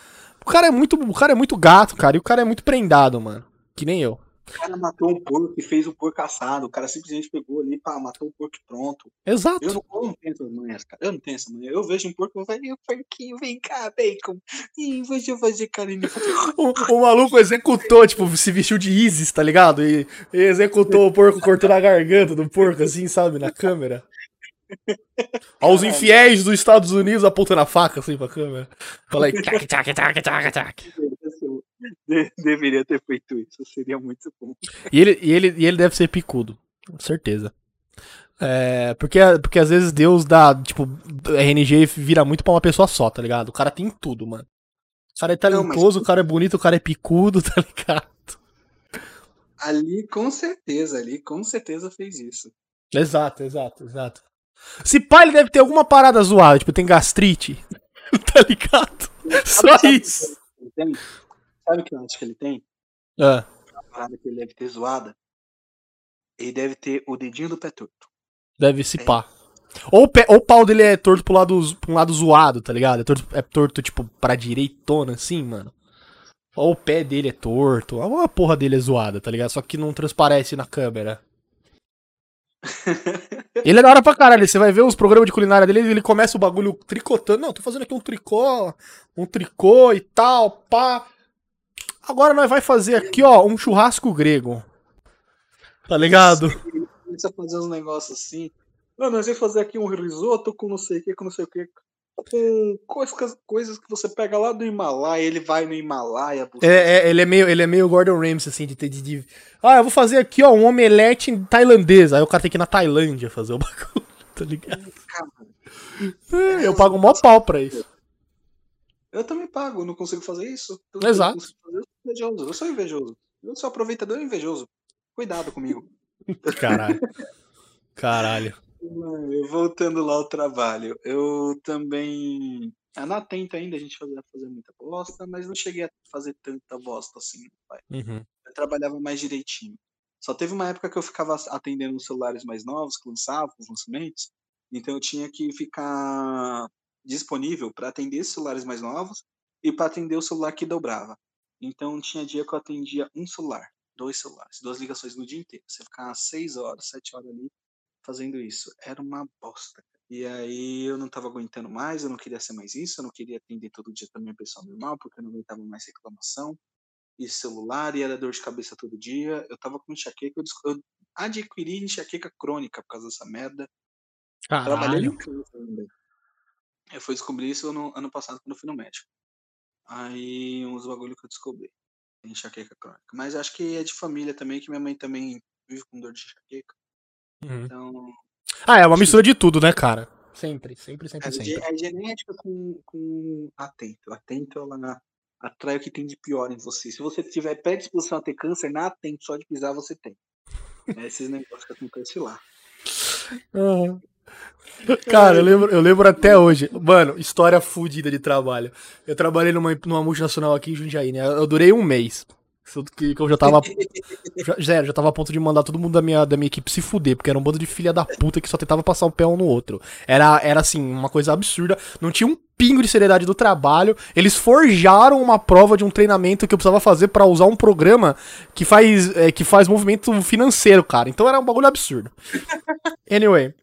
O cara é muito, o cara é muito gato, cara, e o cara é muito prendado, mano. Que nem eu. O cara matou um porco e fez o porco assado. O cara simplesmente pegou ali, pá, matou o porco pronto. Exato. Eu não, eu não tenho essas manhas, cara. Eu não tenho essa manhã. Eu vejo um porco e falo, "Ih, porquinho, vem cá, bacon. Ih, deixa eu fazer carne. O, o maluco executou, tipo, se vestiu de Isis, tá ligado? E, e executou o porco cortando a garganta do porco, assim, sabe, na câmera. Aos infiéis dos Estados Unidos apontando a faca, assim, pra câmera. Fala aí, tac, tac, tac, tac, tac. De- deveria ter feito isso. Seria muito bom. E ele, e, ele, e ele deve ser picudo, com certeza. É, porque, porque às vezes Deus dá, tipo, RNG vira muito pra uma pessoa só, tá ligado? O cara tem tudo, mano. O cara é Não, mas- talentoso, o cara é bonito, o cara é picudo, tá ligado? Ali, com certeza, ali, com certeza fez isso. Exato, exato, exato. Se pá, ele deve ter alguma parada zoada, tipo, tem gastrite, tá ligado? Só isso. Sabe o que eu acho que ele tem? Ah, A parada que ele deve ter zoada. Ele deve ter o dedinho do pé torto. deve se pá. Ou o, pé, ou o pau dele é torto pro lado, um lado zoado, tá ligado? É torto, é torto, tipo, pra direitona, assim, mano. Ou o pé dele é torto. Ou a porra dele é zoada, tá ligado? Só que não transparece na câmera. Ele é da hora pra caralho. Você vai ver os programas de culinária dele, ele começa o bagulho tricotando. Não, tô fazendo aqui um tricô, um tricô e tal, pá. Agora nós vai fazer aqui, ó, um churrasco grego. Tá ligado? Começa a fazer uns negócios assim. Não, nós vamos fazer aqui um risoto com não sei o que, com não sei o que. Com coisas, coisas que você pega lá do Himalaia, ele vai no Himalaia. busca- É, é, ele, é meio, ele é meio Gordon Ramsay, assim, de, ter de, de- Ah, eu vou fazer aqui, ó, um omelete tailandês. Aí o cara tem que ir na Tailândia fazer o bagulho, tá ligado? Cara, É, eu pago mó pau pra isso. eu também pago, eu não consigo fazer isso. Exato. fazer, invejoso. Eu sou invejoso. Eu sou aproveitador invejoso. Cuidado comigo. Caralho. Caralho. Voltando lá ao trabalho, eu também. Ah, na tenta ainda a gente fazia fazer muita bosta, mas não cheguei a fazer tanta bosta assim, pai. Uhum. Eu trabalhava mais direitinho. Só teve uma época que eu ficava atendendo os celulares mais novos que lançavam, os lançamentos, então eu tinha que ficar disponível para atender esses celulares mais novos e para atender o celular que dobrava. Então tinha dia que eu atendia um celular, dois celulares, duas ligações no dia inteiro. Você ficava seis horas, sete horas ali fazendo isso. Era uma bosta. E aí eu não tava aguentando mais, eu não queria ser mais isso, eu não queria atender todo dia também o pessoal normal, porque eu não aguentava mais reclamação. E celular, e era dor de cabeça todo dia. Eu tava com enxaqueca, eu, adquiri enxaqueca crônica por causa dessa merda. Trabalhei em Caralho. casa ainda. Eu fui descobrir isso no ano passado quando eu fui no médico. Aí uns bagulho que eu descobri. Enxaqueca crônica. Mas acho que é de família também, que minha mãe também vive com dor de enxaqueca. Uhum. Então, Ah, é uma mistura de tudo, né, cara? Sempre, sempre, sempre, É, sempre. é genética com, com atento. Atento, ela atrai o que tem de pior em você. Se você tiver predisposição a ter câncer, na atento, só de pisar você tem. É esses negócios que acontecem lá. Aham. Cara, eu lembro, eu lembro até hoje. Mano, história fodida de trabalho. Eu trabalhei numa, numa multinacional aqui em Jundiaí, né? Eu durei um mês. Que, que eu já tava. já, zero, já tava a ponto de mandar todo mundo da minha, da minha equipe se fuder, porque era um bando de filha da puta que só tentava passar o pé um no outro. Era, era assim, uma coisa absurda. Não tinha um pingo de seriedade do trabalho. Eles forjaram uma prova de um treinamento que eu precisava fazer pra usar um programa que faz, é, que faz movimento financeiro, cara. Então era um bagulho absurdo. Anyway.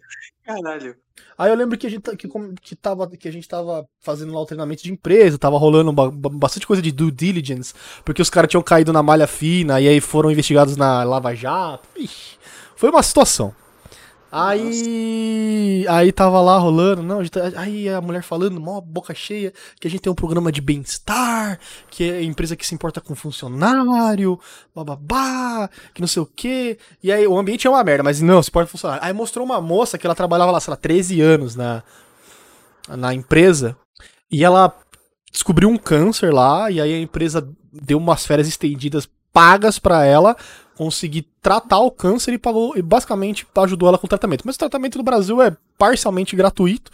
Caralho. Aí eu lembro que a gente, tá- que, que, tava, que a gente tava fazendo lá o treinamento de empresa, tava rolando ba- bastante coisa de due diligence, porque os caras tinham caído na malha fina e aí foram investigados na Lava Jato. Ixi, foi uma situação. Aí. Aí tava lá rolando, não, tá- aí a mulher falando, mó boca cheia, que a gente tem um programa de bem-estar, que é a empresa que se importa com funcionário, bababá, que não sei o quê. E aí o ambiente é uma merda, mas não, se pode funcionar. Aí mostrou uma moça que ela trabalhava lá, sei lá, 13 anos na, na empresa, e ela descobriu um câncer lá, e aí a empresa deu umas férias estendidas pagas pra ela conseguir tratar o câncer e pagou e basicamente ajudou ela com o tratamento. Mas o tratamento no Brasil é parcialmente gratuito.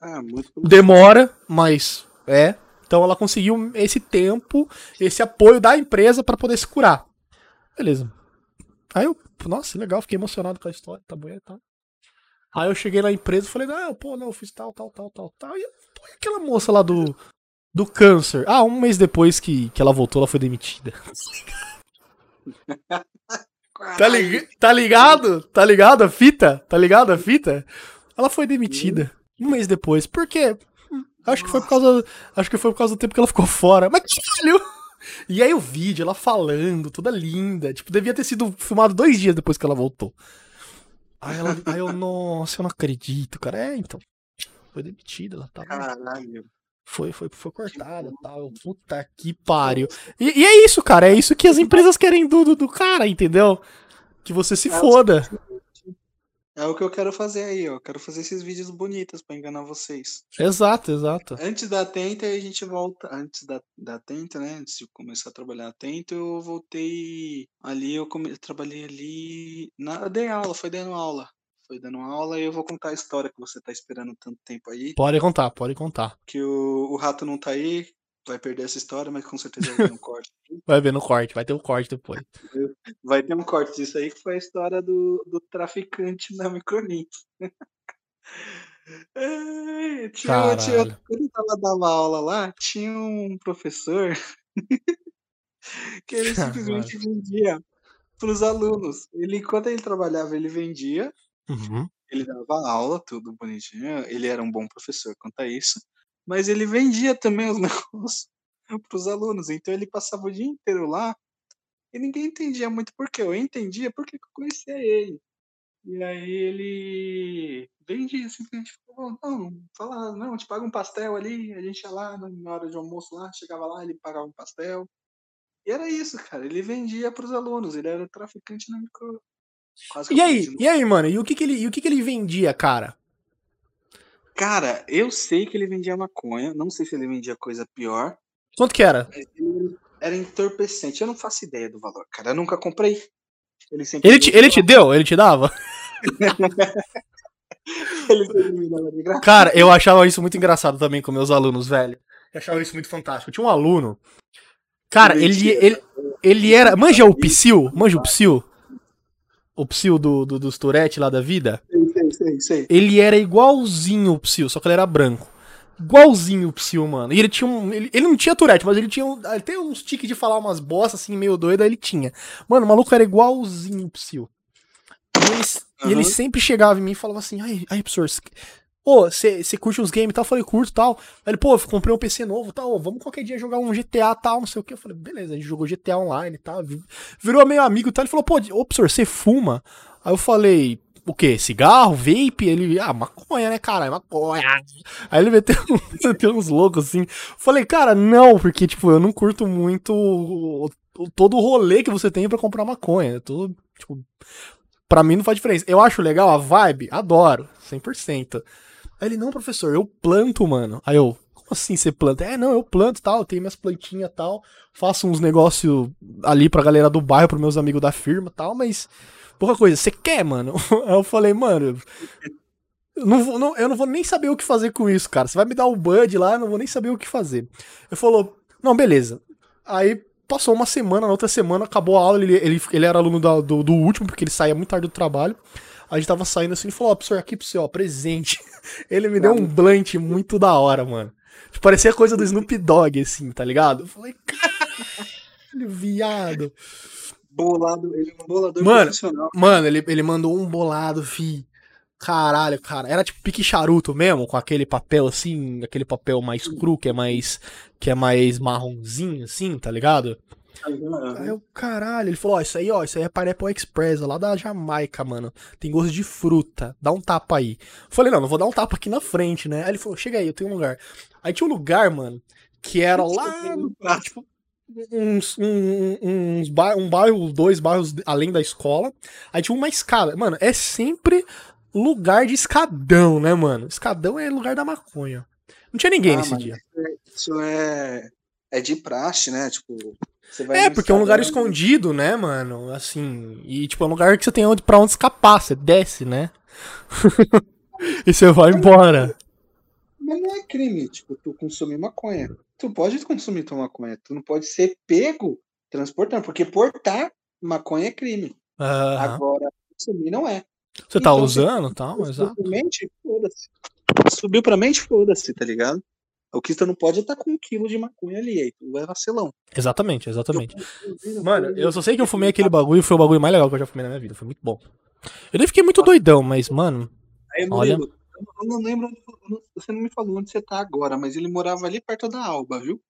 Ah, muito. Demora, mas é. Então ela conseguiu esse tempo, esse apoio da empresa para poder se curar. Beleza. Aí eu, nossa, legal, fiquei emocionado com a história, tá bom e tal. Aí eu cheguei na empresa e falei, ah, pô, não, eu fiz tal, tal, tal, tal, tal. E, pô, e aquela moça lá do, do câncer? Ah, um mês depois que, que ela voltou, ela foi demitida. Tá, lig tá ligado? Tá ligado a fita? Tá ligado a fita? Ela foi demitida um mês depois. Por quê? Acho que foi por causa. Acho que foi por causa do tempo que ela ficou fora. Mas caralho! E aí o vídeo, ela falando, toda linda. Tipo, devia ter sido filmado dois dias depois que ela voltou. Aí, ela, aí eu, nossa, eu não acredito, cara. É, então. Foi demitida, ela tava. Caralho. Foi, foi, foi cortada e tal. Puta que pariu. E, e, é isso, cara. É isso que as empresas querem do, do, do cara, entendeu? Que você se foda. É o que eu quero fazer aí, ó. Eu quero fazer esses vídeos bonitos pra enganar vocês. Exato, exato. Antes da Tenta, a gente volta. Antes da, da Tenta, né? Antes de começar a trabalhar Tenta, eu voltei ali, eu, come, eu trabalhei ali. Na, eu dei aula, foi dando aula foi dando aula e eu vou contar a história que você tá esperando tanto tempo aí. Pode contar, pode contar. Que o, o rato não tá aí, vai perder essa história, mas com certeza vai ter um corte. vai ver no corte, vai ter um corte depois. Vai ter um corte disso aí que foi a história do, do traficante na Microlink. É, tinha, tinha, quando eu tava dando aula lá, tinha um professor que ele simplesmente vendia para os alunos. Ele, enquanto ele trabalhava, ele vendia Uhum. Ele dava aula, tudo bonitinho. Ele era um bom professor quanto a isso. Mas ele vendia também os negócios para os alunos. Então ele passava o dia inteiro lá e ninguém entendia muito por quê. Eu entendia porque eu conhecia ele. E aí ele vendia, simplesmente falou, não, fala, não, te paga um pastel ali, a gente ia lá na hora de almoço lá, chegava lá, ele pagava um pastel. E era isso, cara. Ele vendia para os alunos, ele era traficante na micro, e aí, e aí, mano? E o que que ele, e o que que ele vendia, cara? Cara, eu sei que ele vendia maconha. Não sei se ele vendia coisa pior. Quanto que era? Ele era entorpecente. Eu não faço ideia do valor, cara. Eu nunca comprei. Ele, ele, te, ele te deu? Ele te dava? ele me dava de graça. Cara, eu achava isso muito engraçado também com meus alunos, velho. Eu achava isso muito fantástico. Eu tinha um aluno. Cara, ele, ele, ele era. Manja o Psyu? Manja o Psyu? O Psyu do, do, dos Tourette lá da vida. Sei, sei, sei, Ele era igualzinho o Psyu, só que ele era branco. Igualzinho o Psyu, mano. E ele tinha um. Ele, ele não tinha Tourette, mas ele tinha. Um, ele tem uns tiques de falar umas bostas assim, meio doida, ele tinha. Mano, o maluco era igualzinho o Psyu. E ele, uhum. e ele sempre chegava em mim e falava assim: ai, ai, professor, pô, você curte os games e tal? Eu falei, curto tal. Ele, pô, eu comprei um PC novo tal, vamos qualquer dia jogar um GTA tal, não sei o que. Eu falei, beleza, a gente jogou GTA online e tal. Virou meio amigo e tal. Ele falou, pô, ô, professor, você fuma? Aí eu falei, o quê? Cigarro? Vape? Ele, ah, maconha, né, cara? Maconha. Aí ele meteu, meteu uns loucos assim. Falei, cara, não, porque, tipo, eu não curto muito o, o, todo o rolê que você tem para comprar maconha. Eu tô, tipo, pra mim não faz diferença. Eu acho legal a vibe, adoro, 100%. Aí ele, não, professor, eu planto, mano. Aí eu, como assim você planta? É, não, eu planto tal, tenho minhas plantinhas tal, faço uns negócios ali pra galera do bairro, pros meus amigos da firma tal, mas pouca coisa, você quer, mano? Aí eu falei, mano, eu não, vou, não, eu não vou nem saber o que fazer com isso, cara. Você vai me dar o bud lá, eu não vou nem saber o que fazer. Ele falou, não, beleza. Aí passou uma semana, na outra semana acabou a aula, ele, ele, ele era aluno da, do, do último, porque ele saía muito tarde do trabalho. A gente tava saindo assim e falou, ó, oh, professor, aqui pro seu, ó, presente. Ele me deu um blunt muito da hora, mano. Tipo, parecia coisa do Snoop Dogg, assim, tá ligado? Eu falei, caralho, viado. Bolado, ele é um bolador mano, profissional. Mano, ele, ele mandou um bolado, fi. Caralho, cara. Era tipo pique charuto mesmo, com aquele papel assim, aquele papel mais cru, que é mais. que é mais marronzinho, assim, tá ligado? Aí eu, caralho, ele falou, ó, isso aí, ó, isso aí é Pineapple Express, lá da Jamaica, mano. Tem gosto de fruta, dá um tapa aí. Eu falei, não, não vou dar um tapa aqui na frente, né? Aí ele falou, chega aí, eu tenho um lugar. Aí tinha um lugar, mano, que era lá, tipo, uns, uns, uns um bairro, dois bairros além da escola. Aí tinha uma escada. Mano, é sempre lugar de escadão, né, mano? Escadão é lugar da maconha. Não tinha ninguém ah, nesse dia. Isso é, é de praxe, né? Tipo, é, porque é um lugar escondido, né, mano? Assim, e tipo, é um lugar que você tem onde, pra onde escapar, você desce, né? e você vai embora. Mas não é crime, tipo, tu consumir maconha. tu pode consumir tua maconha, tu não pode ser pego transportando, porque portar maconha é crime. Agora, consumir não é. Você tá Então, usando e tal, Subiu exato. pra mente, foda-se. Subiu pra mente, foda-se, tá ligado? O que tu não pode é estar com um quilo de maconha ali, aí tu é vacilão. Exatamente, exatamente. Mano, eu só sei que eu fumei aquele bagulho e foi o bagulho mais legal que eu já fumei na minha vida. Foi muito bom. Eu nem fiquei muito doidão, mas, mano. Aí, Olha. Eu não- eu não lembro, onde- eu você não me falou onde você tá agora, mas ele morava ali perto da Alba, viu?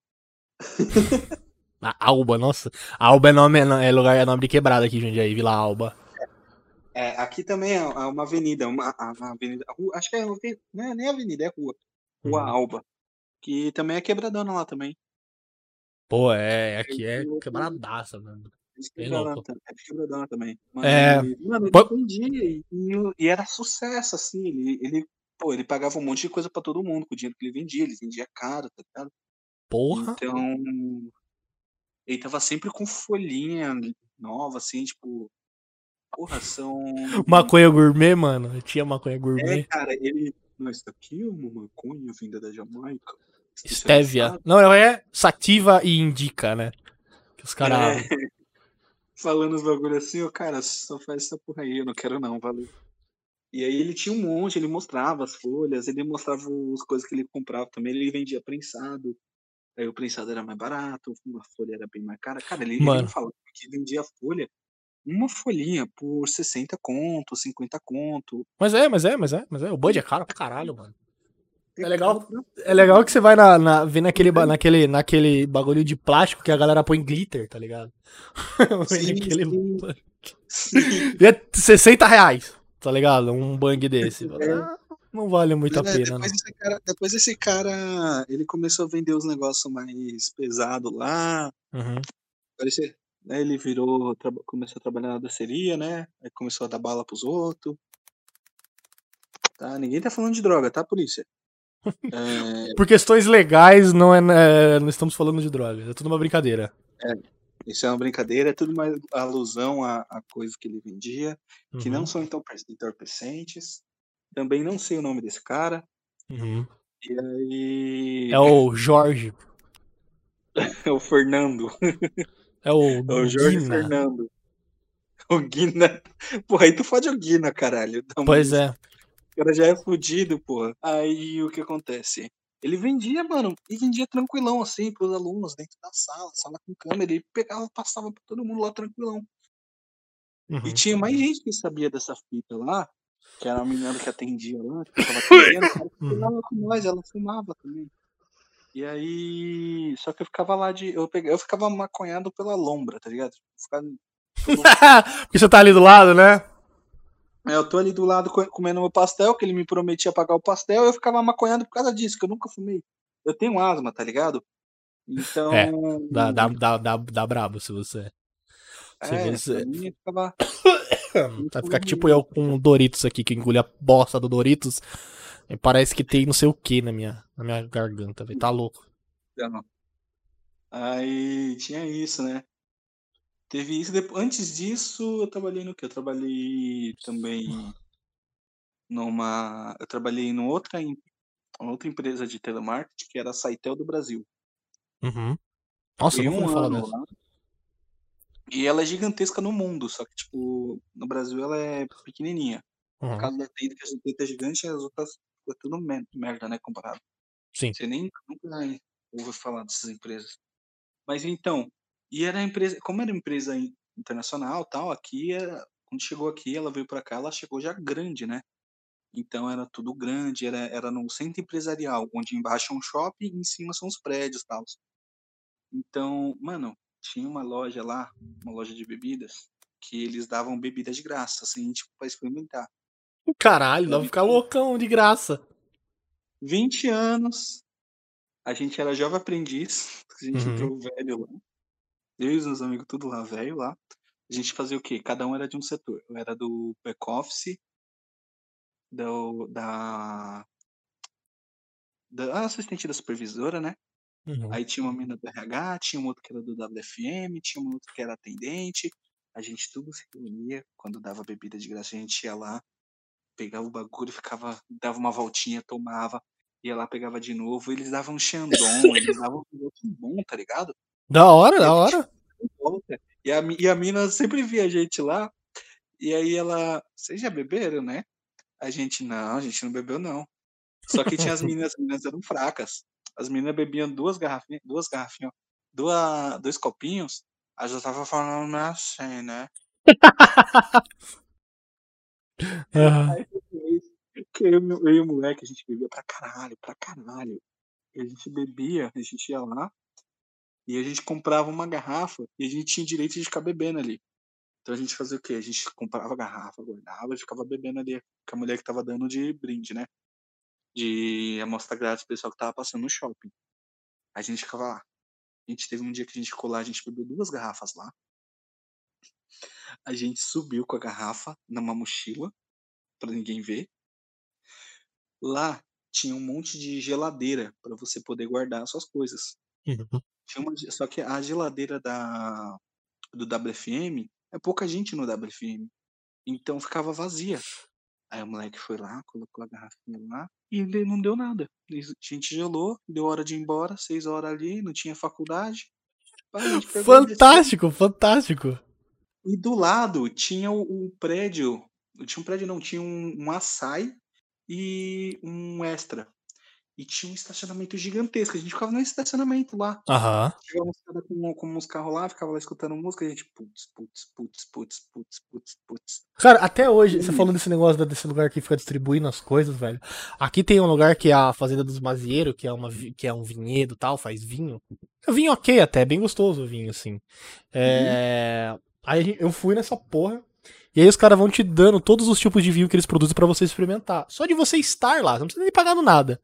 A Alba, nossa. Alba é nome, é lugar, é nome de quebrada aqui, gente, aí, Vila Alba. É, aqui também é é uma avenida, uma, uma avenida, rua, acho que é, não é nem avenida, é rua. Rua Uhum. Alba. Que também é quebradona lá também. Pô, é, aqui é quebradaça, mano. Bem quebradona É quebradona também. É, Mas, mano, ele e, e- era sucesso, assim. Ele, ele, pô, ele pagava um monte de coisa pra todo mundo com o dinheiro que ele vendia. Ele vendia caro, tá ligado? Porra. Então, ele tava sempre com folhinha nova, assim, tipo. Porra, são. Maconha gourmet, mano. Eu tinha maconha É, gourmet. cara, ele. Não, isso daqui é uma maconha vinda da Jamaica. Stevia. especializada." Não, não é sativa e indica, né? Que os caras. É, falando os bagulho assim, ô cara, só faz essa porra aí, eu não quero não, valeu. E aí ele tinha um monte, ele mostrava as folhas, ele mostrava as coisas que ele comprava também, ele vendia prensado. Aí o prensado era mais barato, uma folha era bem mais cara. Cara, ele, ele Mano. não falava que vendia folha, uma folhinha por 60 conto, 50 conto. Mas é, mas é, mas é, mas é. O Bud é caro pra caralho, mano. É legal. pra É legal que você vai na, na, ver naquele, naquele, naquele bagulho de plástico que a galera põe glitter, tá ligado? Sim, naquele- sim. E é 60 reais, tá ligado? Um bang desse. É. Ah, não vale muito a É, pena, depois, esse cara, depois esse cara, ele começou a vender os negócios mais pesados lá, Uhum. Parecia, né, ele virou, começou a trabalhar na doceria, né? Aí começou a dar bala pros outros. Tá? Ninguém tá falando de droga, tá, polícia? É, Por questões legais, não, é, é, não estamos falando de drogas. É tudo uma brincadeira. isso é uma brincadeira, é tudo uma alusão a, a coisas que ele vendia, que Uhum, não são entorpe- entorpecentes. Também não sei o nome desse cara. uhum. E aí. É o Jorge. É o Fernando. É o, É o Jorge Guina. Fernando. O Guina. Porra, aí tu fode o Guina, caralho. Pois é. O cara já é fudido, porra. Aí o que acontece? Ele vendia, mano, e vendia tranquilão, assim, pros alunos dentro da sala, sala com câmera. Ele pegava, passava pra todo mundo lá tranquilão. Uhum. E tinha mais gente que sabia dessa fita lá, que era a menina que atendia lá, que tava atendendo, ela Uhum. com nós, ela fumava também. E aí. Só que eu ficava lá de. Eu, pegava, eu ficava maconhado pela lombra, tá ligado? Ficava, Porque você tá ali do lado, né? Eu tô ali do lado co- comendo meu pastel, que ele me prometia pagar o pastel, eu ficava maconhando por causa disso, que eu nunca fumei. Eu tenho asma, tá ligado? Então. É, Dá, dá, dá, dá, dá brabo se você. se é, você- mim, eu ficava. Vai ficar tipo eu com o Doritos aqui, que engoli a bosta do Doritos. E parece que tem não sei o que na minha, na minha garganta, velho. Tá louco. Não. Aí tinha isso, né? Teve isso. depo- Antes disso, eu trabalhei no quê? Eu trabalhei também numa. Eu trabalhei numa outra, em- outra empresa de telemarketing, que era a Saitel do Brasil. Uhum. Nossa, eu não um falar lá. E ela é gigantesca no mundo, só que, tipo, no Brasil ela é pequenininha. Por Uhum. causa da Tenda, que a Tenda é gigante, as outras é tudo mer- merda, né, comparado. Sim. Você nem nunca ouve falar dessas empresas. Mas então, e era empresa, como era empresa in- internacional, tal, aqui era, quando chegou aqui, ela veio pra cá, ela chegou já grande, né? Então era tudo grande, era era no centro empresarial, onde embaixo é um shopping e em cima são os prédios, tal. Então, mano, tinha uma loja lá, uma loja de bebidas, que eles davam bebida de graça, assim, tipo, pra experimentar. Caralho, dá pra ficar loucão de graça. 20 anos, a gente era jovem aprendiz, a gente Uhum. entrou velho lá. Eu e os meus amigos tudo lá, velho lá. A gente fazia o quê? Cada um era de um setor. Eu era do back-office, da, da assistente da supervisora, né? Uhum. Aí tinha uma mina do RH, tinha um outro que era do WFM, tinha um outro que era atendente. A gente tudo se reunia. Quando dava bebida de graça, a gente ia lá, pegava o bagulho, ficava, dava uma voltinha, tomava. ia lá, pegava de novo, eles davam um Xandão, eles davam um bom, tá ligado? Da hora, da hora. E a, e a mina sempre via a gente lá, e aí ela, vocês já beberam, né? A gente, não, a gente não bebeu, não. Só que tinha as meninas, as meninas eram fracas. As meninas bebiam duas garrafinhas, duas garrafinhas, duas, dois copinhos, a já tava falando assim, né? Ah, Aí eu, e o- eu e o moleque, a gente bebia pra caralho, pra caralho. E a gente bebia, a gente ia lá, e a gente comprava uma garrafa, e a gente tinha direito de ficar bebendo ali. Então a gente fazia o quê? A gente comprava a garrafa, guardava e ficava bebendo ali com a mulher que tava dando de brinde, né? De amostra grátis pro pessoal que tava passando no shopping. A gente ficava lá. A gente teve um dia que a gente ficou lá, a gente bebeu duas garrafas lá. A gente subiu com a garrafa numa mochila, pra ninguém ver. Lá tinha um monte de geladeira pra você poder guardar as suas coisas. uhum. Tinha uma, só que a geladeira da, do WFM é pouca gente no WFM. Então ficava vazia. Aí o moleque foi lá, colocou a garrafinha lá e ele não deu nada. A gente gelou, deu hora de ir embora, seis horas ali, não tinha faculdade. Fantástico, fantástico. E do lado tinha o, o prédio. Tinha um prédio, não, tinha um, um açaí e um extra. E tinha um estacionamento gigantesco. A gente ficava no estacionamento lá. Aham. Chegava com, com uns carros lá, ficava lá escutando música, e a gente, putz, putz, putz, putz, putz, putz, putz. Cara, até hoje, você falando desse negócio desse lugar que fica distribuindo as coisas, velho. Aqui tem um lugar que é a Fazenda dos Mazieiros, que é, uma, que é um vinhedo e tal, faz vinho. É vinho ok até, bem gostoso o vinho, assim. É... Aí a gente- eu fui nessa porra. E aí os caras vão te dando todos os tipos de vinho que eles produzem pra você experimentar. Só de você estar lá, você não precisa nem pagar nada.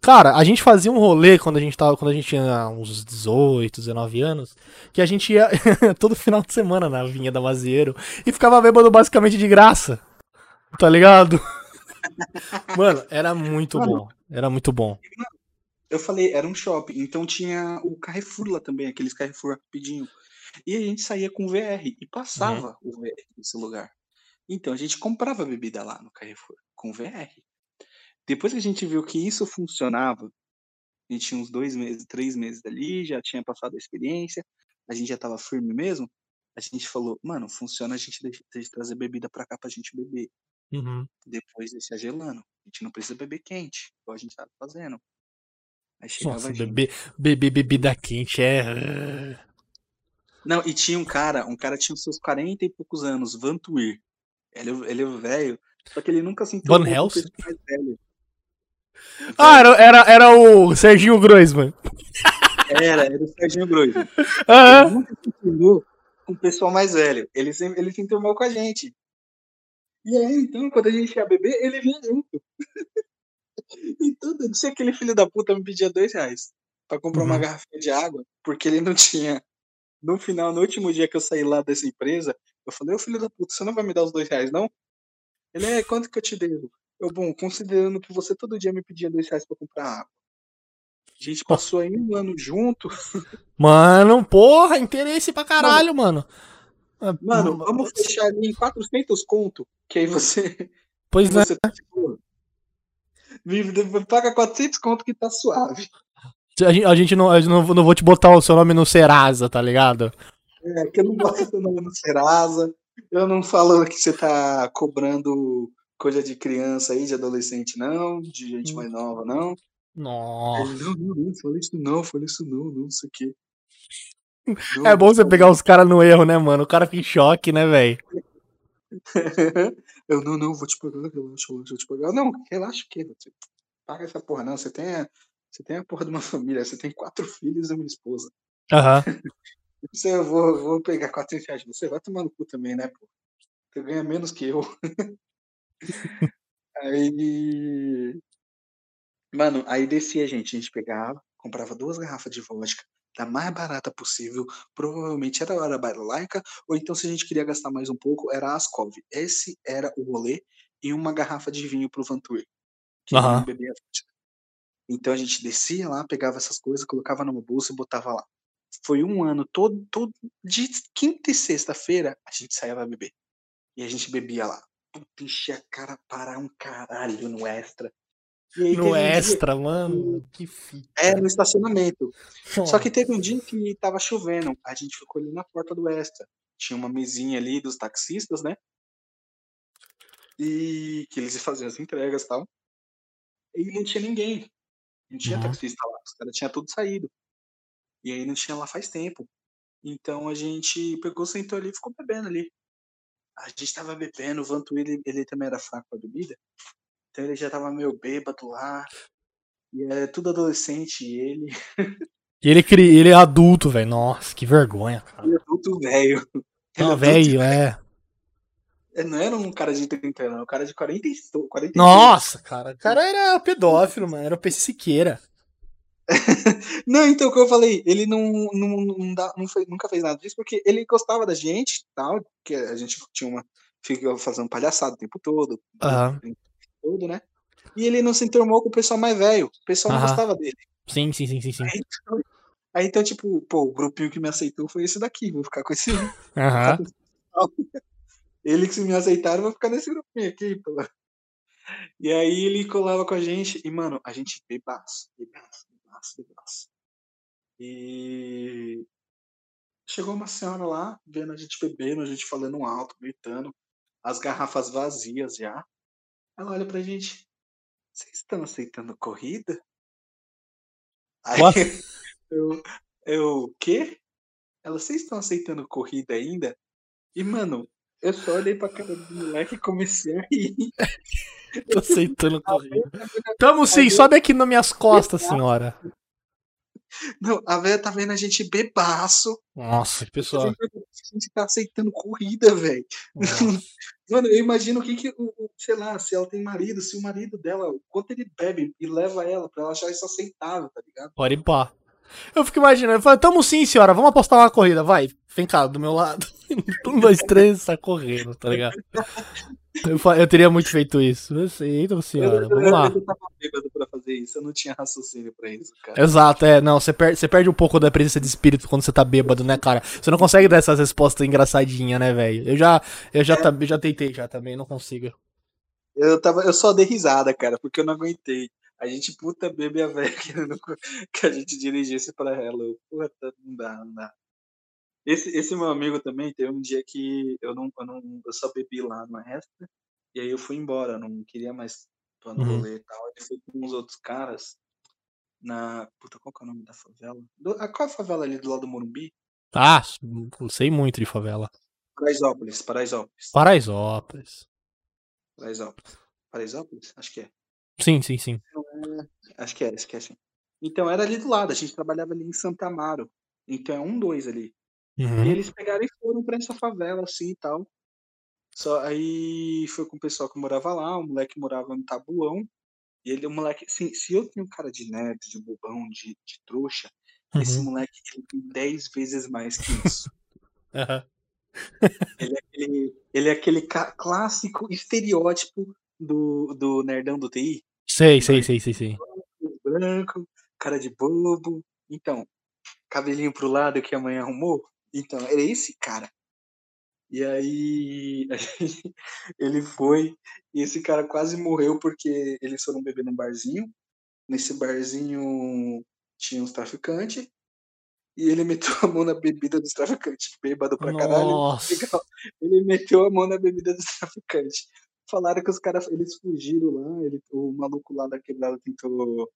Cara, a gente fazia um rolê quando a gente tava, quando a gente tinha uns 18, 19 anos, que a gente ia todo final de semana na vinha da Mazieiro e ficava bêbado basicamente de graça. Tá ligado? Mano, era muito Mano. bom. Era muito bom. Eu falei, era um shopping, então tinha o Carrefour lá também, aqueles Carrefour rapidinho. E a gente saía com VR e passava o VR nesse lugar. Então a gente comprava bebida lá no Carrefour com VR. Depois que a gente viu que isso funcionava, a gente tinha uns dois meses, três meses ali, já tinha passado a experiência, a gente já tava firme mesmo. A gente falou, mano, funciona a gente deixa de trazer bebida pra cá pra gente beber. Uhum. Depois deixar gelando. A gente não precisa beber quente, igual a gente tava fazendo. Aí chegava Nossa, gente. beber, beber bebida quente é. Não, e tinha um cara, um cara tinha os seus 40 e poucos anos, Vantuir. Ele, ele é velho, só que ele nunca se Van entrou com o Helsing? pessoal mais velho. Ah, era, era, era o Serginho Groisman. Era, era o Serginho Grosso. Ele nunca se com o pessoal mais velho. Ele, sempre, ele se enturmou com a gente. E aí, então, quando a gente ia beber, ele vinha junto. e todo dia aquele filho da puta me pedia dois reais pra comprar uma Uhum. garrafinha de água, porque ele não tinha. No final, no último dia que eu saí lá dessa empresa, eu falei, ô filho da puta, você não vai me dar os dois reais, não? Ele, é, quanto que eu te devo? Eu, bom, considerando que você todo dia me pedia dois reais pra comprar água. A gente passou aí um ano junto. Mano, porra, interesse pra caralho, mano. Ah, Mano, hum, vamos fechar ali em 400 conto, que aí você Pois é. você tá. Vive- Paga 400 conto que tá suave. A gente, não, eu não, não vou te botar o seu nome no Serasa, tá ligado? É, que eu não boto seu nome no Serasa. Eu não falo que você tá cobrando coisa de criança aí, de adolescente, não, de gente mais nova, não. Nossa. Não, não, não, fala isso não, fala isso não, não sei o quê. Não, É bom você pegar os caras no erro, né, mano? O cara fica em choque, né, velho? Eu, não, não, vou te pagar, relaxa, relaxa, vou te pagar. Não, relaxa o quê? Paga essa porra, não. Você tem, você tem a porra de uma família, você tem quatro filhos e uma esposa. Aham. Você, eu vou, vou pegar 400 reais. Você vai tomar no cu também, né, pô? Você ganha menos que eu. aí. Mano, aí descia a gente. A gente pegava, comprava duas garrafas de vodka, da mais barata possível. Provavelmente era a hora laica, ou então, se a gente queria gastar mais um pouco, era a Ascov. Esse era o rolê e uma garrafa de vinho pro. Que ele Aham. bebia vodka. Então a gente descia lá, pegava essas coisas, colocava numa bolsa e botava lá. Foi um ano todo, todo de quinta e sexta-feira a gente saía pra beber. E a gente bebia lá. Puta, enchia a cara para um caralho no extra. Aí No teve um dia- extra, mano. Que fita. É, no estacionamento. Só que teve um dia que tava chovendo. A gente ficou ali na porta do extra. Tinha uma mesinha ali dos taxistas, né? E que eles faziam as entregas e tal. E não tinha ninguém. Não tinha Uhum. taxista lá. Os caras tinham tudo saído. E aí não tinha lá faz tempo. Então a gente pegou, sentou ali e ficou bebendo ali. A gente tava bebendo, o Vanto ele, ele também era fraco pra bebida. Então ele já tava meio bêbado lá. E é tudo adolescente, ele. E ele, cri- ele é adulto, velho. Nossa, que vergonha, cara. Ele é adulto velho. Ele é Não, velho, é. É, Não era um cara de 30 anos, era um cara de 40 e so- 42. Nossa, cara. O cara era pedófilo, mano. Era o PC Siqueira. Não, então o que eu falei, ele não, não, não, dá- não fez- nunca fez nada disso, porque ele gostava da gente tal, que a gente tinha uma. Fica fazendo palhaçada o tempo todo, Aham. o tempo todo, né? E ele não se enturmou com o pessoal mais velho. O pessoal não Aham. gostava dele. Sim, sim, sim, sim, sim. Aí, então- aí então, tipo, pô, o grupinho que me aceitou foi esse daqui. Vou ficar com esse. Aham. Ele que se me aceitaram, vou ficar nesse grupinho aqui, pô. E aí ele colava com a gente, e, mano, a gente bebaço, bebaço, bebaço, bebaço. E chegou uma senhora lá, vendo a gente bebendo, a gente falando alto, gritando, as garrafas vazias já. Ela olha pra gente, vocês estão aceitando corrida? Aí What? eu, eu, o quê? Ela, vocês estão aceitando corrida ainda? E, mano, eu só olhei pra cara do moleque e comecei a rir. Tô aceitando corrida. Tamo sim, sobe aqui nas minhas costas, senhora. Não, a velha tá vendo a gente bebaço. Nossa, que A pessoa. gente, a gente tá aceitando corrida, velho. Mano, eu imagino o que que, sei lá, se ela tem marido, se o marido dela, o quanto ele bebe e leva ela pra ela achar isso aceitável, tá ligado? Pode ir pá. Eu fico imaginando, eu falo, tamo sim, senhora, vamos apostar uma corrida, vai, vem cá, do meu lado. Um, dois, três, tá correndo, tá ligado? Eu, eu teria muito feito isso. Eu sei, então, senhora, eu, vamos lá. eu tava bêbado pra fazer isso, eu não tinha raciocínio pra isso, cara. Exato, é, não, você perde, você perde um pouco da presença de espírito quando você tá bêbado, né, cara? Você não consegue dar essas respostas engraçadinhas, né, velho? Eu já, eu já, eu já tentei já também, não consigo. Eu, tava, eu só dei risada, cara, porque eu não aguentei. A gente puta bebe a velha querendo que a gente dirigisse pra ela. Eu, Puta, não dá, não dá. Esse, esse meu amigo também teve um dia que eu não, eu não eu só bebi lá no extra e aí eu fui embora, não queria mais tô no Uhum. rolê e tal. Ele foi com uns outros caras na. Puta, qual que é o nome da favela? Do, a, qual é a favela ali do lado do Morumbi? Ah, não sei muito de favela. Paraisópolis, Paraisópolis. Paraisópolis. Paraisópolis. Paraisópolis? Acho que é. Sim, sim, sim. Acho que é, acho que é assim. Então era ali do lado, a gente trabalhava ali em Santa Amaro. Então é um, dois ali. E Uhum. eles pegaram e foram pra essa favela, assim e tal. Só aí foi com o pessoal que morava lá, o moleque morava no Tabuão. E ele, o moleque, assim, se eu tenho cara de nerd, de bobão, de, de trouxa, esse Uhum. moleque ele tem 10 vezes mais que isso. Aham. ele, é aquele, ele é aquele clássico estereótipo do, do nerdão do TI. Sei, sei, sei, sei, sei. branco, cara de bobo. Então, cabelinho pro lado que a mãe arrumou. Então, era esse cara. E aí, ele foi, e esse cara quase morreu porque eles foram beber num barzinho. Nesse barzinho tinha uns traficantes. E ele meteu a mão na bebida dos traficantes, bêbado pra caralho. Nossa. Legal. Ele meteu a mão na bebida dos traficantes. Falaram que os caras, eles fugiram lá, ele, o maluco lá da quebrada tentou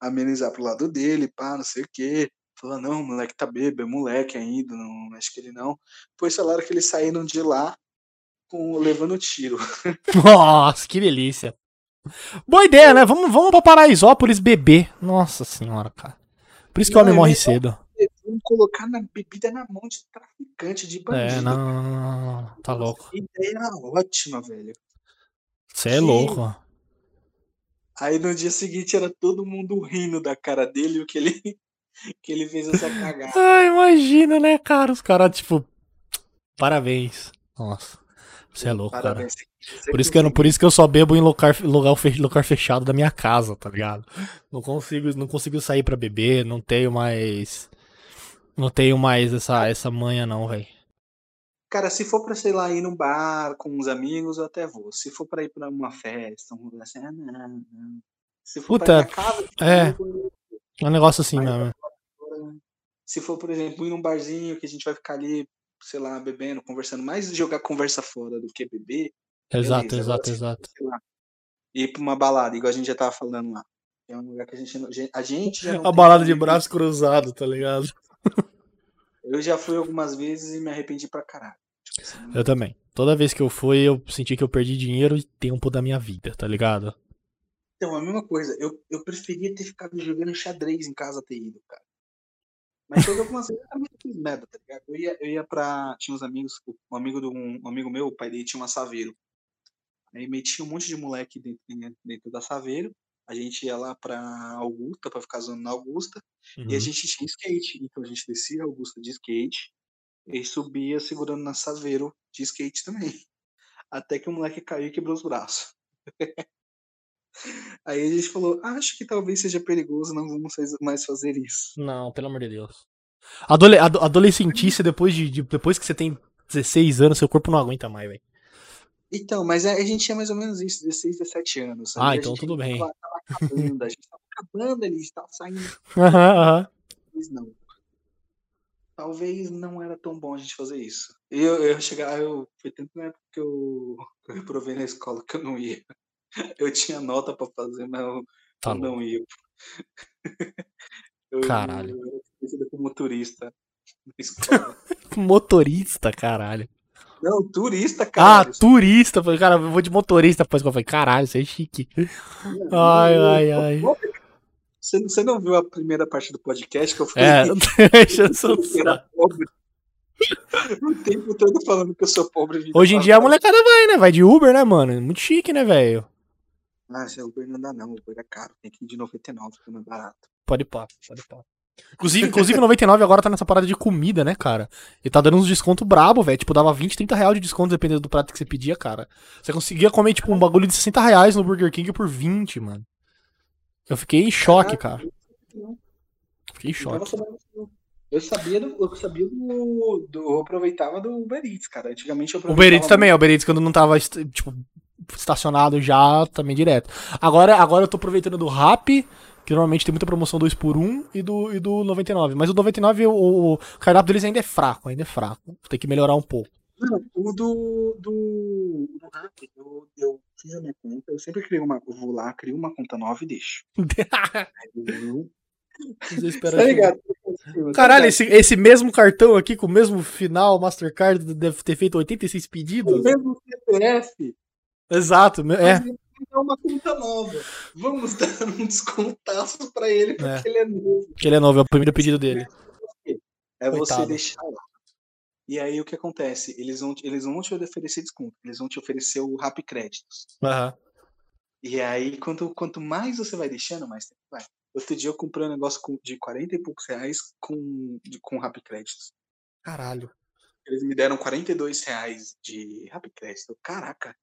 amenizar pro lado dele, pá, não sei o quê. Falou, não, o moleque tá bêbado, é moleque ainda, não, acho que ele não. Depois falaram que eles saíram de lá com, levando tiro. Nossa, que delícia. Boa ideia, né? Vamos, vamos pra Paraisópolis beber. Nossa senhora, cara. Por isso que o homem é morre cedo. Vamos colocar na bebida na mão de traficante, de bandido. É, não, não, não, não, tá louco. A ideia era ótima, velho. Você é louco. Aí no dia seguinte era todo mundo rindo da cara dele, o que ele, que ele fez essa cagada. Ah, imagina, né, cara? Os caras, tipo, parabéns. Nossa, você é louco, cara. Parabéns. Você Por isso, que eu, por isso que eu só bebo em lugar, lugar, fe- lugar fechado da minha casa, tá ligado? Não consigo, não consigo sair pra beber, não tenho mais. Não tenho mais essa, essa manha, não, velho. Cara, se for pra, sei lá, ir num bar com uns amigos, eu até vou. Se for pra ir pra uma festa, um lugar assim, ah, não, não. Se for Puta, pra casa, é. eu vou- É um negócio assim mesmo. se for, por exemplo, ir num barzinho que a gente vai ficar ali, sei lá, bebendo, conversando, mais jogar conversa fora do que beber, Exato, beleza, exato, agora, exato. lá, ir pra uma balada, igual a gente já tava falando lá. É um lugar que a gente não. A gente já não A balada de braço cruzado, tá ligado? Eu já fui algumas vezes e me arrependi pra caralho. Eu também. Toda vez que eu fui, eu senti que eu perdi dinheiro e tempo da minha vida, tá ligado? Então, a mesma coisa. Eu, eu preferia ter ficado jogando xadrez em casa ter ido, cara. Mas eu também fiz merda, tá ligado? Eu ia, eu ia pra. Tinha uns amigos, um amigo de um, amigo meu, o pai dele tinha uma Saveiro. Aí metia um monte de moleque dentro, dentro da Saveiro. A gente ia lá pra Augusta, pra ficar zoando na Augusta. E a Uhum. gente tinha skate. Então a gente descia a Augusta de skate e subia segurando na Saveiro de skate também. Até que o moleque caiu e quebrou os braços. Aí a gente falou, acho que talvez seja perigoso, não vamos mais fazer isso. Não, pelo amor de Deus. Adole ado- adolescentice, depois, de, de- depois que você tem 16 anos, seu corpo não aguenta mais, velho. Então, mas a a gente tinha mais ou menos isso, 16, 17 anos. Ah, Aí a então gente tudo bem. Tava, tava acabando, a gente tava acabando ali, tava saindo. Aham, aham. Talvez não. Talvez não era tão bom a gente fazer isso. E eu, eu chegar, eu foi tanto na época que eu, eu reprovei na escola que eu não ia. Eu tinha nota pra fazer, mas eu, Tá eu não ia. Eu, Caralho. Eu conhecido como motorista na escola. Motorista, caralho. Não, turista, Ah, cara. turista. Falei, cara, eu vou de motorista escola. Eu Falei, caralho, isso é chique. Ai, ai, ai. Você, você não viu a primeira parte do podcast que eu falei? É, deixa eu só. que eu pobre? O tempo todo falando que eu sou pobre. Hoje em dia a molecada vai, né? Vai de Uber, né, mano? Muito chique, né, velho? Ah, esse Uber não dá não, Uber é caro. Tem que ir de 99, fica mais barato. Pode pá, pode pá. Inclusive, inclusive 99 agora tá nessa parada de comida, né, cara? E tá dando uns descontos brabo, velho. Tipo, dava 20, 30 reais de desconto dependendo do prato que você pedia, cara. Você conseguia comer, tipo, um bagulho de 60 reais no Burger King por 20, mano. Eu fiquei em choque, cara. Não, Fiquei em choque. Eu sabia do. Eu sabia do, do. Eu aproveitava do Uber Eats, cara. Antigamente eu O aproveitava. Uber Eats também, o Uber Eats quando não tava, tipo, estacionado já, também direto. Agora, agora eu tô aproveitando do Rap, que normalmente tem muita promoção 2 por 1 e do, e do 99. Mas o 99, o, o cardápio deles ainda é fraco, ainda é fraco. Tem que melhorar um pouco. Não, o do. Do. do Rap, eu, eu fiz a minha conta. Eu sempre crio uma. Eu vou lá, crio uma conta nova e deixo. Eu- Tá ligado? Tá Caralho, ligado? esse, esse mesmo cartão aqui, com o mesmo final, Mastercard, deve ter feito 86 O pedidos. mesmo CPF. Exato, me- é. É uma conta nova. Vamos dar um descontaço pra ele, porque É. ele é novo. Que ele é novo, é o primeiro pedido dele. É você Coitado. deixar lá. E aí o que acontece? Eles vão, eles não vão te oferecer desconto, eles vão te oferecer o Rap Créditos. Aham. E aí, quanto, quanto mais você vai deixando, mais tempo vai. Outro dia eu comprei um negócio de 40 e poucos reais com, de, com Rap Créditos. Caralho. Eles me deram 42 reais de Rap Crédito. Caraca.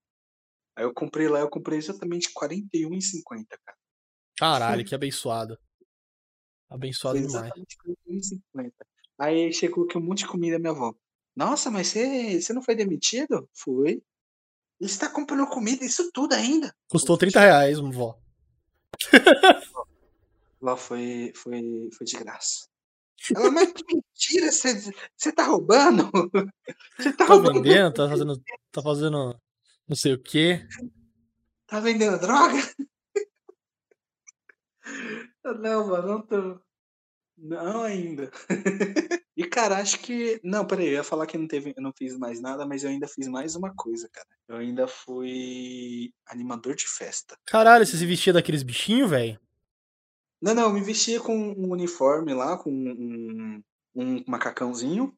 Aí eu comprei lá, eu comprei exatamente 41,50, cara. Caralho, que abençoado. Abençoado Foi demais. exatamente 41,50. Aí chegou aqui um monte de comida minha avó. Nossa, mas você, você não foi demitido? Fui. E você tá comprando comida, isso tudo ainda? Custou 30 reais, vó. Lá foi, foi, foi de graça. Ela, mas que mentira, você, você tá roubando? Você tá Tá roubando? vendendo, tá fazendo. Tá fazendo. Não sei o quê. Tá vendendo droga? Não, mano, não tô. Não ainda. E, cara, acho que. Não, peraí, eu ia falar que não teve, eu não fiz mais nada, mas eu ainda fiz mais uma coisa, cara. Eu ainda fui animador de festa. Caralho, você se vestia daqueles bichinhos, velho? Não, não, eu me vestia com um uniforme lá, com um, um macacãozinho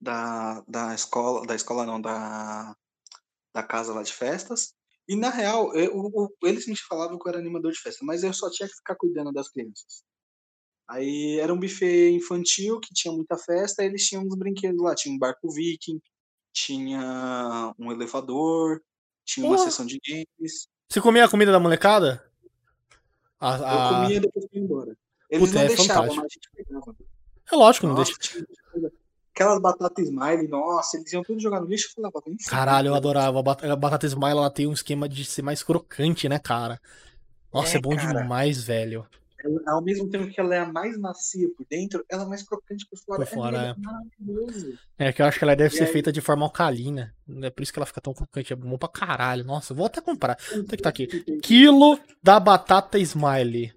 da, da escola, da escola não, da, da casa lá de festas. E na real, eu- o- eles me falavam que eu era animador de festa, mas eu só tinha que ficar cuidando das crianças. Aí era um buffet infantil que tinha muita festa, eles tinham uns brinquedos lá, tinha um barco viking, tinha um elevador, tinha uma sessão de games. Você comia a comida da molecada? A- Eu a- comia e depois ia embora. Eles Puta, não é deixavam, fantástico. mas a gente pegava. É lógico, não Nossa, deixa. tinha Aquelas batatas smile, nossa, eles iam tudo jogar no lixo e falava, vem Caralho, eu adorava. A batata smile ela tem um esquema de ser mais crocante, né, cara? Nossa, é, É, bom cara. demais, velho. Ela- ao mesmo tempo que ela é a mais macia por dentro, ela é mais crocante por fora. Por fora, é maravilhoso. É que eu acho que ela deve E ser aí? feita de forma alcalina. É por isso que ela fica tão crocante. É bom pra caralho. Nossa, eu vou até comprar. Tem que tá aqui. Quilo da batata smiley.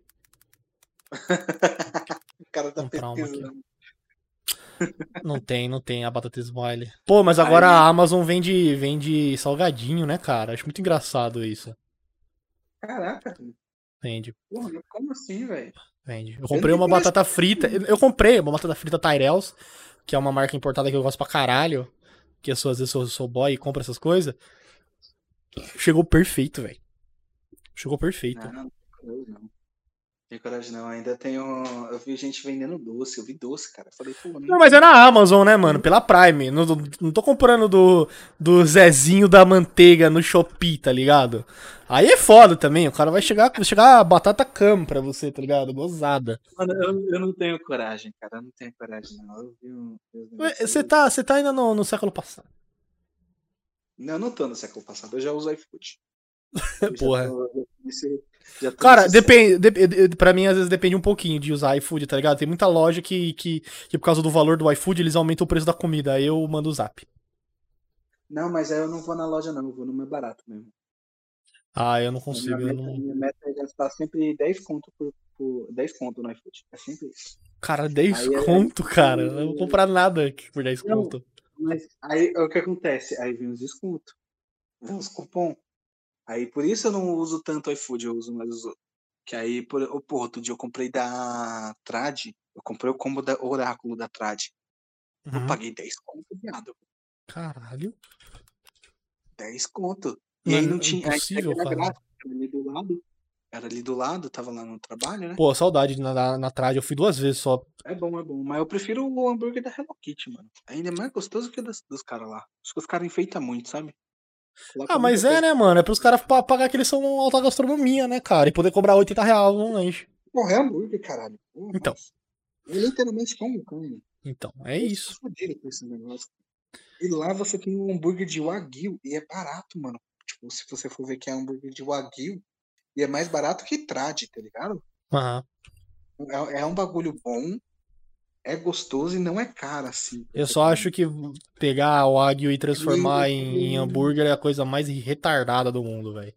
O cara tá pesquisando. Não tem, não tem a batata smiley. Pô, mas agora Aí- a Amazon vende, vende salgadinho, né, cara? Acho muito engraçado isso. Caraca, Vende, porra, como assim, velho? vende. Eu comprei uma conheço. batata frita. Eu eu comprei uma batata frita Tyrells, que é uma marca importada que eu gosto pra caralho. Que eu às vezes sou, sou boy e compro essas coisas. Chegou perfeito, velho. Chegou perfeito. Não, não coragem não. Coragem não. Ainda tenho. Eu vi gente vendendo doce. Eu vi doce, cara. Eu falei, pô, Não, mas é na Amazon, né, mano? Pela Prime. Não, não tô comprando do, do Zezinho da Manteiga no Shopee, tá ligado? Aí é foda também. O cara vai chegar, vai chegar a batata cam pra você, tá ligado? Gozada. Mano, eu, eu não tenho coragem, cara. Eu não tenho coragem, não. Eu vi um. Você tá, você tá ainda no, no século passado. Não, eu não tô no século passado. Eu já uso iFood. Eu Porra. já tô tô Cara, depende, dep- pra mim, às vezes depende um pouquinho de usar iFood, tá ligado? Tem muita loja que, que, que por causa do valor do iFood, eles aumentam o preço da comida. Aí eu mando o zap. Não, mas aí eu não vou na loja, não. Eu vou no mais barato mesmo. Ah, eu não minha, consigo. Eu meta, não... minha meta é gastar sempre 10 conto por, por 10 conto no iFood. É sempre isso. Cara, 10 Aí é- conto, cara. Eu não vou comprar nada aqui por 10 Não. conto. Mas aí o que acontece? Aí vem os descontos. Vem os cupom. Aí por isso eu não uso tanto iFood, eu uso mais os outros. Que aí, por, oh, porra, outro dia eu comprei da Trad. Eu comprei o combo da Oráculo da Trad. Eu Uhum. paguei 10 conto, viado. Caralho. 10 conto. E aí Mano, não tinha. Aí era era ali do lado. Era ali do lado, tava lá no trabalho, né? Pô, saudade na, na, na trade. Eu fui duas vezes só. É bom, é bom. Mas eu prefiro o hambúrguer da Hello Kitty, mano. Ainda é mais gostoso que o das, dos caras lá. Acho que os caras enfeitam muito, sabe? Ah, mas é, coisa. né, mano? É pros caras pa- pagar que eles são alta gastronomia, né, cara? E poder cobrar 80 reais um lanche. Porra, é hambúrguer, caralho. Porra, Então. nossa. Eu literalmente como carne. Então, é Eu isso. com esse negócio. E lá você tem um hambúrguer de Wagyu e é barato, mano. Tipo, se você for ver que é hambúrguer de Wagyu, e é mais barato que trad, tá ligado? Aham. É, é um bagulho bom, é gostoso e não é caro, assim. Eu só acho que pegar o Wagyu e transformar em, em hambúrguer é a coisa mais retardada do mundo, velho.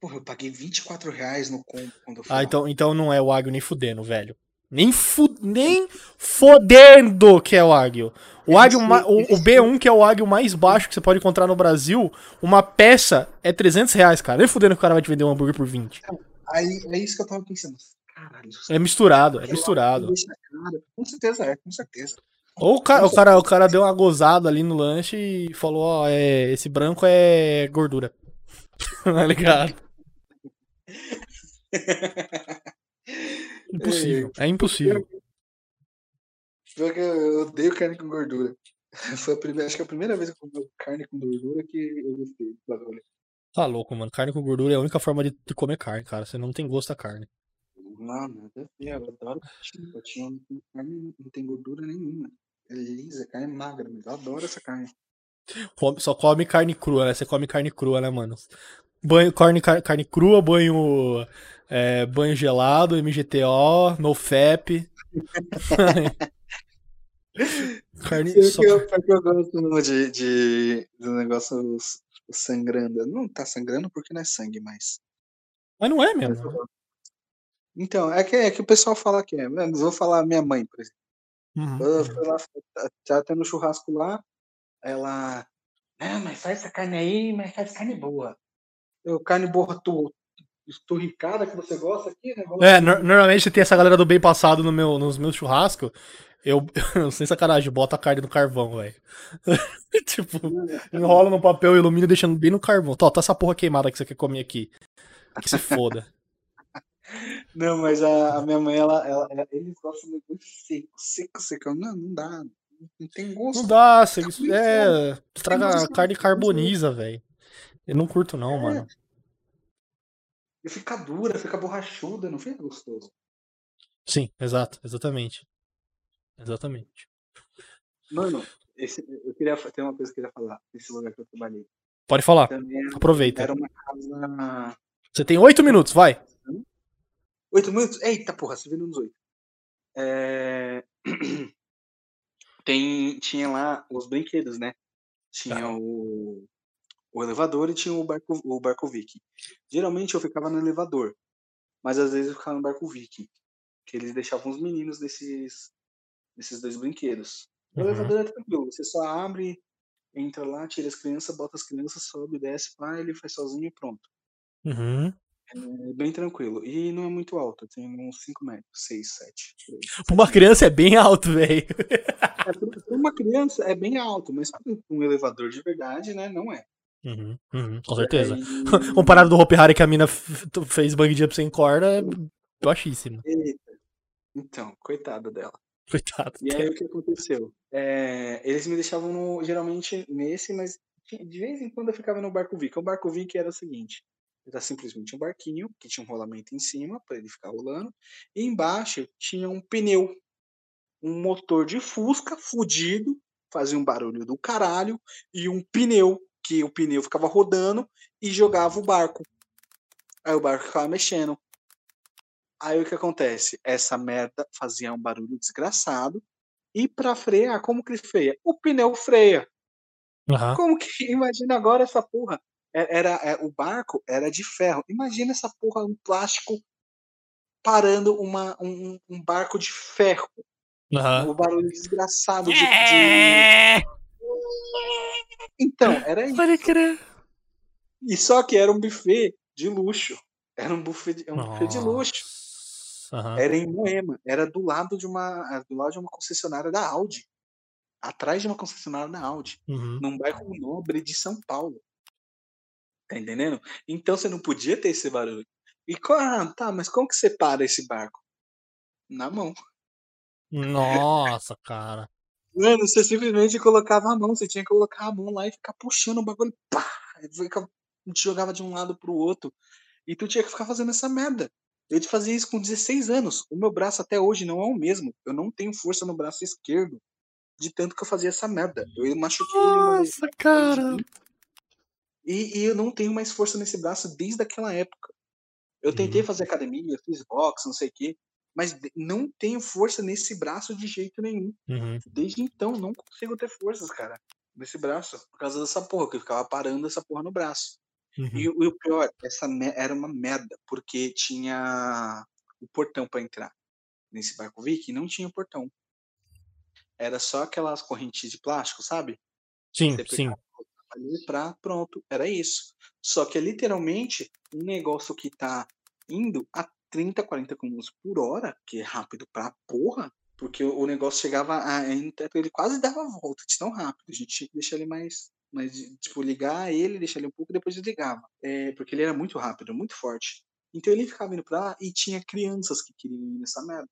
Porra, eu paguei 24 reais no combo quando eu fui Ah, lá. então, então não é o Wagyu nem fudendo, velho. Nem, fu nem fodendo que é o Wagyu. O, ma- o, o esse- B1, que é o Wagyu mais baixo que você pode encontrar no Brasil, uma peça é 300 reais, cara. Nem fudendo que o cara vai te vender um hambúrguer por 20. Aí é isso que eu tava pensando. Caralho, É misturado, é misturado. Deixa caro. Com certeza é, com certeza. Ou o cara, o, cara, o cara deu uma gozada ali no lanche e falou, ó, é, esse branco é gordura. tá ligado? Impossível, é impossível. Pior que eu odeio carne com gordura. Foi a primeira, acho que é a primeira vez que eu comi carne com gordura que eu gostei do bagulho. Tá louco, mano. Carne com gordura é a única forma de, de comer carne, cara. Você não tem gosto a carne. Não, nada a ver. Eu adoro patinho. Patinho não tem carne, não tem gordura nenhuma. É lisa, carne magra, mas eu adoro essa carne. Come- só come carne crua, né? Você come carne crua, né, mano? Banho, carne, car- carne crua, banho, é, banho gelado, MGTO, NoFap. carne Pior só... eu, eu gosto de, de, do negócio sangrando. Não tá sangrando porque não é sangue, mas. Mas não é mesmo. Eu. Então, é que, é que o pessoal fala que é. Mas Vou falar minha mãe, por exemplo. Uhum. Eu fui lá, tá- tá tendo churrasco lá, ela. Ah, mas faz essa carne aí, mas faz carne boa. Eu, carne boa tu, esturricada que você gosta aqui, né? É, nor- normalmente tem essa galera do bem passado no meu, nos meus churrascos. Eu, sem sacanagem, bota a carne no carvão, velho. tipo, enrola no papel, ilumina deixando bem no carvão. Tó, tá essa porra queimada que você quer comer aqui. Que se foda. Não, mas a, a minha mãe, ela, ela, ela- eles gostam de coisa seco, seco, seco. Não, não dá. Não tem gosto. Não dá, você, é, estraga a carne carboniza, velho. Eu não curto não, mano. E fica dura, fica borrachuda, não fica gostoso. Sim, exato, exatamente. Exatamente. Mano, esse, eu queria ter uma coisa que eu queria falar nesse lugar que eu trabalhei. Pode falar, Também aproveita. era uma casa. Você tem oito minutos, vai. Oito minutos? Eita porra, você viu nos oito. É... Tem, tinha lá os brinquedos, né? Tinha Tá. o, o elevador e tinha o barco, o barco viking. Geralmente eu ficava no elevador, mas às vezes eu ficava no barco viking, que eles deixavam os meninos desses, desses dois brinquedos. O Uhum. elevador é tranquilo, você só abre, entra lá, tira as crianças, bota as crianças, sobe, desce, pá, ele faz sozinho e pronto. Uhum. É bem tranquilo. E não é muito alto, tem uns 5 metros, 6, 7. Pra uma criança é bem alto, velho. É, para uma criança é bem alto, mas um elevador de verdade, né, não é. Uhum, uhum, com certeza. Aí- Comparado do Hopi Hari que a mina fez bang jump sem corda, é baixíssimo. Eita. Então, coitada dela. Coitado. E aí o que aconteceu? É, eles me deixavam no- geralmente nesse, mas de vez em quando eu ficava no barco Vic. O barco Vic era o seguinte: era simplesmente um barquinho que tinha um rolamento em cima para ele ficar rolando, e embaixo tinha um pneu, um motor de Fusca fudido, fazia um barulho do caralho, e um pneu, que o pneu ficava rodando e jogava o barco. Aí o barco ficava mexendo. Aí o que acontece? Essa merda fazia um barulho desgraçado. E pra frear, como que ele freia? O pneu freia. Aham. Como que. Imagina agora essa porra. É- Era, é, o barco era de ferro. Imagina essa porra, um plástico parando uma, um, um barco de ferro. Aham. O barulho desgraçado de. de- É, Então, era isso. Pode crer. E só que era um buffet de luxo. Era um buffet de, um buffet de luxo. Aham. Era em Moema. Era do lado de uma, era do lado de uma concessionária da Audi. Atrás de uma concessionária da Audi. Uhum. Num bairro nobre de São Paulo. Tá entendendo? Então você não podia ter esse barulho. E ah, tá, mas como que você para esse barco? Na mão. Nossa, cara. Mano, você simplesmente colocava a mão, você tinha que colocar a mão lá e ficar puxando o bagulho. Pá! Aí fica- te jogava de um lado pro outro. E tu tinha que ficar fazendo essa merda. Eu fazia isso com 16 anos. O meu braço até hoje não é o mesmo. Eu não tenho força no braço esquerdo. De tanto que eu fazia essa merda. Eu machuquei ele uma vez. Nossa, cara. E, e eu não tenho mais força nesse braço desde aquela época. Eu tentei Uhum. fazer academia, fiz boxe, não sei o quê. Mas não tenho força nesse braço de jeito nenhum. Uhum. Desde então, não consigo ter forças, cara, nesse braço. Por causa dessa porra, que eu ficava parando essa porra no braço. Uhum. E, o- e o pior, essa era uma merda, porque tinha o portão pra entrar. Nesse barco Viking não tinha portão. Era só aquelas correntes de plástico, sabe? Sim, sim. Ali pra pronto, era isso. Só que é literalmente um negócio que tá indo a 30, 40 km por hora, que é rápido pra porra, porque o negócio chegava a. Ele quase dava a volta de tão rápido. A gente tinha que deixar ele mais. mais tipo, ligar ele, deixar ele um pouco depois desligava. É, porque ele era muito rápido, muito forte. Então ele ficava indo pra lá e tinha crianças que queriam ir nessa merda.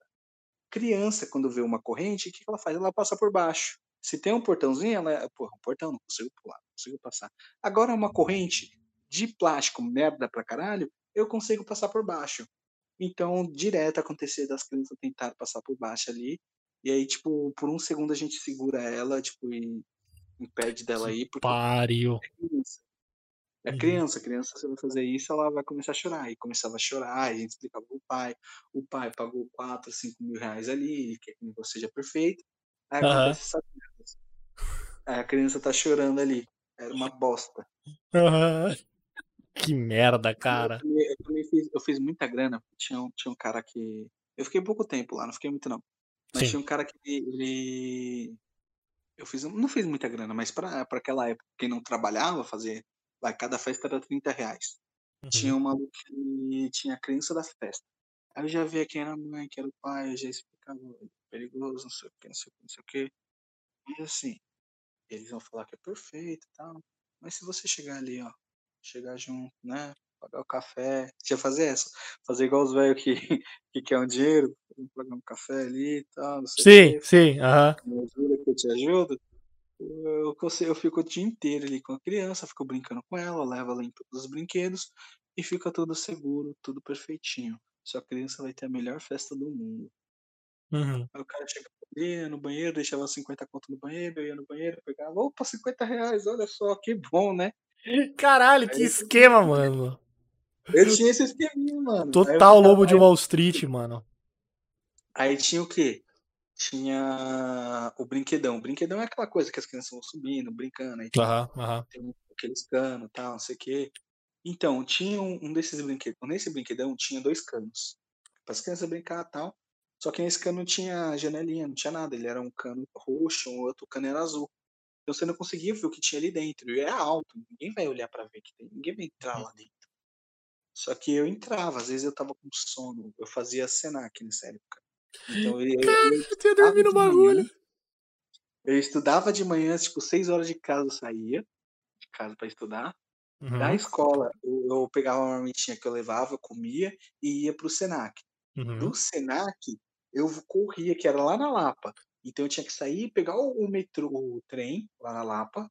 Criança, quando vê uma corrente, o que ela faz? Ela passa por baixo. Se tem um portãozinho, ela. Porra, um portão, não consigo pular, não consigo passar. Agora, uma corrente de plástico, merda pra caralho, eu consigo passar por baixo. Então, direto acontecer das crianças tentar passar por baixo ali. E aí, tipo, por um segundo a gente segura ela, tipo, e impede dela ir, porque Pariu. é criança. É Uhum. criança, criança, se ela fazer isso, ela vai começar a chorar. E começava a chorar, e a gente explicava pro pai. O pai pagou 4, 5 mil reais ali, quer que o negócio seja perfeito. Aí Aham. acontece essa a criança tá chorando ali. Era uma bosta. Que merda, cara. Eu também, eu também fiz, eu fiz muita grana. Tinha um, tinha um cara que. Eu fiquei pouco tempo lá, não fiquei muito não. Mas Sim. tinha um cara que ele. Eu fiz, não fiz muita grana, mas pra, pra aquela época, quem não trabalhava, fazer. Vai, cada festa era 30 reais. Tinha Uhum. um maluco que tinha a criança da festa. Aí eu já via quem era a mãe, quem era o pai, eu já explicava, "Olha, perigoso, não sei o que, não sei o que, não sei o que. E assim, eles vão falar que é perfeito e tal. Mas se você chegar ali, ó, chegar junto, né? Pagar o café. Já fazer essa. Fazer igual os velhos que, que quer um dinheiro, pagar um café ali e tal, não sei Sim, que. sim, aham. Me ajuda que eu te ajudo. Eu, consigo- eu fico o dia inteiro ali com a criança, fico brincando com ela, levo ela em todos os brinquedos e fica tudo seguro, tudo perfeitinho. Sua criança vai ter a melhor festa do mundo. Uhum. Aí o cara chegava ali, no banheiro, deixava 50 conto no banheiro, eu ia no banheiro, pegava, opa, 50 reais, olha só, que bom, né? Caralho, que esquema, mano. Eu tinha esse esqueminha, mano. Total lobo de Wall Street, mano. Aí tinha o quê? Tinha o brinquedão. O brinquedão é aquela coisa que as crianças vão subindo, brincando. Aí tem, Aham, aham. tem aqueles canos e tal, não sei o quê. Então, tinha um, um desses brinquedos. Nesse brinquedão tinha dois canos. Para as crianças brincar e tal. Só que nesse cano não tinha janelinha, não tinha nada. Ele era um cano roxo, o outro cano era azul. Então você não conseguia ver o que tinha ali dentro. E é alto, ninguém vai olhar para ver que tem, ninguém vai entrar lá dentro. Só que eu entrava, às vezes eu tava com sono, eu fazia Senac nessa época. Então eu, eu, eu Eu no bagulho. eu estudava de manhã, tipo, seis horas de casa eu saía, de casa para estudar. Da Uhum, escola, eu, eu pegava uma marmitinha que eu levava, eu comia e ia pro Senac. uhum. Do Senac, eu corria, que era lá na Lapa. Então eu tinha que sair, pegar o, metrô, o trem lá na Lapa,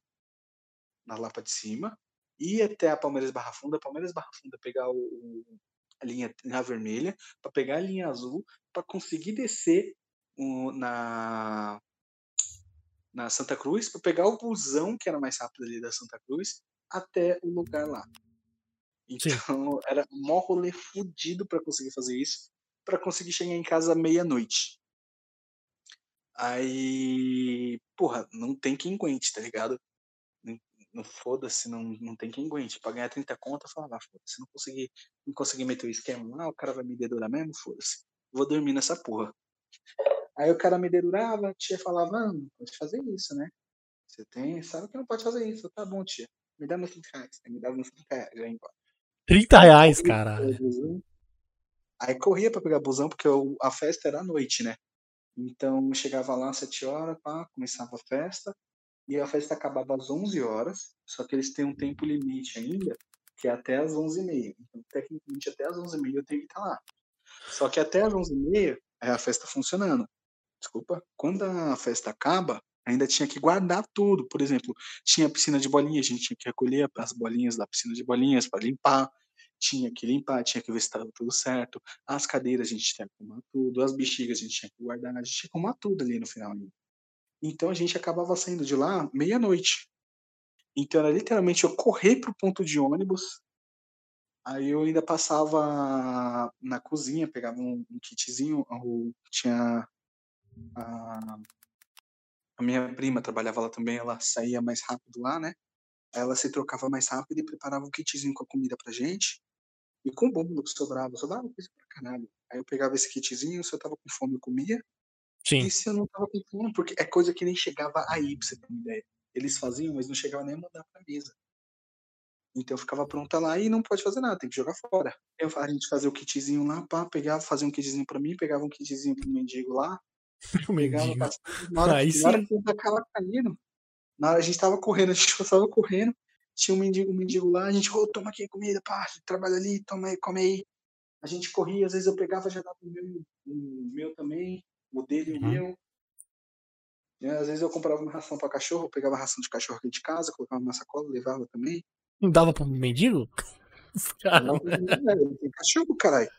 na Lapa de cima, ir até a Palmeiras Barra Funda, Palmeiras Barra Funda pegar o, o- a linha na vermelha, para pegar a linha azul, para conseguir descer o- na na Santa Cruz, para pegar o busão que era mais rápido ali da Santa Cruz até o lugar lá. Sim. Então era um mó rolê fudido para conseguir fazer isso, para conseguir chegar em casa meia-noite. Aí, porra, não tem quem aguente, tá ligado? Não, foda-se, não, não tem quem aguente. Pra ganhar 30 conto, eu falava, ah, foda-se, não consegui, não consegui meter o esquema lá, o cara vai me dedurar mesmo, foda-se. Vou dormir nessa porra. Aí o cara me dedurava, a tia falava, ah, não pode fazer isso, né? Você tem, sabe que não pode fazer isso. Tá bom, tia. Me dá meus 30 reais. Me dava meus 30 reais. Eu ia embora. 30 reais, caralho. Aí corria pra pegar busão, porque eu- a festa era à noite, né? Então chegava lá às 7 horas, pá, começava a festa. E a festa acabava às 11 horas. Só que eles têm um tempo limite ainda, que é até às 11h30. Então, tecnicamente, até às 11h30 eu tenho que estar lá. Só que até às 11h30 é a festa funcionando. Desculpa. Quando a festa acaba, ainda tinha que guardar tudo. Por exemplo, tinha piscina de bolinha, a gente tinha que recolher as bolinhas da piscina de bolinhas para limpar. Tinha que limpar, tinha que ver se estava tudo certo. As cadeiras a gente tinha que arrumar tudo, as bexigas a gente tinha que guardar, a gente tinha que arrumar tudo ali no final. Então a gente acabava saindo de lá meia-noite. Então era literalmente eu correr pro ponto de ônibus. Aí eu ainda passava na cozinha, pegava um, um kitzinho, tinha a, a minha prima trabalhava lá também, ela saía mais rápido lá, né? Ela se trocava mais rápido e preparava um kitzinho com a comida pra gente. E com o bolo que sobrava, sobrava coisa pra caralho. Aí eu pegava esse kitzinho, se eu tava com fome eu comia, Sim. e se eu não tava com fome, porque é coisa que nem chegava aí, pra você ter uma ideia. Eles faziam, mas não chegava nem a mandar pra mesa. Então eu ficava pronta lá e não pode fazer nada, tem que jogar fora. Eu, a gente fazia o kitzinho lá, pá, pegava, fazia um kitzinho pra mim, pegava um kitzinho pro mendigo lá, O pegava mendigo. bastante. Na hora, Aí na hora que eu tava caindo, na hora a gente tava correndo, a gente tava correndo, tinha um mendigo, um mendigo lá, a gente, ô, toma aqui comida, pá, trabalha ali, toma aí, come aí. A gente corria, às vezes eu pegava já dava o meu, o meu também, o dele e o Uhum. meu. E, às vezes eu comprava uma ração pra cachorro, pegava a ração de cachorro aqui de casa, colocava na sacola, levava também. Não dava pro mendigo? Não- Velho, Tem cachorro, caralho.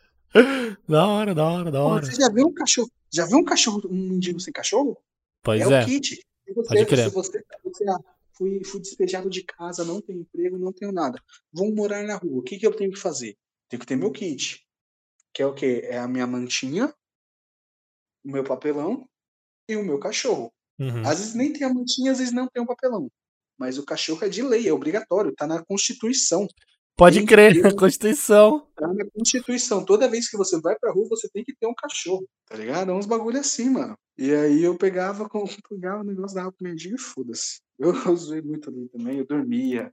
Da hora, da hora, da hora. Você já viu um cachorro? Já viu um cachorro, um mendigo sem cachorro? Pois é, é. o kit. Se você, Pode crer. se você, você ah, fui, fui despejado de casa, não tenho emprego, não tenho nada. Vou morar na rua. O que, que eu tenho que fazer? Tenho que ter meu kit. Que é o quê? É a minha mantinha, o meu papelão e o meu cachorro. Uhum. Às vezes nem tem a mantinha, às vezes não tem o papelão. Mas o cachorro é de lei, é obrigatório, tá na Constituição. Pode tem crer, na Constituição. Tá na Constituição. Toda vez que você vai pra rua, você tem que ter um cachorro, tá ligado? É uns bagulho assim, mano. E aí eu pegava, com, pegava o negócio, dava pro mendigo e foda-se. Eu, zoei muito ali também, eu dormia.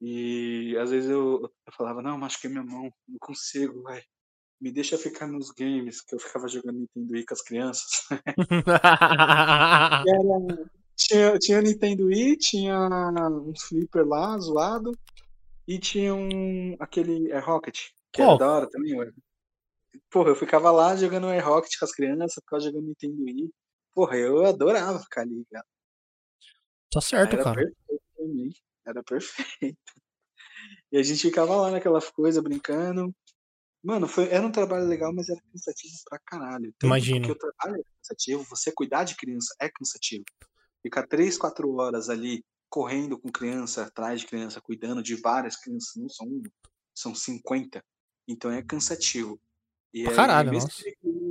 E às vezes eu, eu falava, não, machuquei minha mão, não consigo, vai. Me deixa ficar nos games, que eu ficava jogando Nintendo Wii com as crianças. Era- tinha, tinha Nintendo Wii, tinha um flipper lá, zoado, e tinha um aquele Air Rocket, que Qual? era da hora também, ué. Porra, eu ficava lá jogando Air Rocket com as crianças, ficava jogando Nintendo Wii. Porra, eu adorava ficar ali, cara. Tá certo, Era cara. perfeito pra mim. Era perfeito. E a gente ficava lá naquela coisa, brincando. Mano, foi, era um trabalho legal, mas era cansativo pra caralho. Tanto Imagino. Porque o trabalho é cansativo, você cuidar de criança é cansativo. Ficar três, quatro horas ali correndo com criança, atrás de criança, cuidando de várias crianças, não só uma. são 50. Então é cansativo. E aí, caralho, mesmo nossa.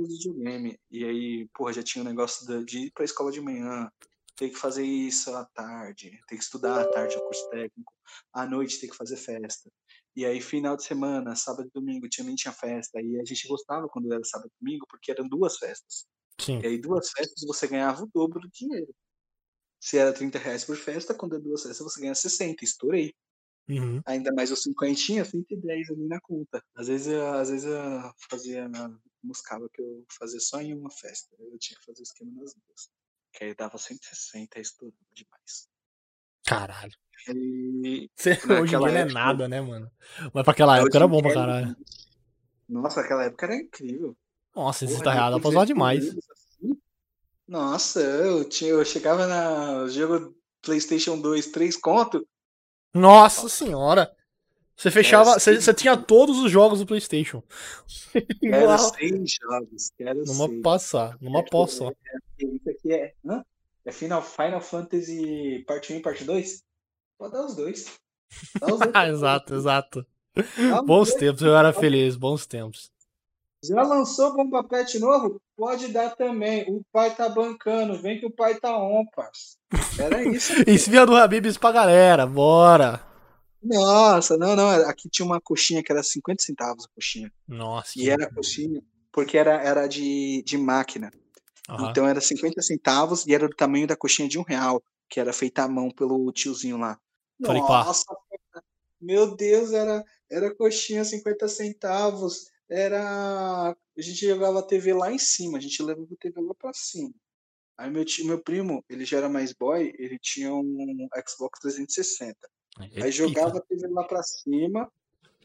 videogame. E aí, porra, já tinha o negócio da- de ir pra escola de manhã, ter que fazer isso à tarde, ter que estudar à tarde o curso técnico, à noite ter que fazer festa. E aí, final de semana, sábado e domingo, tinha, nem tinha festa. E a gente gostava quando era sábado e domingo, porque eram duas festas. Sim. E aí, duas festas, você ganhava o dobro do dinheiro. Se era 30 reais por festa, quando é duas festas, você ganha 60. Estourei. Uhum. Ainda mais os 50, 110 ali na conta. Às vezes, eu, às vezes eu fazia, buscava que eu fazia só em uma festa. Eu tinha que fazer o esquema nas duas. Que aí dava 160, estourava demais. Caralho. E Hoje em dia não é época- nada, né, mano? Mas pra aquela época era bom pra caralho. Nossa, aquela época era incrível. Nossa, Porra, tá errado, dá pra usar de demais. assim, Nossa, eu, tinha, eu chegava na jogo PlayStation 2, 3 conto. Nossa senhora. Você fechava. Era Você você tinha todos os jogos do PlayStation. Era Numa- 100 jogos. Era Numa 100. passar, numa pó só. Isso aqui é. Hã? É Final, Final Fantasy Parte 1 e Parte 2? Pode dar os dois. Dá os dois. Ah, exato, exato. Dá Bons dois. tempos, eu era feliz, bons tempos. Já lançou Bomba Pet novo? Pode dar também. O pai tá bancando. Vem que o pai tá on, parça. Era isso. Esfia do Habibs pra galera, bora. Nossa, não, não. Aqui tinha uma coxinha que era 50 centavos a coxinha. Nossa. E era coxinha porque era, era de, de máquina. Aham. Então era 50 centavos e era do tamanho da coxinha de um real, que era feita à mão pelo tiozinho lá. Nossa, meu Deus, era, era coxinha 50 centavos. Era. A gente jogava a TV lá em cima, a gente levava a TV lá pra cima. Aí meu, tio, meu primo, ele já era mais boy, ele tinha um Xbox 360. Aí jogava a TV lá pra cima,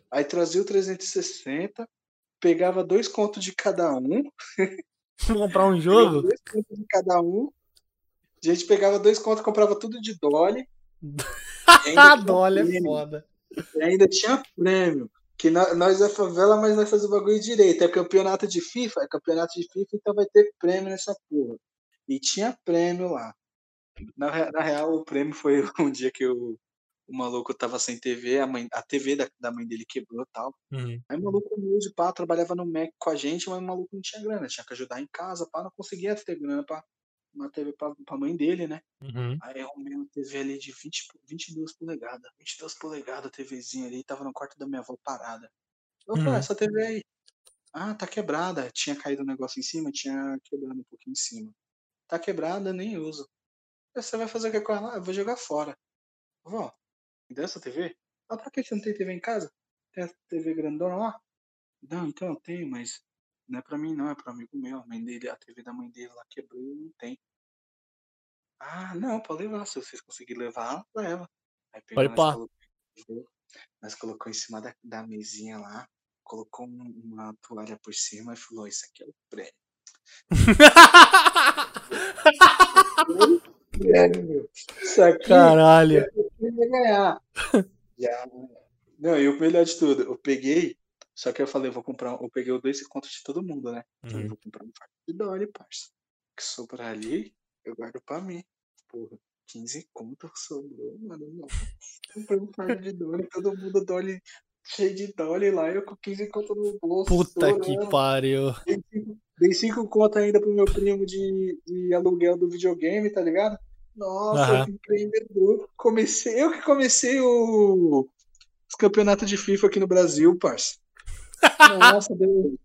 aí trazia o 360, pegava dois contos de cada um, comprar um jogo? dois contos de cada um, a gente pegava dois contos, comprava tudo de Dolly. ainda tinha Dolly é prêmio, foda. e ainda tinha prêmio. Que nó- nós é favela, mas nós fazemos o bagulho direito. É campeonato de FIFA, é campeonato de FIFA, então vai ter prêmio nessa porra. E tinha prêmio lá. Na, na real, o prêmio foi um dia que o, o maluco tava sem TV, a, mãe, a TV da, da mãe dele quebrou e tal. Uhum. Aí o maluco humilde, pá, trabalhava no Mac com a gente, mas o maluco não tinha grana, tinha que ajudar em casa, pá, não conseguia ter grana pra uma TV pra, pra mãe dele, né? Uhum. Aí eu arrumei uma TV ali de 20, po- 22 polegadas. 22 polegadas, a TVzinha ali, tava no quarto da minha avó parada. Eu falei, Uhum. "Ah, essa TV aí. Ah, tá quebrada. Tinha caído um negócio em cima, tinha quebrado um pouquinho em cima. Tá quebrada, nem uso. Você vai fazer o que com ela? Ah, eu vou jogar fora. Vó, me dá essa TV? Ah, pra que você não tem TV em casa? Tem a TV grandona lá? Não, então eu tenho, mas não é pra mim não, é pro amigo meu. A, mãe dele, a TV da mãe dele lá quebrou e não tem. Ah, não, pode levar. Se vocês conseguirem levar, leva. Aí pegou, Pode nós, pá. colocou, nós colocou em cima da, da mesinha lá, colocou um- uma toalha por cima e falou, isso aqui é o prêmio. Prêmio. Isso aqui Caralho. vai ganhar. Já. Não, e o melhor de tudo, eu peguei, só que eu falei, vou comprar, eu peguei o dois contos de todo mundo, né? Falei, Uhum. vou comprar um fardo de Dolly, parça. O que sobrar ali, eu guardo pra mim. Porra, 15 contos sobrou, mano. Não. Comprei um fardo de Dolly, todo mundo Dolly, cheio de Dolly lá, eu com 15 contos no bolso. Puta que estourando. pariu. Dei cinco- Dei 5 contas ainda pro meu primo de, de aluguel do videogame, tá ligado? Nossa, que empreendedor. Comecei, eu que comecei o, os campeonatos de FIFA aqui no Brasil, parça. Nossa, deu.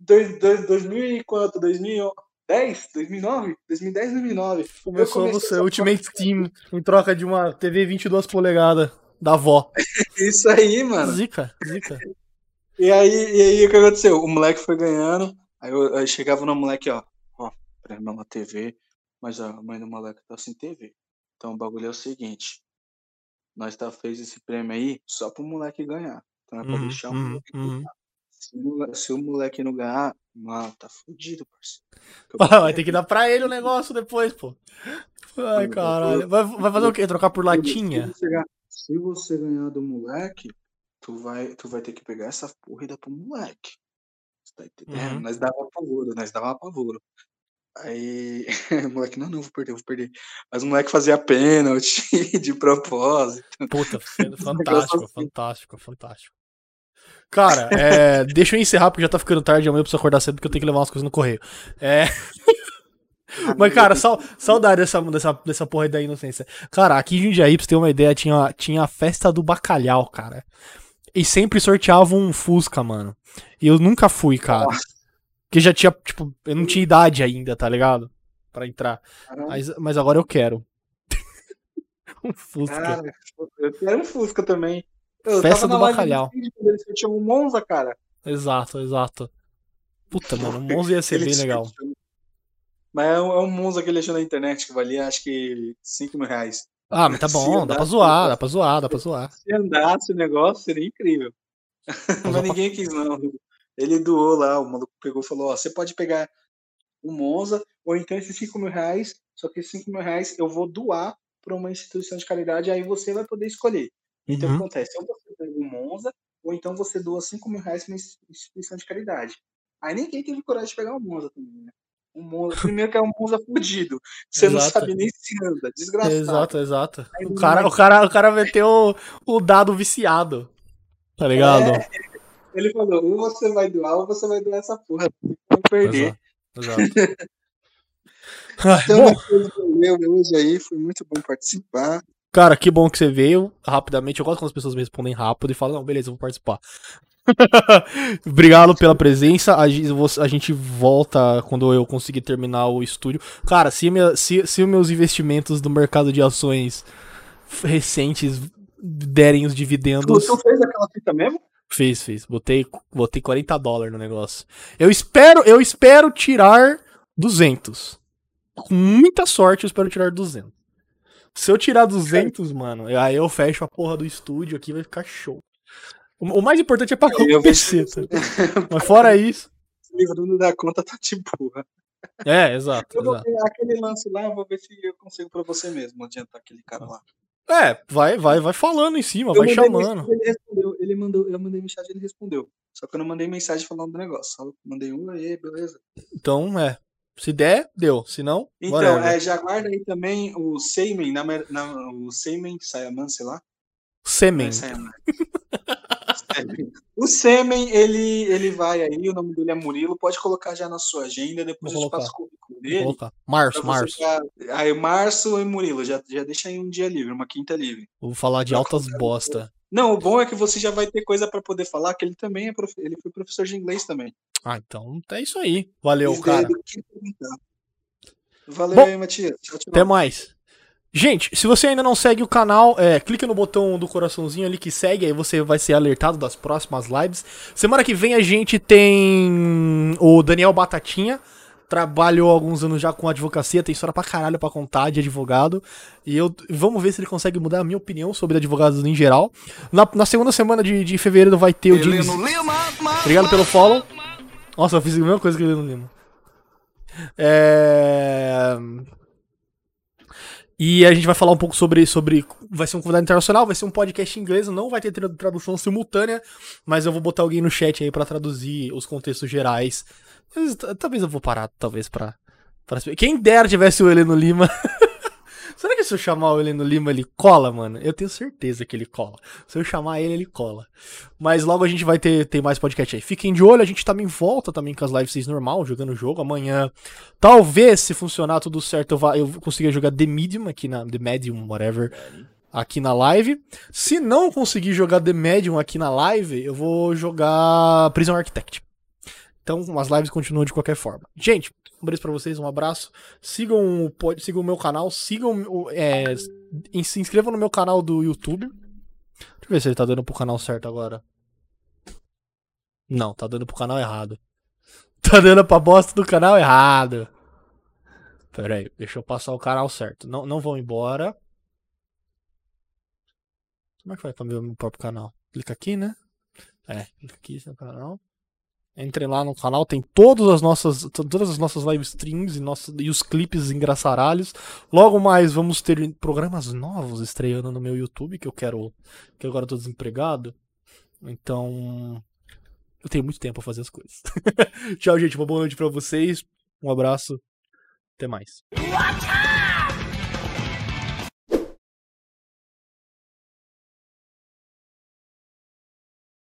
Dois, dois, 2000 e quanto? 2010? 2009? 2010, 2009. Começou você, Ultimate Team, em troca de uma TV 22 polegadas da avó. Isso aí, mano. Zica, zica. E aí, e aí o que aconteceu? O moleque foi ganhando. Aí eu, aí chegava no moleque, ó. Ó, prêmio uma TV. Mas a mãe do moleque tá sem TV. Então o bagulho é o seguinte. Nós tá fez esse prêmio aí só pro moleque ganhar. Então é pra Uhum, deixar o uhum, moleque uhum. ganhar. Se, o- se o moleque não ganhar, mano, tá fudido, parceiro. Vai é ter que dar pra ele o negócio depois, pô. Ai, caralho. Vai, vai fazer o quê? Trocar por latinha? Se você, ganhar, se você ganhar do moleque, tu vai, tu vai ter que pegar essa porra e dar pro moleque. Você tá entendendo? Uhum. Nós dava pavoro, nós dava pavoro. Aí, moleque, não, não, vou perder, vou perder. Mas o moleque fazia pênalti de propósito. Puta, sendo fantástico, assim. fantástico, fantástico. Cara, é, deixa eu encerrar porque já tá ficando tarde. Amanhã eu preciso acordar cedo porque eu tenho que levar umas coisas no correio. É. Mas, cara, sal, saudade dessa, dessa, dessa porra aí da inocência. Cara, aqui em Jundiaí, pra você ter uma ideia, tinha, tinha a festa do bacalhau, cara. E sempre sorteavam um Fusca, mano. E eu nunca fui, cara. Porque já tinha, tipo, eu não tinha idade ainda, tá ligado? Pra entrar. Mas, mas agora eu quero. um Fusca. Cara, eu quero um Fusca também. Eu Festa do bacalhau. Eu tinha um Monza, cara. Exato, exato. Puta, mano, o Monza ia ser bem legal. Mas é um, é um Monza que ele achou na internet que valia acho que 5 mil reais. Ah, mas tá bom, dá pra zoar, dá pra zoar, dá pra zoar. Se andasse o negócio, seria incrível. mas ninguém quis, não. Ele doou lá, o maluco pegou e falou: Ó, você pode pegar o Monza, ou então esses 5 mil reais, só que esses 5 mil reais eu vou doar para uma instituição de caridade, aí você vai poder escolher. Então, o que uhum. acontece? Ou você pega o Monza, ou então você doa 5 mil reais para uma instituição de caridade. Aí ninguém teve coragem de pegar o Monza também, né? Um Monza, primeiro que é um Monza fudido. Você exato. não sabe nem se anda, desgraçado. Exato, exato. o cara, o, cara, o cara meteu o, o dado viciado. Tá ligado? É, ele falou: ou você vai doar, ou você vai doar essa porra. Não perder. Exato. exato. então, Bom. hoje aí, foi muito bom participar. Cara, que bom que você veio rapidamente. Eu gosto quando as pessoas me respondem rápido e falam, não, beleza, eu vou participar. Obrigado pela presença. A gente volta quando eu conseguir terminar o estúdio. Cara, se, minha, se, se meus investimentos no mercado de ações recentes derem os dividendos. Tu fez aquela fita mesmo? Fiz, fiz. Botei, botei 40 dólares no negócio. Eu espero, eu espero tirar 200. Com muita sorte, eu espero tirar 200. Se eu tirar 200, mano, aí eu fecho a porra do estúdio aqui, vai ficar show. O, mais importante é pagar o PC. Tá? Mas fora isso. Livrando da conta tá de boa. É, exato. Eu exato. aquele lance lá, eu vou ver se eu consigo pra você mesmo adiantar aquele cara lá. É, vai, vai, vai falando em cima, eu vai chamando. Ele respondeu, ele mandou, eu mandei mensagem, ele respondeu. Só que eu não mandei mensagem falando do negócio. Só mandei um aí, beleza. Então, é. Se der, deu. Se não, Então, é, já guarda aí também o Seimen, na, na, o Seimen Sayaman, sei lá. Semen. É, O Sêmen, ele, ele vai aí, o nome dele é Murilo, pode colocar já na sua agenda, depois Vou eu colocar. te passo o currículo dele. Vou colocar. Março, março. Já, aí, março e Murilo, já, já deixa aí um dia livre, uma quinta livre. Vou falar de altas bosta. Não, o bom é que você já vai ter coisa para poder falar, que ele também é prof... ele foi professor de inglês também. Ah, então é isso aí. Valeu, cara. Valeu bom, aí, Matias. Tchau, tchau. Até mais. Gente, se você ainda não segue o canal, é, clica no botão do coraçãozinho ali que segue, aí você vai ser alertado das próximas lives. Semana que vem a gente tem o Daniel Batatinha, trabalhou alguns anos já com advocacia, tem história pra caralho pra contar de advogado. E eu vamos ver se ele consegue mudar a minha opinião sobre advogados em geral. Na, na segunda semana de, de fevereiro vai ter o James. Obrigado pelo follow. Nossa, eu fiz a mesma coisa que o Heleno Lima. É. E a gente vai falar um pouco sobre, sobre. Vai ser um convidado internacional, vai ser um podcast em inglês, não vai ter tradução simultânea, mas eu vou botar alguém no chat aí para traduzir os contextos gerais. Talvez eu vou parar, talvez, pra. pra... Quem dera tivesse o Heleno Lima. Será que se eu chamar o Heleno Lima ele cola, mano? Eu tenho certeza que ele cola. Se eu chamar ele, ele cola. Mas logo a gente vai ter, ter mais podcast aí. Fiquem de olho, a gente também volta também com as lives normal, jogando o jogo. Amanhã, talvez, se funcionar tudo certo, eu, vá, eu consiga jogar The Medium aqui na. The Medium, whatever. Aqui na live. Se não conseguir jogar The Medium aqui na live, eu vou jogar Prison Architect. Então, as lives continuam de qualquer forma. Gente, um beijo pra vocês, um abraço. Sigam, pode, sigam o meu canal, sigam. É, se inscrevam no meu canal do YouTube. Deixa eu ver se ele tá dando pro canal certo agora. Não, tá dando pro canal errado. Tá dando pra bosta do canal errado. Pera aí, deixa eu passar o canal certo. Não, não vão embora. Como é que vai pra meu próprio canal? Clica aqui, né? É, clica aqui no canal. Entrem lá no canal, tem todas as nossas, todas as nossas live streams e, nosso, e os clipes engraçaralhos. Logo mais vamos ter programas novos estreando no meu YouTube, que eu quero. Que agora eu tô desempregado. Então. Eu tenho muito tempo a fazer as coisas. Tchau, gente. Uma boa noite pra vocês. Um abraço. Até mais.